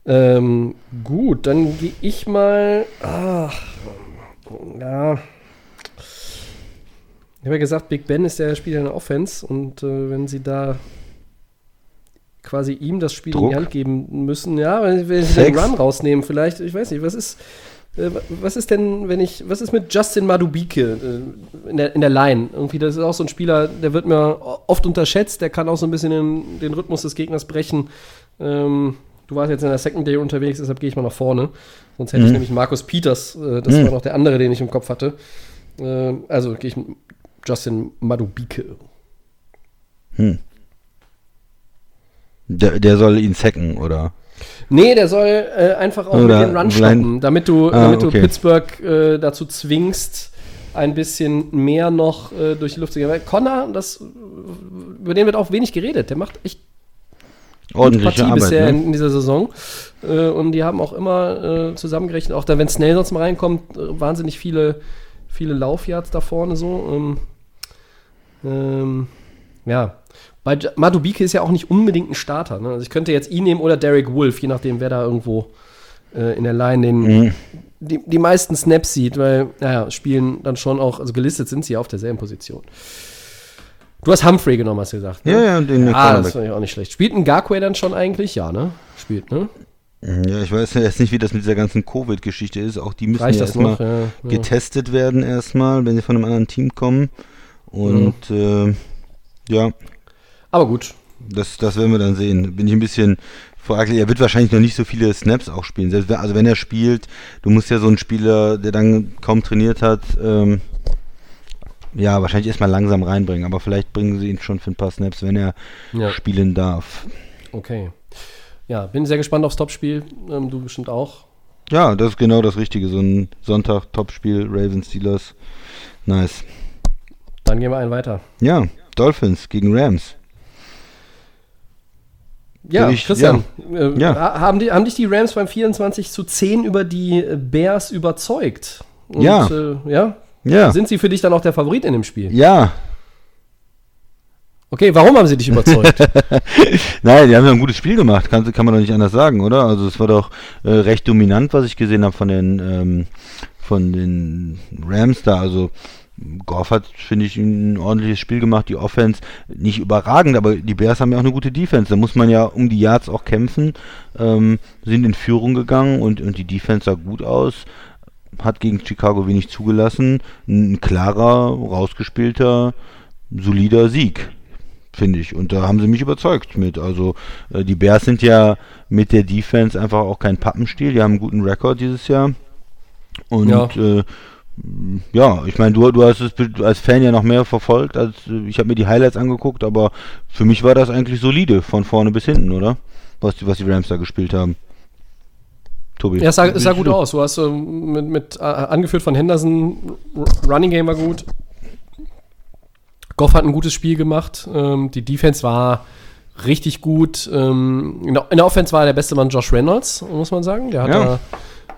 Ähm, gut, dann gehe ich mal. Ach, ja. Ich habe ja gesagt, Big Ben ist der Spieler in der Offense und äh, wenn sie da quasi ihm das Spiel in Druck? die Hand geben müssen, ja, wenn, wenn sie den? Run rausnehmen, vielleicht, ich weiß nicht, was ist. Äh, Was ist denn, wenn ich, was ist mit Justin Madubike äh, in der, in der Line? Irgendwie, das ist auch so ein Spieler, der wird mir oft unterschätzt, der kann auch so ein bisschen den, den Rhythmus des Gegners brechen. Ähm, du warst jetzt in der Secondary unterwegs, deshalb gehe ich mal nach vorne. Sonst hätte ich Mhm. nämlich Markus Peters, äh, das Mhm. war noch der andere, den ich im Kopf hatte. Äh, also gehe ich mit Justin Madubike. Hm. Der, der soll ihn sacken, oder? Nee, der soll äh, einfach auch Oder mit den Run stoppen, damit du, Ah, damit du okay. Pittsburgh äh, dazu zwingst, ein bisschen mehr noch äh, durch die Luft zu gehen. Weil Connor, das, über den wird auch wenig geredet. Der macht echt Ordentliche Partie Arbeit. bisher Ne? in, in dieser Saison. Äh, und die haben auch immer äh, zusammengerechnet, auch da, wenn Snell sonst mal reinkommt, äh, wahnsinnig viele, viele Laufyards da vorne so. Ähm, ähm, ja. Bei Madubike ist ja auch nicht unbedingt ein Starter. Ne? Also ich könnte jetzt ihn nehmen oder Derek Wolf, je nachdem, wer da irgendwo äh, in der Line den, Mhm. die, die meisten Snaps sieht, weil, naja, spielen dann schon auch, also gelistet sind sie auf derselben Position. Du hast Humphrey genommen, hast du gesagt. ne? Ja, ja, und den Ah, das finde ich auch nicht schlecht. Spielt ein Garquay dann schon eigentlich? Ja, ne? Spielt, ne? Ja, ich weiß jetzt nicht, wie das mit dieser ganzen Covid-Geschichte ist. Auch die müssen Reicht ja erstmal noch? Ja, ja. getestet werden erstmal, wenn sie von einem anderen Team kommen. Und Mhm. äh, ja, Aber gut. das, das werden wir dann sehen. Bin ich ein bisschen fraglich. Er wird wahrscheinlich noch nicht so viele Snaps auch spielen. Selbst wenn, also wenn er spielt, du musst ja so einen Spieler, der dann kaum trainiert hat, ähm, ja, wahrscheinlich erstmal langsam reinbringen. Aber vielleicht bringen sie ihn schon für ein paar Snaps, wenn er Ja. spielen darf. Okay. Ja, bin sehr gespannt aufs Topspiel. Ähm, du bestimmt auch. Ja, das ist genau das Richtige. So ein Sonntag-Topspiel, Ravens, Steelers. Nice. Dann gehen wir einen weiter. Ja, Dolphins gegen Rams. Ja, ich- Christian, Äh, Ja. ha- Haben, die, haben dich die Rams beim 24 zu 10 über die Bears überzeugt? Und, Ja. Äh, ja? Ja. Sind sie für dich dann auch der Favorit in dem Spiel? Ja. Okay, warum haben sie dich überzeugt? (laughs) Nein, die haben ja ein gutes Spiel gemacht, kann, kann man doch nicht anders sagen, oder? Also es war doch äh, recht dominant, was ich gesehen habe von den ähm, von den Rams da. Also Goff hat, finde ich, ein ordentliches Spiel gemacht. Die Offense nicht überragend, aber die Bears haben ja auch eine gute Defense. Da muss man ja um die Yards auch kämpfen. Ähm, sind in Führung gegangen und, und die Defense sah gut aus. Hat gegen Chicago wenig zugelassen. Ein klarer, rausgespielter, solider Sieg finde ich. Und da haben sie mich überzeugt mit. Also äh, die Bears sind ja mit der Defense einfach auch kein Pappenstiel. Die haben einen guten Rekord dieses Jahr. Und Ja. äh, ja ich meine, du, du hast es als Fan ja noch mehr verfolgt. Als, ich habe mir die Highlights angeguckt, aber für mich war das eigentlich solide, von vorne bis hinten, oder? Was die, was die Rams da gespielt haben. Tobi. ja, es sah, sah gut aus. Du hast ähm, mit, mit äh, angeführt von Henderson, R Running Game war gut. Goff hat ein gutes Spiel gemacht. Ähm, die Defense war richtig gut. Ähm, in, der, in der Offense war der beste Mann Josh Reynolds, muss man sagen. Der hat, Ja. da,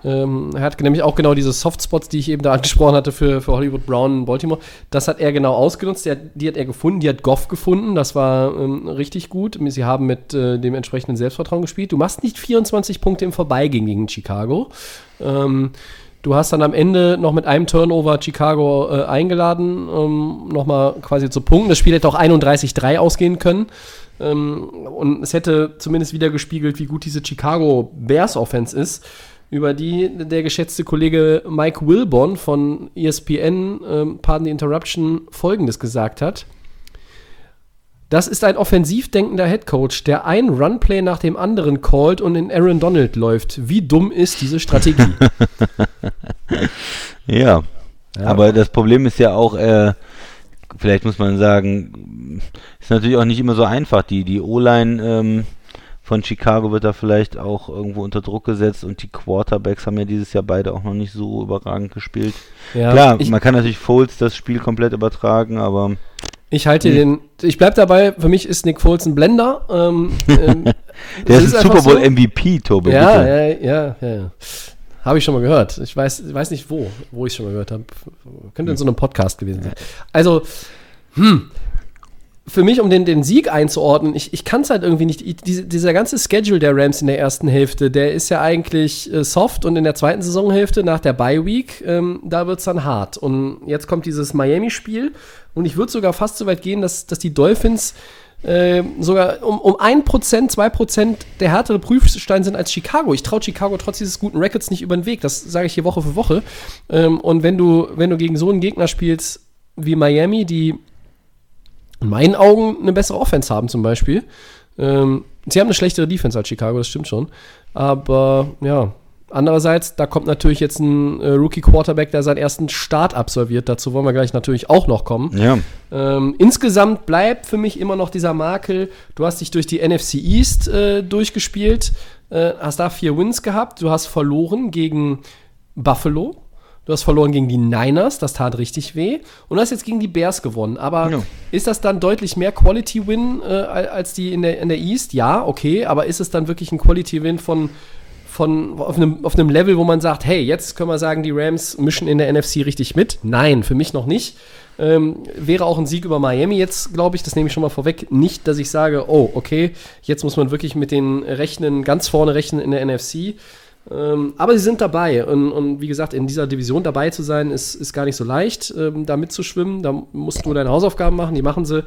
ähm, er hat nämlich auch genau diese Softspots, die ich eben da angesprochen hatte für, für Hollywood Brown in Baltimore. Das hat er genau ausgenutzt. Der, die hat er gefunden. Die hat Goff gefunden. Das war ähm, richtig gut. Sie haben mit äh, dem entsprechenden Selbstvertrauen gespielt. Du machst nicht 24 Punkte im Vorbeigehen gegen Chicago. Ähm, Du hast dann am Ende noch mit einem Turnover Chicago äh, eingeladen, ähm, nochmal quasi zu punkten. Das Spiel hätte auch 31-3 ausgehen können. Ähm, und es hätte zumindest wieder gespiegelt, wie gut diese Chicago Bears Offense ist, über die der geschätzte Kollege Mike Wilborn von ESPN, ähm, Pardon the Interruption, folgendes gesagt hat. Das ist ein offensiv denkender Headcoach, der ein Runplay nach dem anderen callt und in Aaron Donald läuft. Wie dumm ist diese Strategie? (laughs) Ja. Aber das Problem ist ja auch, äh, vielleicht muss man sagen, ist natürlich auch nicht immer so einfach. Die, die O-Line ähm, von Chicago wird da vielleicht auch irgendwo unter Druck gesetzt und die Quarterbacks haben ja dieses Jahr beide auch noch nicht so überragend gespielt. Ja, Klar, man kann natürlich Foles das Spiel komplett übertragen, aber ich halte den. Ich bleib dabei. Für mich ist Nick Foles ein Blender. Ähm, ähm, (laughs) der es ist ein Super Bowl so. MVP, Tobi. Ja, ja, ja, ja. ja. Habe ich schon mal gehört. Ich weiß, ich weiß nicht wo, wo ich schon mal gehört habe. Könnte in so einem Podcast gewesen sein. Also, hm. Für mich, um den, den Sieg einzuordnen, ich, ich kann es halt irgendwie nicht. Ich- Diese, dieser ganze Schedule der Rams in der ersten Hälfte, der ist ja eigentlich äh, soft und in der zweiten Saisonhälfte nach der Bye Week, ähm, da wird es dann hart. Und jetzt kommt dieses Miami-Spiel und ich würde sogar fast so weit gehen, dass, dass die Dolphins äh, sogar um, um 1%, 2% der härtere Prüfstein sind als Chicago. Ich traue Chicago trotz dieses guten Records nicht über den Weg. Das sage ich hier Woche für Woche. Ähm, und wenn du, wenn du gegen so einen Gegner spielst wie Miami, die in meinen Augen eine bessere Offense haben zum Beispiel. Ähm, sie haben eine schlechtere Defense als Chicago, das stimmt schon. Aber ja, andererseits, da kommt natürlich jetzt ein äh, Rookie-Quarterback, der seinen ersten Start absolviert. Dazu wollen wir gleich natürlich auch noch kommen. Ja. Ähm, insgesamt bleibt für mich immer noch dieser Makel, du hast dich durch die NFC East äh, durchgespielt. äh, hast da vier Wins gehabt. Du hast verloren gegen Buffalo. Du hast verloren gegen die Niners, das tat richtig weh. Und du hast jetzt gegen die Bears gewonnen. Aber Ja. ist das dann deutlich mehr Quality-Win äh, als die in der, in der East? Ja, okay. Aber ist es dann wirklich ein Quality-Win von, von auf, einem, auf einem Level, wo man sagt, hey, jetzt können wir sagen, die Rams mischen in der NFC richtig mit? Nein, für mich noch nicht. Ähm, wäre auch ein Sieg über Miami jetzt, glaube ich, das nehme ich schon mal vorweg. Nicht, dass ich sage, oh, okay, jetzt muss man wirklich mit den Rechnen ganz vorne rechnen in der NFC. Ähm, aber sie sind dabei. Und, und wie gesagt, in dieser Division dabei zu sein, ist, ist gar nicht so leicht, ähm, da mitzuschwimmen. Da musst du deine Hausaufgaben machen, die machen sie.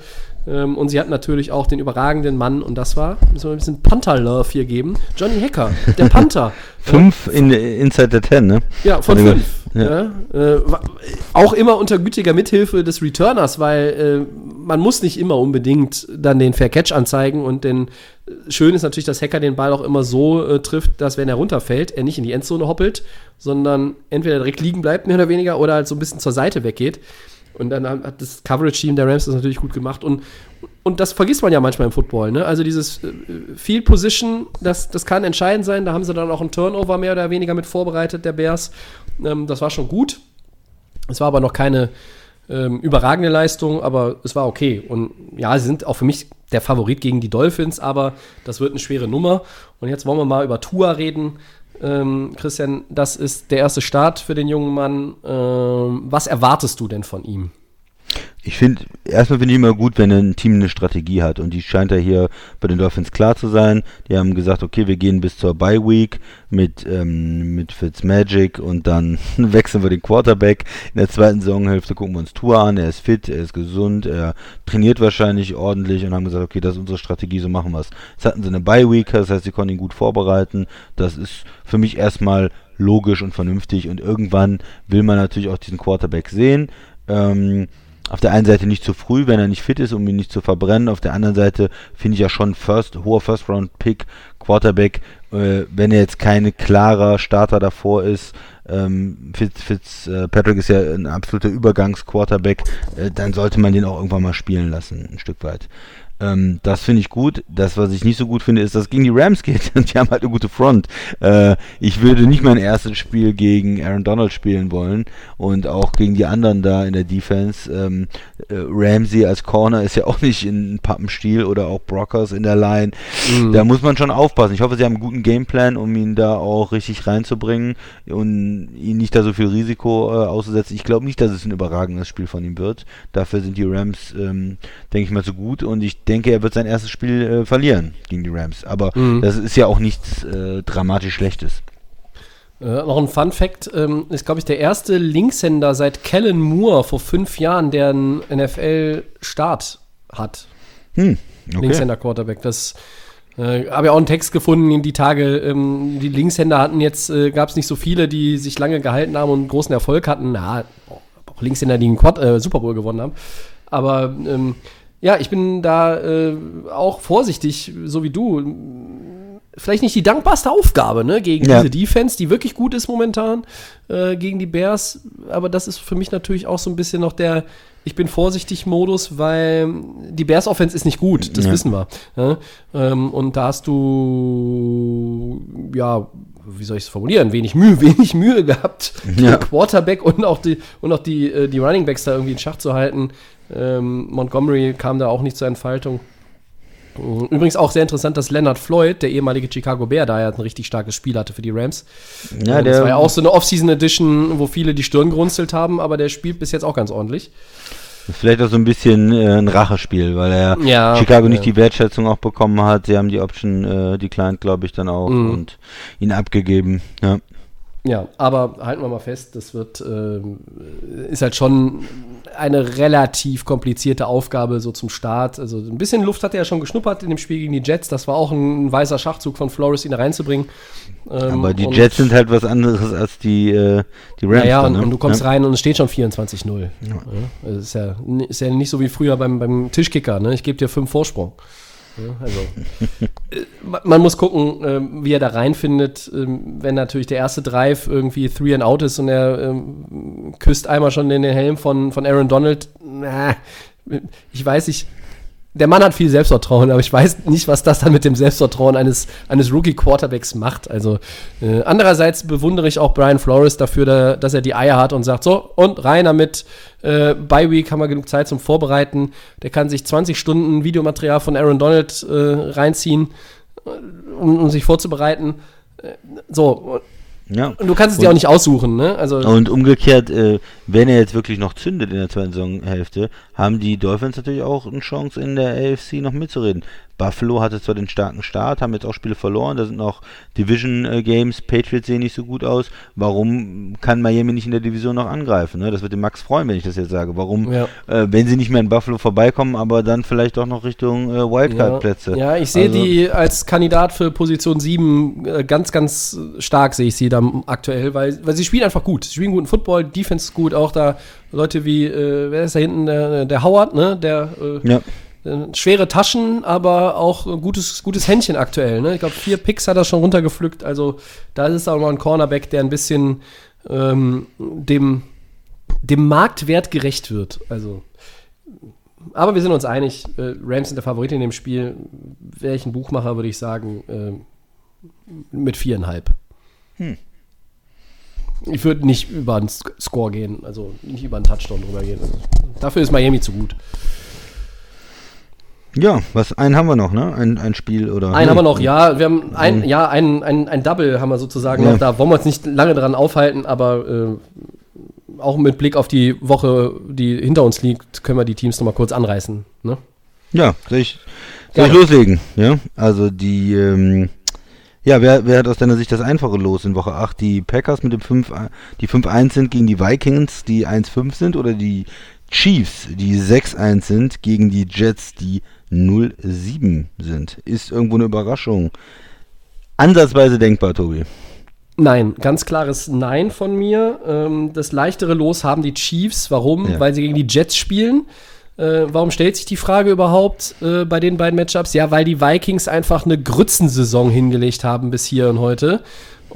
Ähm, und sie hatten natürlich auch den überragenden Mann, und das war, müssen wir ein bisschen Panther-Love hier geben. Johnny Hacker, der Panther. (laughs) Fünf in, inside the ten, ne? Ja, von fünf. Ja. äh, wa- auch immer unter gütiger Mithilfe des Returners, weil äh, man muss nicht immer unbedingt dann den Fair Catch anzeigen und den äh, schön ist natürlich, dass Hacker den Ball auch immer so äh, trifft, dass wenn er runterfällt, er nicht in die Endzone hoppelt, sondern entweder direkt liegen bleibt, mehr oder weniger, oder halt so ein bisschen zur Seite weggeht. Und dann hat das Coverage-Team der Rams das natürlich gut gemacht. Und, und das vergisst man ja manchmal im Football. Ne? Also dieses äh, Field Position, das, das kann entscheidend sein. Da haben sie dann auch einen Turnover mehr oder weniger mit vorbereitet, der Bears. Ähm, das war schon gut. Es war aber noch keine ähm, überragende Leistung, aber es war okay. Und ja, sie sind auch für mich der Favorit gegen die Dolphins, aber das wird eine schwere Nummer. Und jetzt wollen wir mal über Tua reden. Ähm, Christian, das ist der erste Start für den jungen Mann. Ähm, was erwartest du denn von ihm? Ich finde, erstmal finde ich immer gut, wenn ein Team eine Strategie hat und die scheint ja hier bei den Dolphins klar zu sein. Die haben gesagt, okay, wir gehen bis zur Bye Week mit, ähm, mit Fitzmagic und dann (laughs) wechseln wir den Quarterback. In der zweiten Saisonhälfte gucken wir uns Tour an, er ist fit, er ist gesund, er trainiert wahrscheinlich ordentlich und haben gesagt, okay, das ist unsere Strategie, so machen wir es. Jetzt hatten sie eine Bye Week, das heißt, sie konnten ihn gut vorbereiten. Das ist für mich erstmal logisch und vernünftig und irgendwann will man natürlich auch diesen Quarterback sehen. Ähm, auf der einen Seite nicht zu früh, wenn er nicht fit ist, um ihn nicht zu verbrennen. Auf der anderen Seite finde ich ja schon First, hoher First-Round-Pick, Quarterback, äh, wenn er jetzt keine klarer Starter davor ist. Ähm, Fitz, Fitz äh, Patrick ist ja ein absoluter Übergangs-Quarterback, äh, dann sollte man den auch irgendwann mal spielen lassen, ein Stück weit. Ähm, das finde ich gut. Das, was ich nicht so gut finde, ist, dass es gegen die Rams geht. Und (laughs) die haben halt eine gute Front. Äh, ich würde nicht mein erstes Spiel gegen Aaron Donald spielen wollen. Und auch gegen die anderen da in der Defense. Ähm, äh, Ramsey als Corner ist ja auch nicht in Pappenstiel oder auch Brockers in der Line. Da muss man schon aufpassen. Ich hoffe, sie haben einen guten Gameplan, um ihn da auch richtig reinzubringen und ihn nicht da so viel Risiko äh, auszusetzen. Ich glaube nicht, dass es ein überragendes Spiel von ihm wird. Dafür sind die Rams, ähm, denke ich mal, zu gut und ich denke, er wird sein erstes Spiel äh, verlieren gegen die Rams. Aber das ist ja auch nichts äh, dramatisch Schlechtes. Äh, noch ein Fun Fact: ähm, ist, glaube ich, der erste Linkshänder seit Kellen Moore vor fünf Jahren, der einen NFL-Start hat. Hm, okay. Linkshänder-Quarterback. Das äh, habe ja auch einen Text gefunden in die Tage. Ähm, die Linkshänder hatten jetzt, äh, gab es nicht so viele, die sich lange gehalten haben und großen Erfolg hatten. Na, auch Linkshänder, die einen Quad, äh, Super Bowl gewonnen haben. Aber ähm, ja, ich bin da äh, auch vorsichtig, so wie du. Vielleicht nicht die dankbarste Aufgabe, ne, gegen Ja. diese Defense, die wirklich gut ist momentan, äh, gegen die Bears. Aber das ist für mich natürlich auch so ein bisschen noch der Ich bin vorsichtig Modus, weil die Bears Offense ist nicht gut, das Ja. wissen wir. Ja? Ähm, und da hast du, ja, wie soll ich es formulieren, wenig Mühe, (laughs) wenig Mühe gehabt, Ja. den Quarterback und auch die, und auch die, äh, die Running Backs da irgendwie in Schach zu halten. Ähm, Montgomery kam da auch nicht zur Entfaltung. Übrigens auch sehr interessant, dass Leonard Floyd, der ehemalige Chicago Bear, da ja ein richtig starkes Spiel hatte für die Rams. Ja, Äh, das der- war ja auch so eine Off-Season Edition, wo viele die Stirn gerunzelt haben, aber der spielt bis jetzt auch ganz ordentlich. Vielleicht auch so ein bisschen äh, ein Rachespiel, weil er Ja, Chicago nicht ja. die Wertschätzung auch bekommen hat. Sie haben die Option äh, declined, glaube ich, dann auch Mhm. und ihn abgegeben. Ja. Ja, aber halten wir mal fest, das wird, ähm, ist halt schon eine relativ komplizierte Aufgabe so zum Start. Also ein bisschen Luft hat er ja schon geschnuppert in dem Spiel gegen die Jets. Das war auch ein weißer Schachzug von Flores, ihn da reinzubringen. Ähm, Aber die Jets sind halt was anderes als die, äh, die Rams. Ja, ja, und, ne? und du kommst ja. rein und es steht schon 24-0. Ja. Also ist, ja, ist ja nicht so wie früher beim, beim Tischkicker, ne? Ich gebe dir fünf Vorsprung. Also, (laughs) äh, ma- man muss gucken, ähm, wie er da reinfindet. Ähm, wenn natürlich der erste Drive irgendwie Three and Out ist und er ähm, küsst einmal schon den Helm von, von Aaron Donald. Na, ich weiß nicht. Der Mann hat viel Selbstvertrauen, aber ich weiß nicht, was das dann mit dem Selbstvertrauen eines, eines Rookie-Quarterbacks macht. Also äh, andererseits bewundere ich auch Brian Flores dafür, da, dass er die Eier hat und sagt, so, und rein damit, äh, Bye Week haben wir genug Zeit zum Vorbereiten. Der kann sich 20 Stunden Videomaterial von Aaron Donald äh, reinziehen, äh, um, um sich vorzubereiten. Äh, so, Ja. und du kannst es dir auch nicht aussuchen, ne? Also, Und umgekehrt, äh, wenn er jetzt wirklich noch zündet in der zweiten Saisonhälfte, haben die Dolphins natürlich auch eine Chance in der AFC noch mitzureden. Buffalo hatte zwar den starken Start, haben jetzt auch Spiele verloren, da sind noch Division äh, Games, Patriots sehen nicht so gut aus. Warum kann Miami nicht in der Division noch angreifen? Ne? Das wird den Max freuen, wenn ich das jetzt sage. Warum, Ja. äh, wenn sie nicht mehr in Buffalo vorbeikommen, aber dann vielleicht auch noch Richtung äh, Wildcard-Plätze. Ja, ich sehe Also- die als Kandidat für Position 7 äh, ganz, ganz stark, sehe ich sie da aktuell, weil, weil sie spielen einfach gut. Sie spielen guten Football, Defense ist gut, auch da Leute wie, äh, wer ist da hinten, der, der Howard, ne, der äh, Ja. Äh, schwere Taschen, aber auch ein gutes, gutes Händchen aktuell, ne. Ich glaube, vier Picks hat er schon runtergepflückt, also da ist auch mal ein Cornerback, der ein bisschen ähm, dem, dem Marktwert gerecht wird, also aber wir sind uns einig, äh, Rams sind der Favorit in dem Spiel. Ein Buchmacher, würde ich sagen, äh, mit viereinhalb. Hm. Ich würde nicht über einen Score gehen, also nicht über einen Touchdown drüber gehen. Dafür ist Miami zu gut. Ja, was, einen haben wir noch, ne? Ein, ein Spiel oder. Einen haben wir noch, ja. Wir haben ein, ja, ein, ein, ein Double haben wir sozusagen Ja. noch. Da wollen wir uns nicht lange dran aufhalten, aber äh, auch mit Blick auf die Woche, die hinter uns liegt, können wir die Teams nochmal kurz anreißen. Ne? Ja, soll ich, soll ich loslegen? Ja, also die, ähm, ja, wer, wer hat aus deiner Sicht das einfache Los in Woche 8? Die Packers mit dem 5, die 5-1 sind gegen die Vikings, die 1-5 sind, oder die Chiefs, die 6-1 sind, gegen die Jets, die 0-7 sind? Ist irgendwo eine Überraschung. Ansatzweise denkbar, Tobi. Nein, ganz klares Nein von mir. Ähm, das leichtere Los haben die Chiefs. Warum? Ja. Weil sie gegen die Jets spielen. Äh, warum stellt sich die Frage überhaupt äh, bei den beiden Matchups? Ja, weil die Vikings einfach eine Grützensaison hingelegt haben bis hier und heute.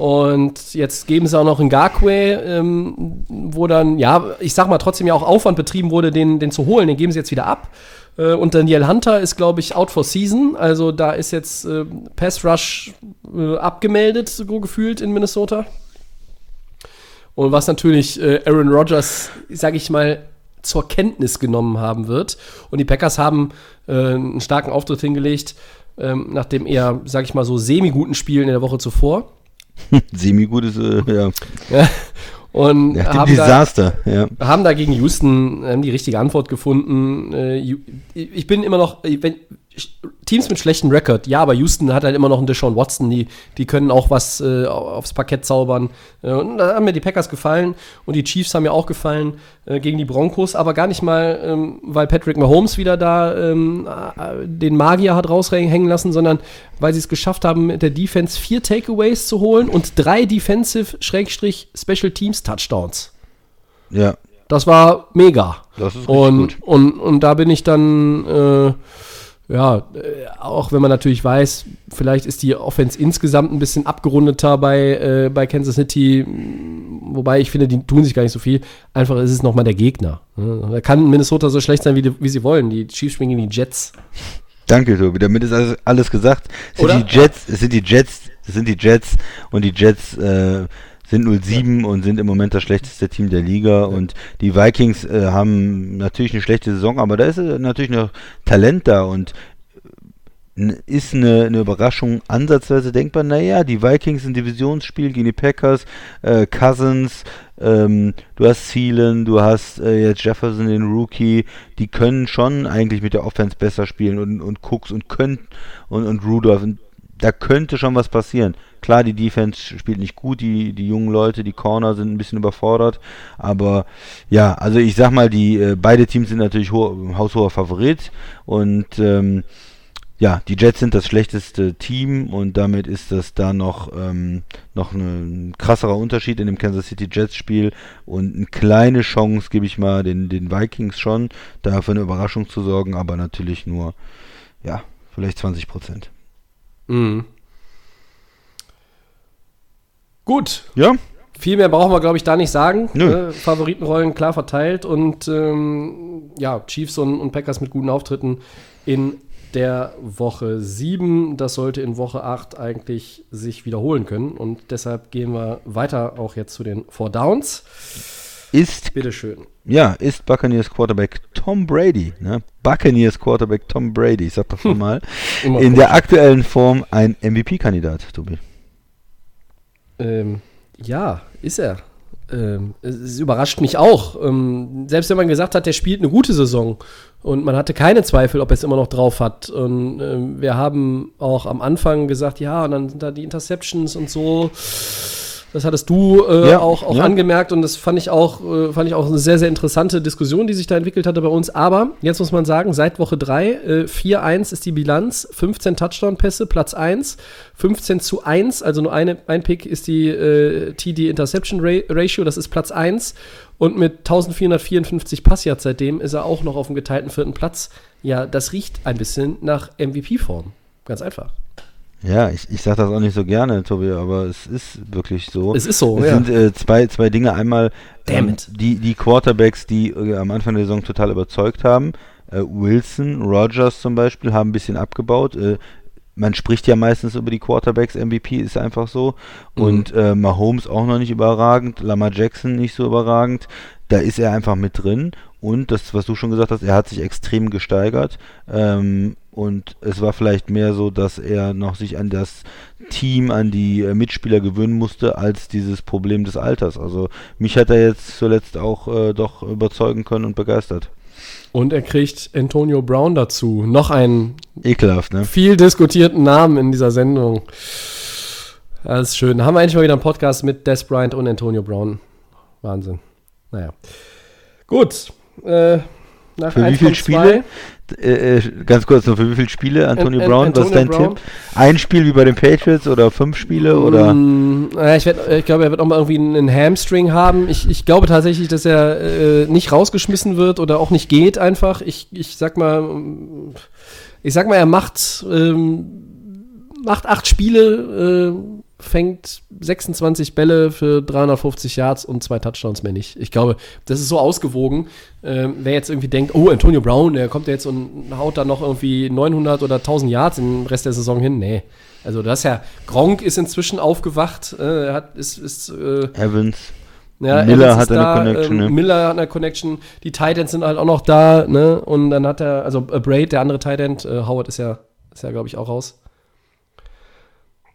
Und jetzt geben sie auch noch einen Garquay, ähm, wo dann, ja, ich sag mal, trotzdem ja auch Aufwand betrieben wurde, den, den zu holen. Den geben sie jetzt wieder ab. Äh, und Daniel Hunter ist, glaube ich, out for season. Also da ist jetzt äh, Pass Rush äh, abgemeldet, so gefühlt in Minnesota. Und was natürlich äh, Aaron Rodgers, sage ich mal, zur Kenntnis genommen haben wird. Und die Packers haben äh, einen starken Auftritt hingelegt, ähm, nach dem eher, sage ich mal, so semi-guten Spielen in der Woche zuvor. (laughs) Semi-gutes, äh, ja, Ja. Und ja haben da, Desaster, ja. haben da gegen Houston ähm, die richtige Antwort gefunden. Äh, ich bin immer noch, wenn, Teams mit schlechtem Rekord, ja, aber Houston hat halt immer noch einen Deshaun Watson, die, die können auch was äh, aufs Parkett zaubern. Äh, und da haben mir die Packers gefallen und die Chiefs haben mir auch gefallen äh, gegen die Broncos, aber gar nicht mal, ähm, weil Patrick Mahomes wieder da ähm, äh, den Magier hat raushängen lassen, sondern weil sie es geschafft haben, mit der Defense vier Takeaways zu holen und drei Defensive-Special Teams Touchdowns. Ja, Das war mega. das ist Und, gut. und, und da bin ich dann, äh, ja, äh, auch wenn man natürlich weiß, vielleicht ist die Offense insgesamt ein bisschen abgerundeter bei, äh, bei Kansas City, m, wobei ich finde, die tun sich gar nicht so viel. Einfach ist es nochmal der Gegner. ne? Da kann Minnesota so schlecht sein, wie, die, wie sie wollen. Die Chiefs spielen gegen die Jets. Danke, Tobi. Damit ist alles, alles gesagt. Es sind Oder? die Jets, sind die Jets, sind die Jets und die Jets äh, sind 07 und sind im Moment das schlechteste Team der Liga und die Vikings äh, haben natürlich eine schlechte Saison, aber da ist äh, natürlich noch Talent da und n- ist eine, eine Überraschung ansatzweise denkbar. Naja, die Vikings ein Divisionsspiel gegen die Packers, äh, Cousins, ähm, du hast Thielen, du hast äh, jetzt Jefferson, den Rookie, die können schon eigentlich mit der Offense besser spielen und, und Cooks und können und, und Rudolph. Und da könnte schon was passieren. Klar, die Defense spielt nicht gut, die, die jungen Leute, die Corner sind ein bisschen überfordert, aber ja, also ich sag mal, die äh, beide Teams sind natürlich ho haushoher Favorit und ähm, ja, die Jets sind das schlechteste Team und damit ist das da noch, ähm, noch ein krasserer Unterschied in dem Kansas City Jets Spiel und eine kleine Chance gebe ich mal den, den Vikings schon, da für eine Überraschung zu sorgen, aber natürlich nur, ja, vielleicht 20 Prozent. Mhm. Gut, Ja, Viel mehr brauchen wir, glaube ich, da nicht sagen. Nö. Äh, Favoritenrollen klar verteilt und ähm, ja, Chiefs und, und Packers mit guten Auftritten. in der Woche 7. Das sollte in Woche 8 eigentlich sich wiederholen können. Und deshalb gehen wir weiter auch jetzt zu den Four Downs. Ist, Bitteschön. ja, ist Buccaneers Quarterback Tom Brady, ne? Buccaneers Quarterback Tom Brady, ich sag das schon (laughs) mal, in der aktuellen Form ein MVP-Kandidat, Tobi. Ähm, ja, ist er. Ähm, es, überrascht mich auch. Ähm, selbst wenn man gesagt hat, der spielt eine gute Saison und man hatte keine Zweifel, ob er es immer noch drauf hat. Und ähm, wir haben auch am Anfang gesagt, ja, und dann sind da die Interceptions und so. Das hattest du äh, Ja, auch, auch ja. angemerkt und das fand ich auch, äh, fand ich auch eine sehr, sehr interessante Diskussion, die sich da entwickelt hatte bei uns. Aber jetzt muss man sagen, seit Woche 3, äh, 4-1 ist die Bilanz, 15 Touchdown-Pässe, Platz 1, 15 zu 1, also nur eine, ein Pick ist die äh, TD Interception Ra Ratio, das ist Platz 1. Und mit 1454 Passyards seitdem ist er auch noch auf dem geteilten vierten Platz. Ja, das riecht ein bisschen nach MVP-Form. Ganz einfach. Ja, ich, ich sag das auch nicht so gerne, Tobi, aber es ist wirklich so. Es ist so, Es ja. sind äh, zwei, zwei Dinge. Einmal ähm, die, die Quarterbacks, die äh, am Anfang der Saison total überzeugt haben. Äh, Wilson, Rogers zum Beispiel, haben ein bisschen abgebaut. Äh, man spricht ja meistens über die Quarterbacks, MVP ist einfach so. Mhm. Und äh, Mahomes auch noch nicht überragend, Lamar Jackson nicht so überragend. Da ist er einfach mit drin. Und das, was du schon gesagt hast, er hat sich extrem gesteigert. Ähm, und es war vielleicht mehr so, dass er noch sich an das Team, an die äh, Mitspieler gewöhnen musste, als dieses Problem des Alters. Also mich hat er jetzt zuletzt auch äh, doch überzeugen können und begeistert. Und er kriegt Antonio Brown dazu. Noch einen Ekelhaft, ne? viel diskutierten Namen in dieser Sendung. Das ist schön. Haben wir endlich mal wieder einen Podcast mit Des Bryant und Antonio Brown. Wahnsinn. Naja. Gut. Äh, nach Für wie viele Spiele? Äh, ganz kurz noch, für wie viele Spiele, Antonio An- An- Brown? Was ist dein Brown? Tipp? Ein Spiel wie bei den Patriots oder fünf Spiele? Oder? Mm, ich, ich glaube, er wird auch mal irgendwie einen Hamstring haben. Ich, ich glaube tatsächlich, dass er äh, nicht rausgeschmissen wird oder auch nicht geht einfach. Ich, ich sag mal, ich sag mal, er macht, ähm, macht acht Spiele, äh, fängt 26 Bälle für 350 Yards und zwei Touchdowns mehr nicht. Ich glaube, das ist so ausgewogen. Ähm, wer jetzt irgendwie denkt, oh, Antonio Brown, der kommt jetzt und haut da noch irgendwie 900 oder 1000 Yards im Rest der Saison hin. Nee. Also das ist ja, Gronk ist inzwischen aufgewacht, äh, hat, ist, ist äh, Evans. ja, Miller Evans hat eine Connection, ähm, ne? Miller hat eine Connection, die Titans sind halt auch noch da, ne? Und dann hat er, also äh, Braid, der andere Titan, äh, Howard ist ja, ist ja, glaube ich, auch raus.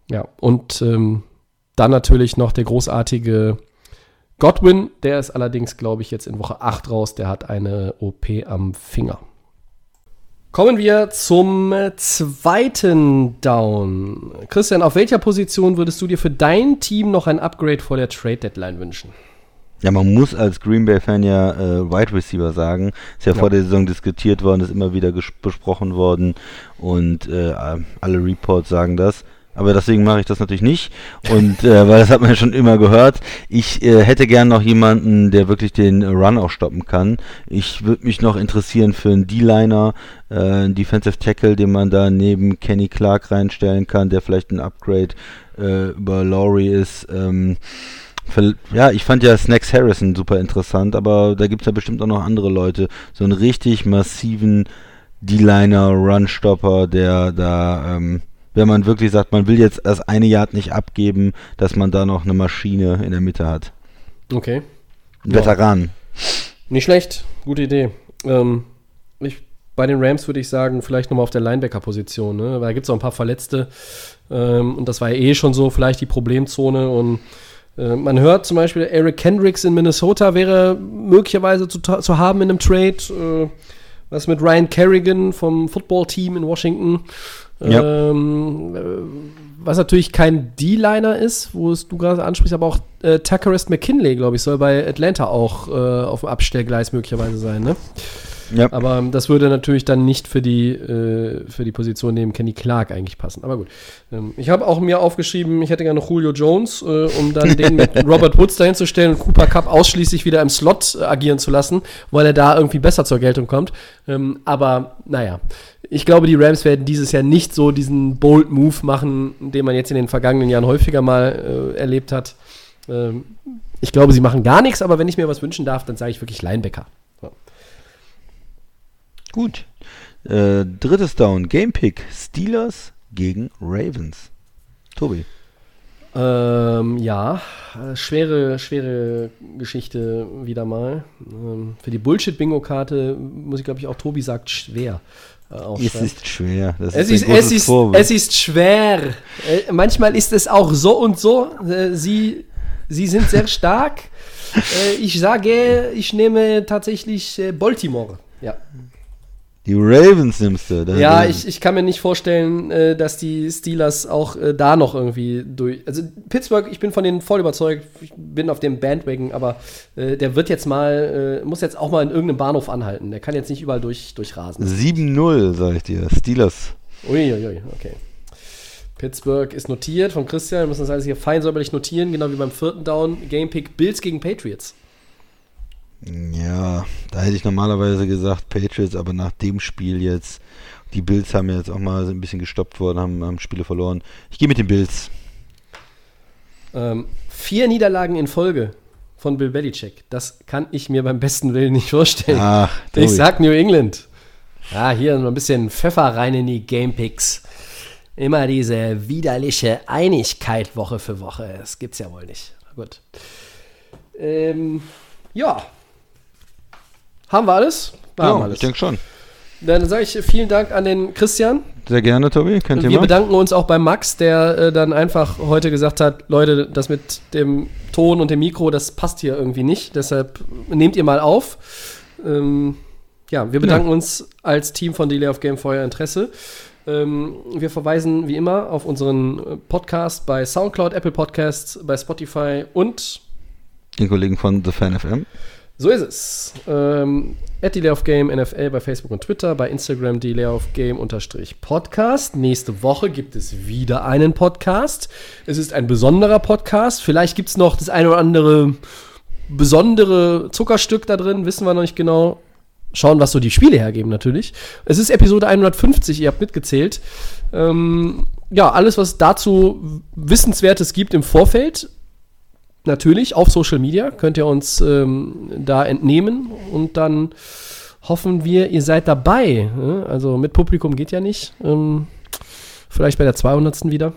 Ja, und ähm, dann natürlich noch der großartige Godwin, der ist allerdings, glaube ich, jetzt in Woche 8 raus, der hat eine OP am Finger. Kommen wir zum äh, zweiten Down. Christian, auf welcher Position würdest du dir für dein Team noch ein Upgrade vor der Trade Deadline wünschen? Ja, man muss als Green Bay-Fan ja äh, Wide Receiver sagen. Ist ja, Ja. vor der Saison diskutiert worden, ist immer wieder besprochen worden und äh, alle Reports sagen das. Aber deswegen mache ich das natürlich nicht. Und äh, weil das hat man ja schon immer gehört. Ich äh, hätte gern noch jemanden, der wirklich den Run auch stoppen kann. Ich würde mich noch interessieren für einen D-Liner, äh, einen Defensive Tackle, den man da neben Kenny Clark reinstellen kann, der vielleicht ein Upgrade äh, über Laurie ist. Ähm, Ja, ich fand ja Snacks Harrison super interessant, aber da gibt es ja bestimmt auch noch andere Leute. So einen richtig massiven D-Liner, Run-Stopper, der da, ähm, wenn man wirklich sagt, man will jetzt das eine Yard nicht abgeben, dass man da noch eine Maschine in der Mitte hat. Okay. Ein Ja. Veteran. Nicht schlecht, gute Idee. Ähm, ich, bei den Rams würde ich sagen, vielleicht nochmal auf der Linebacker-Position, ne? weil da gibt es auch ein paar Verletzte. Ähm, und das war ja eh schon so, vielleicht die Problemzone. Und äh, man hört zum Beispiel, Eric Kendricks in Minnesota wäre möglicherweise zu, zu haben in einem Trade. Äh, was mit Ryan Kerrigan vom Football-Team in Washington. Ja. Ähm, äh, was natürlich kein D-Liner ist, wo es du gerade ansprichst, aber auch äh, Tuckerist McKinley, glaube ich, soll bei Atlanta auch äh, auf dem Abstellgleis möglicherweise sein, ne? Ja. Aber ähm, das würde natürlich dann nicht für die, äh, für die Position neben Kenny Clark eigentlich passen. Aber gut. Ähm, ich habe auch mir aufgeschrieben, ich hätte gerne Julio Jones, äh, um dann den mit (laughs) Robert Woods dahin zu stellen und Cooper Cup ausschließlich wieder im Slot äh, agieren zu lassen, weil er da irgendwie besser zur Geltung kommt. Ähm, aber naja, ich glaube, die Rams werden dieses Jahr nicht so diesen Bold Move machen, den man jetzt in den vergangenen Jahren häufiger mal äh, erlebt hat. Ähm, ich glaube, sie machen gar nichts, aber wenn ich mir was wünschen darf, dann sage ich wirklich Linebacker. Gut. Äh, drittes Down, Gamepick, Steelers gegen Ravens. Tobi. Ähm, ja, äh, schwere, schwere Geschichte wieder mal. Ähm, für die Bullshit-Bingo-Karte muss ich, glaube ich, auch Tobi sagt schwer. Äh, Es ist schwer. Das Es ist, es, ist, Vorbild. es ist schwer. Äh, manchmal ist es auch so und so. Äh, sie, sie sind sehr stark. Äh, ich sage, ich nehme tatsächlich Baltimore. Ja, Die Ravens nimmst du. Da- ja ich, ich kann mir nicht vorstellen, äh, dass die Steelers auch äh, da noch irgendwie durch. Also Pittsburgh, ich bin von denen voll überzeugt. Ich bin auf dem Bandwagon, aber äh, der wird jetzt mal, muss jetzt auch mal in irgendeinem Bahnhof anhalten. Der kann jetzt nicht überall durch, durchrasen. 7-0, sag ich dir. Steelers. Uiuiui, okay. Pittsburgh ist notiert von Christian. Wir müssen das alles hier fein säuberlich notieren, genau wie beim vierten Down. Gamepick Bills gegen Patriots. Ja, da hätte ich normalerweise gesagt Patriots, aber nach dem Spiel jetzt, die Bills haben ja jetzt auch mal ein bisschen gestoppt worden, haben, haben Spiele verloren. Ich gehe mit den Bills. Ähm, vier Niederlagen in Folge von Bill Belichick. Das kann ich mir beim besten Willen nicht vorstellen. Ach, ich sag New England. Ja, hier noch ein bisschen Pfeffer rein in die Gamepicks. Immer diese widerliche Einigkeit Woche für Woche. Das gibt's ja wohl nicht. Gut. Ähm, ja. Haben wir alles? Wir haben Ja, alles. ich denke schon. Dann sage ich vielen Dank an den Christian. Sehr gerne, Tobi. Kein Wir Thema. bedanken uns auch bei Max, der äh, dann einfach heute gesagt hat, Leute, das mit dem Ton und dem Mikro, das passt hier irgendwie nicht. Deshalb nehmt ihr mal auf. Ähm, ja, wir bedanken uns als Team von Delay of Game für euer Interesse. Ähm, wir verweisen wie immer auf unseren äh, Podcast bei Soundcloud, Apple Podcasts, bei Spotify und Den Kollegen von The Fan FM. So ist es. Ähm, at Delay of Game NFL bei Facebook und Twitter, bei Instagram Delay of Game unterstrich Podcast. Nächste Woche gibt es wieder einen Podcast. Es ist ein besonderer Podcast. Vielleicht gibt es noch das eine oder andere besondere Zuckerstück da drin, wissen wir noch nicht genau. Schauen, was so die Spiele hergeben natürlich. Es ist Episode 150, ihr habt mitgezählt. Ähm, ja, alles, was dazu Wissenswertes gibt im Vorfeld, natürlich auf Social Media könnt ihr uns ähm, da entnehmen und dann hoffen wir, ihr seid dabei. ne? Also mit Publikum geht ja nicht. Ähm, vielleicht bei der 200. wieder.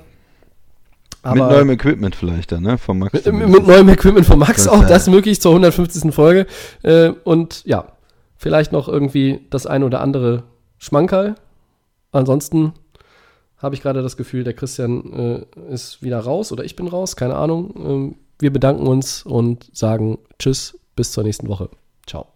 mit neuem Equipment vielleicht dann, ne? Von Max. mit, mit neuem Equipment von Max auch, das möglich zur 150. Folge. Äh, und ja, vielleicht noch irgendwie das ein oder andere Schmankerl. Ansonsten habe ich gerade das Gefühl, der Christian äh, ist wieder raus oder ich bin raus, keine Ahnung. Ähm, wir bedanken uns und sagen Tschüss, bis zur nächsten Woche. Ciao.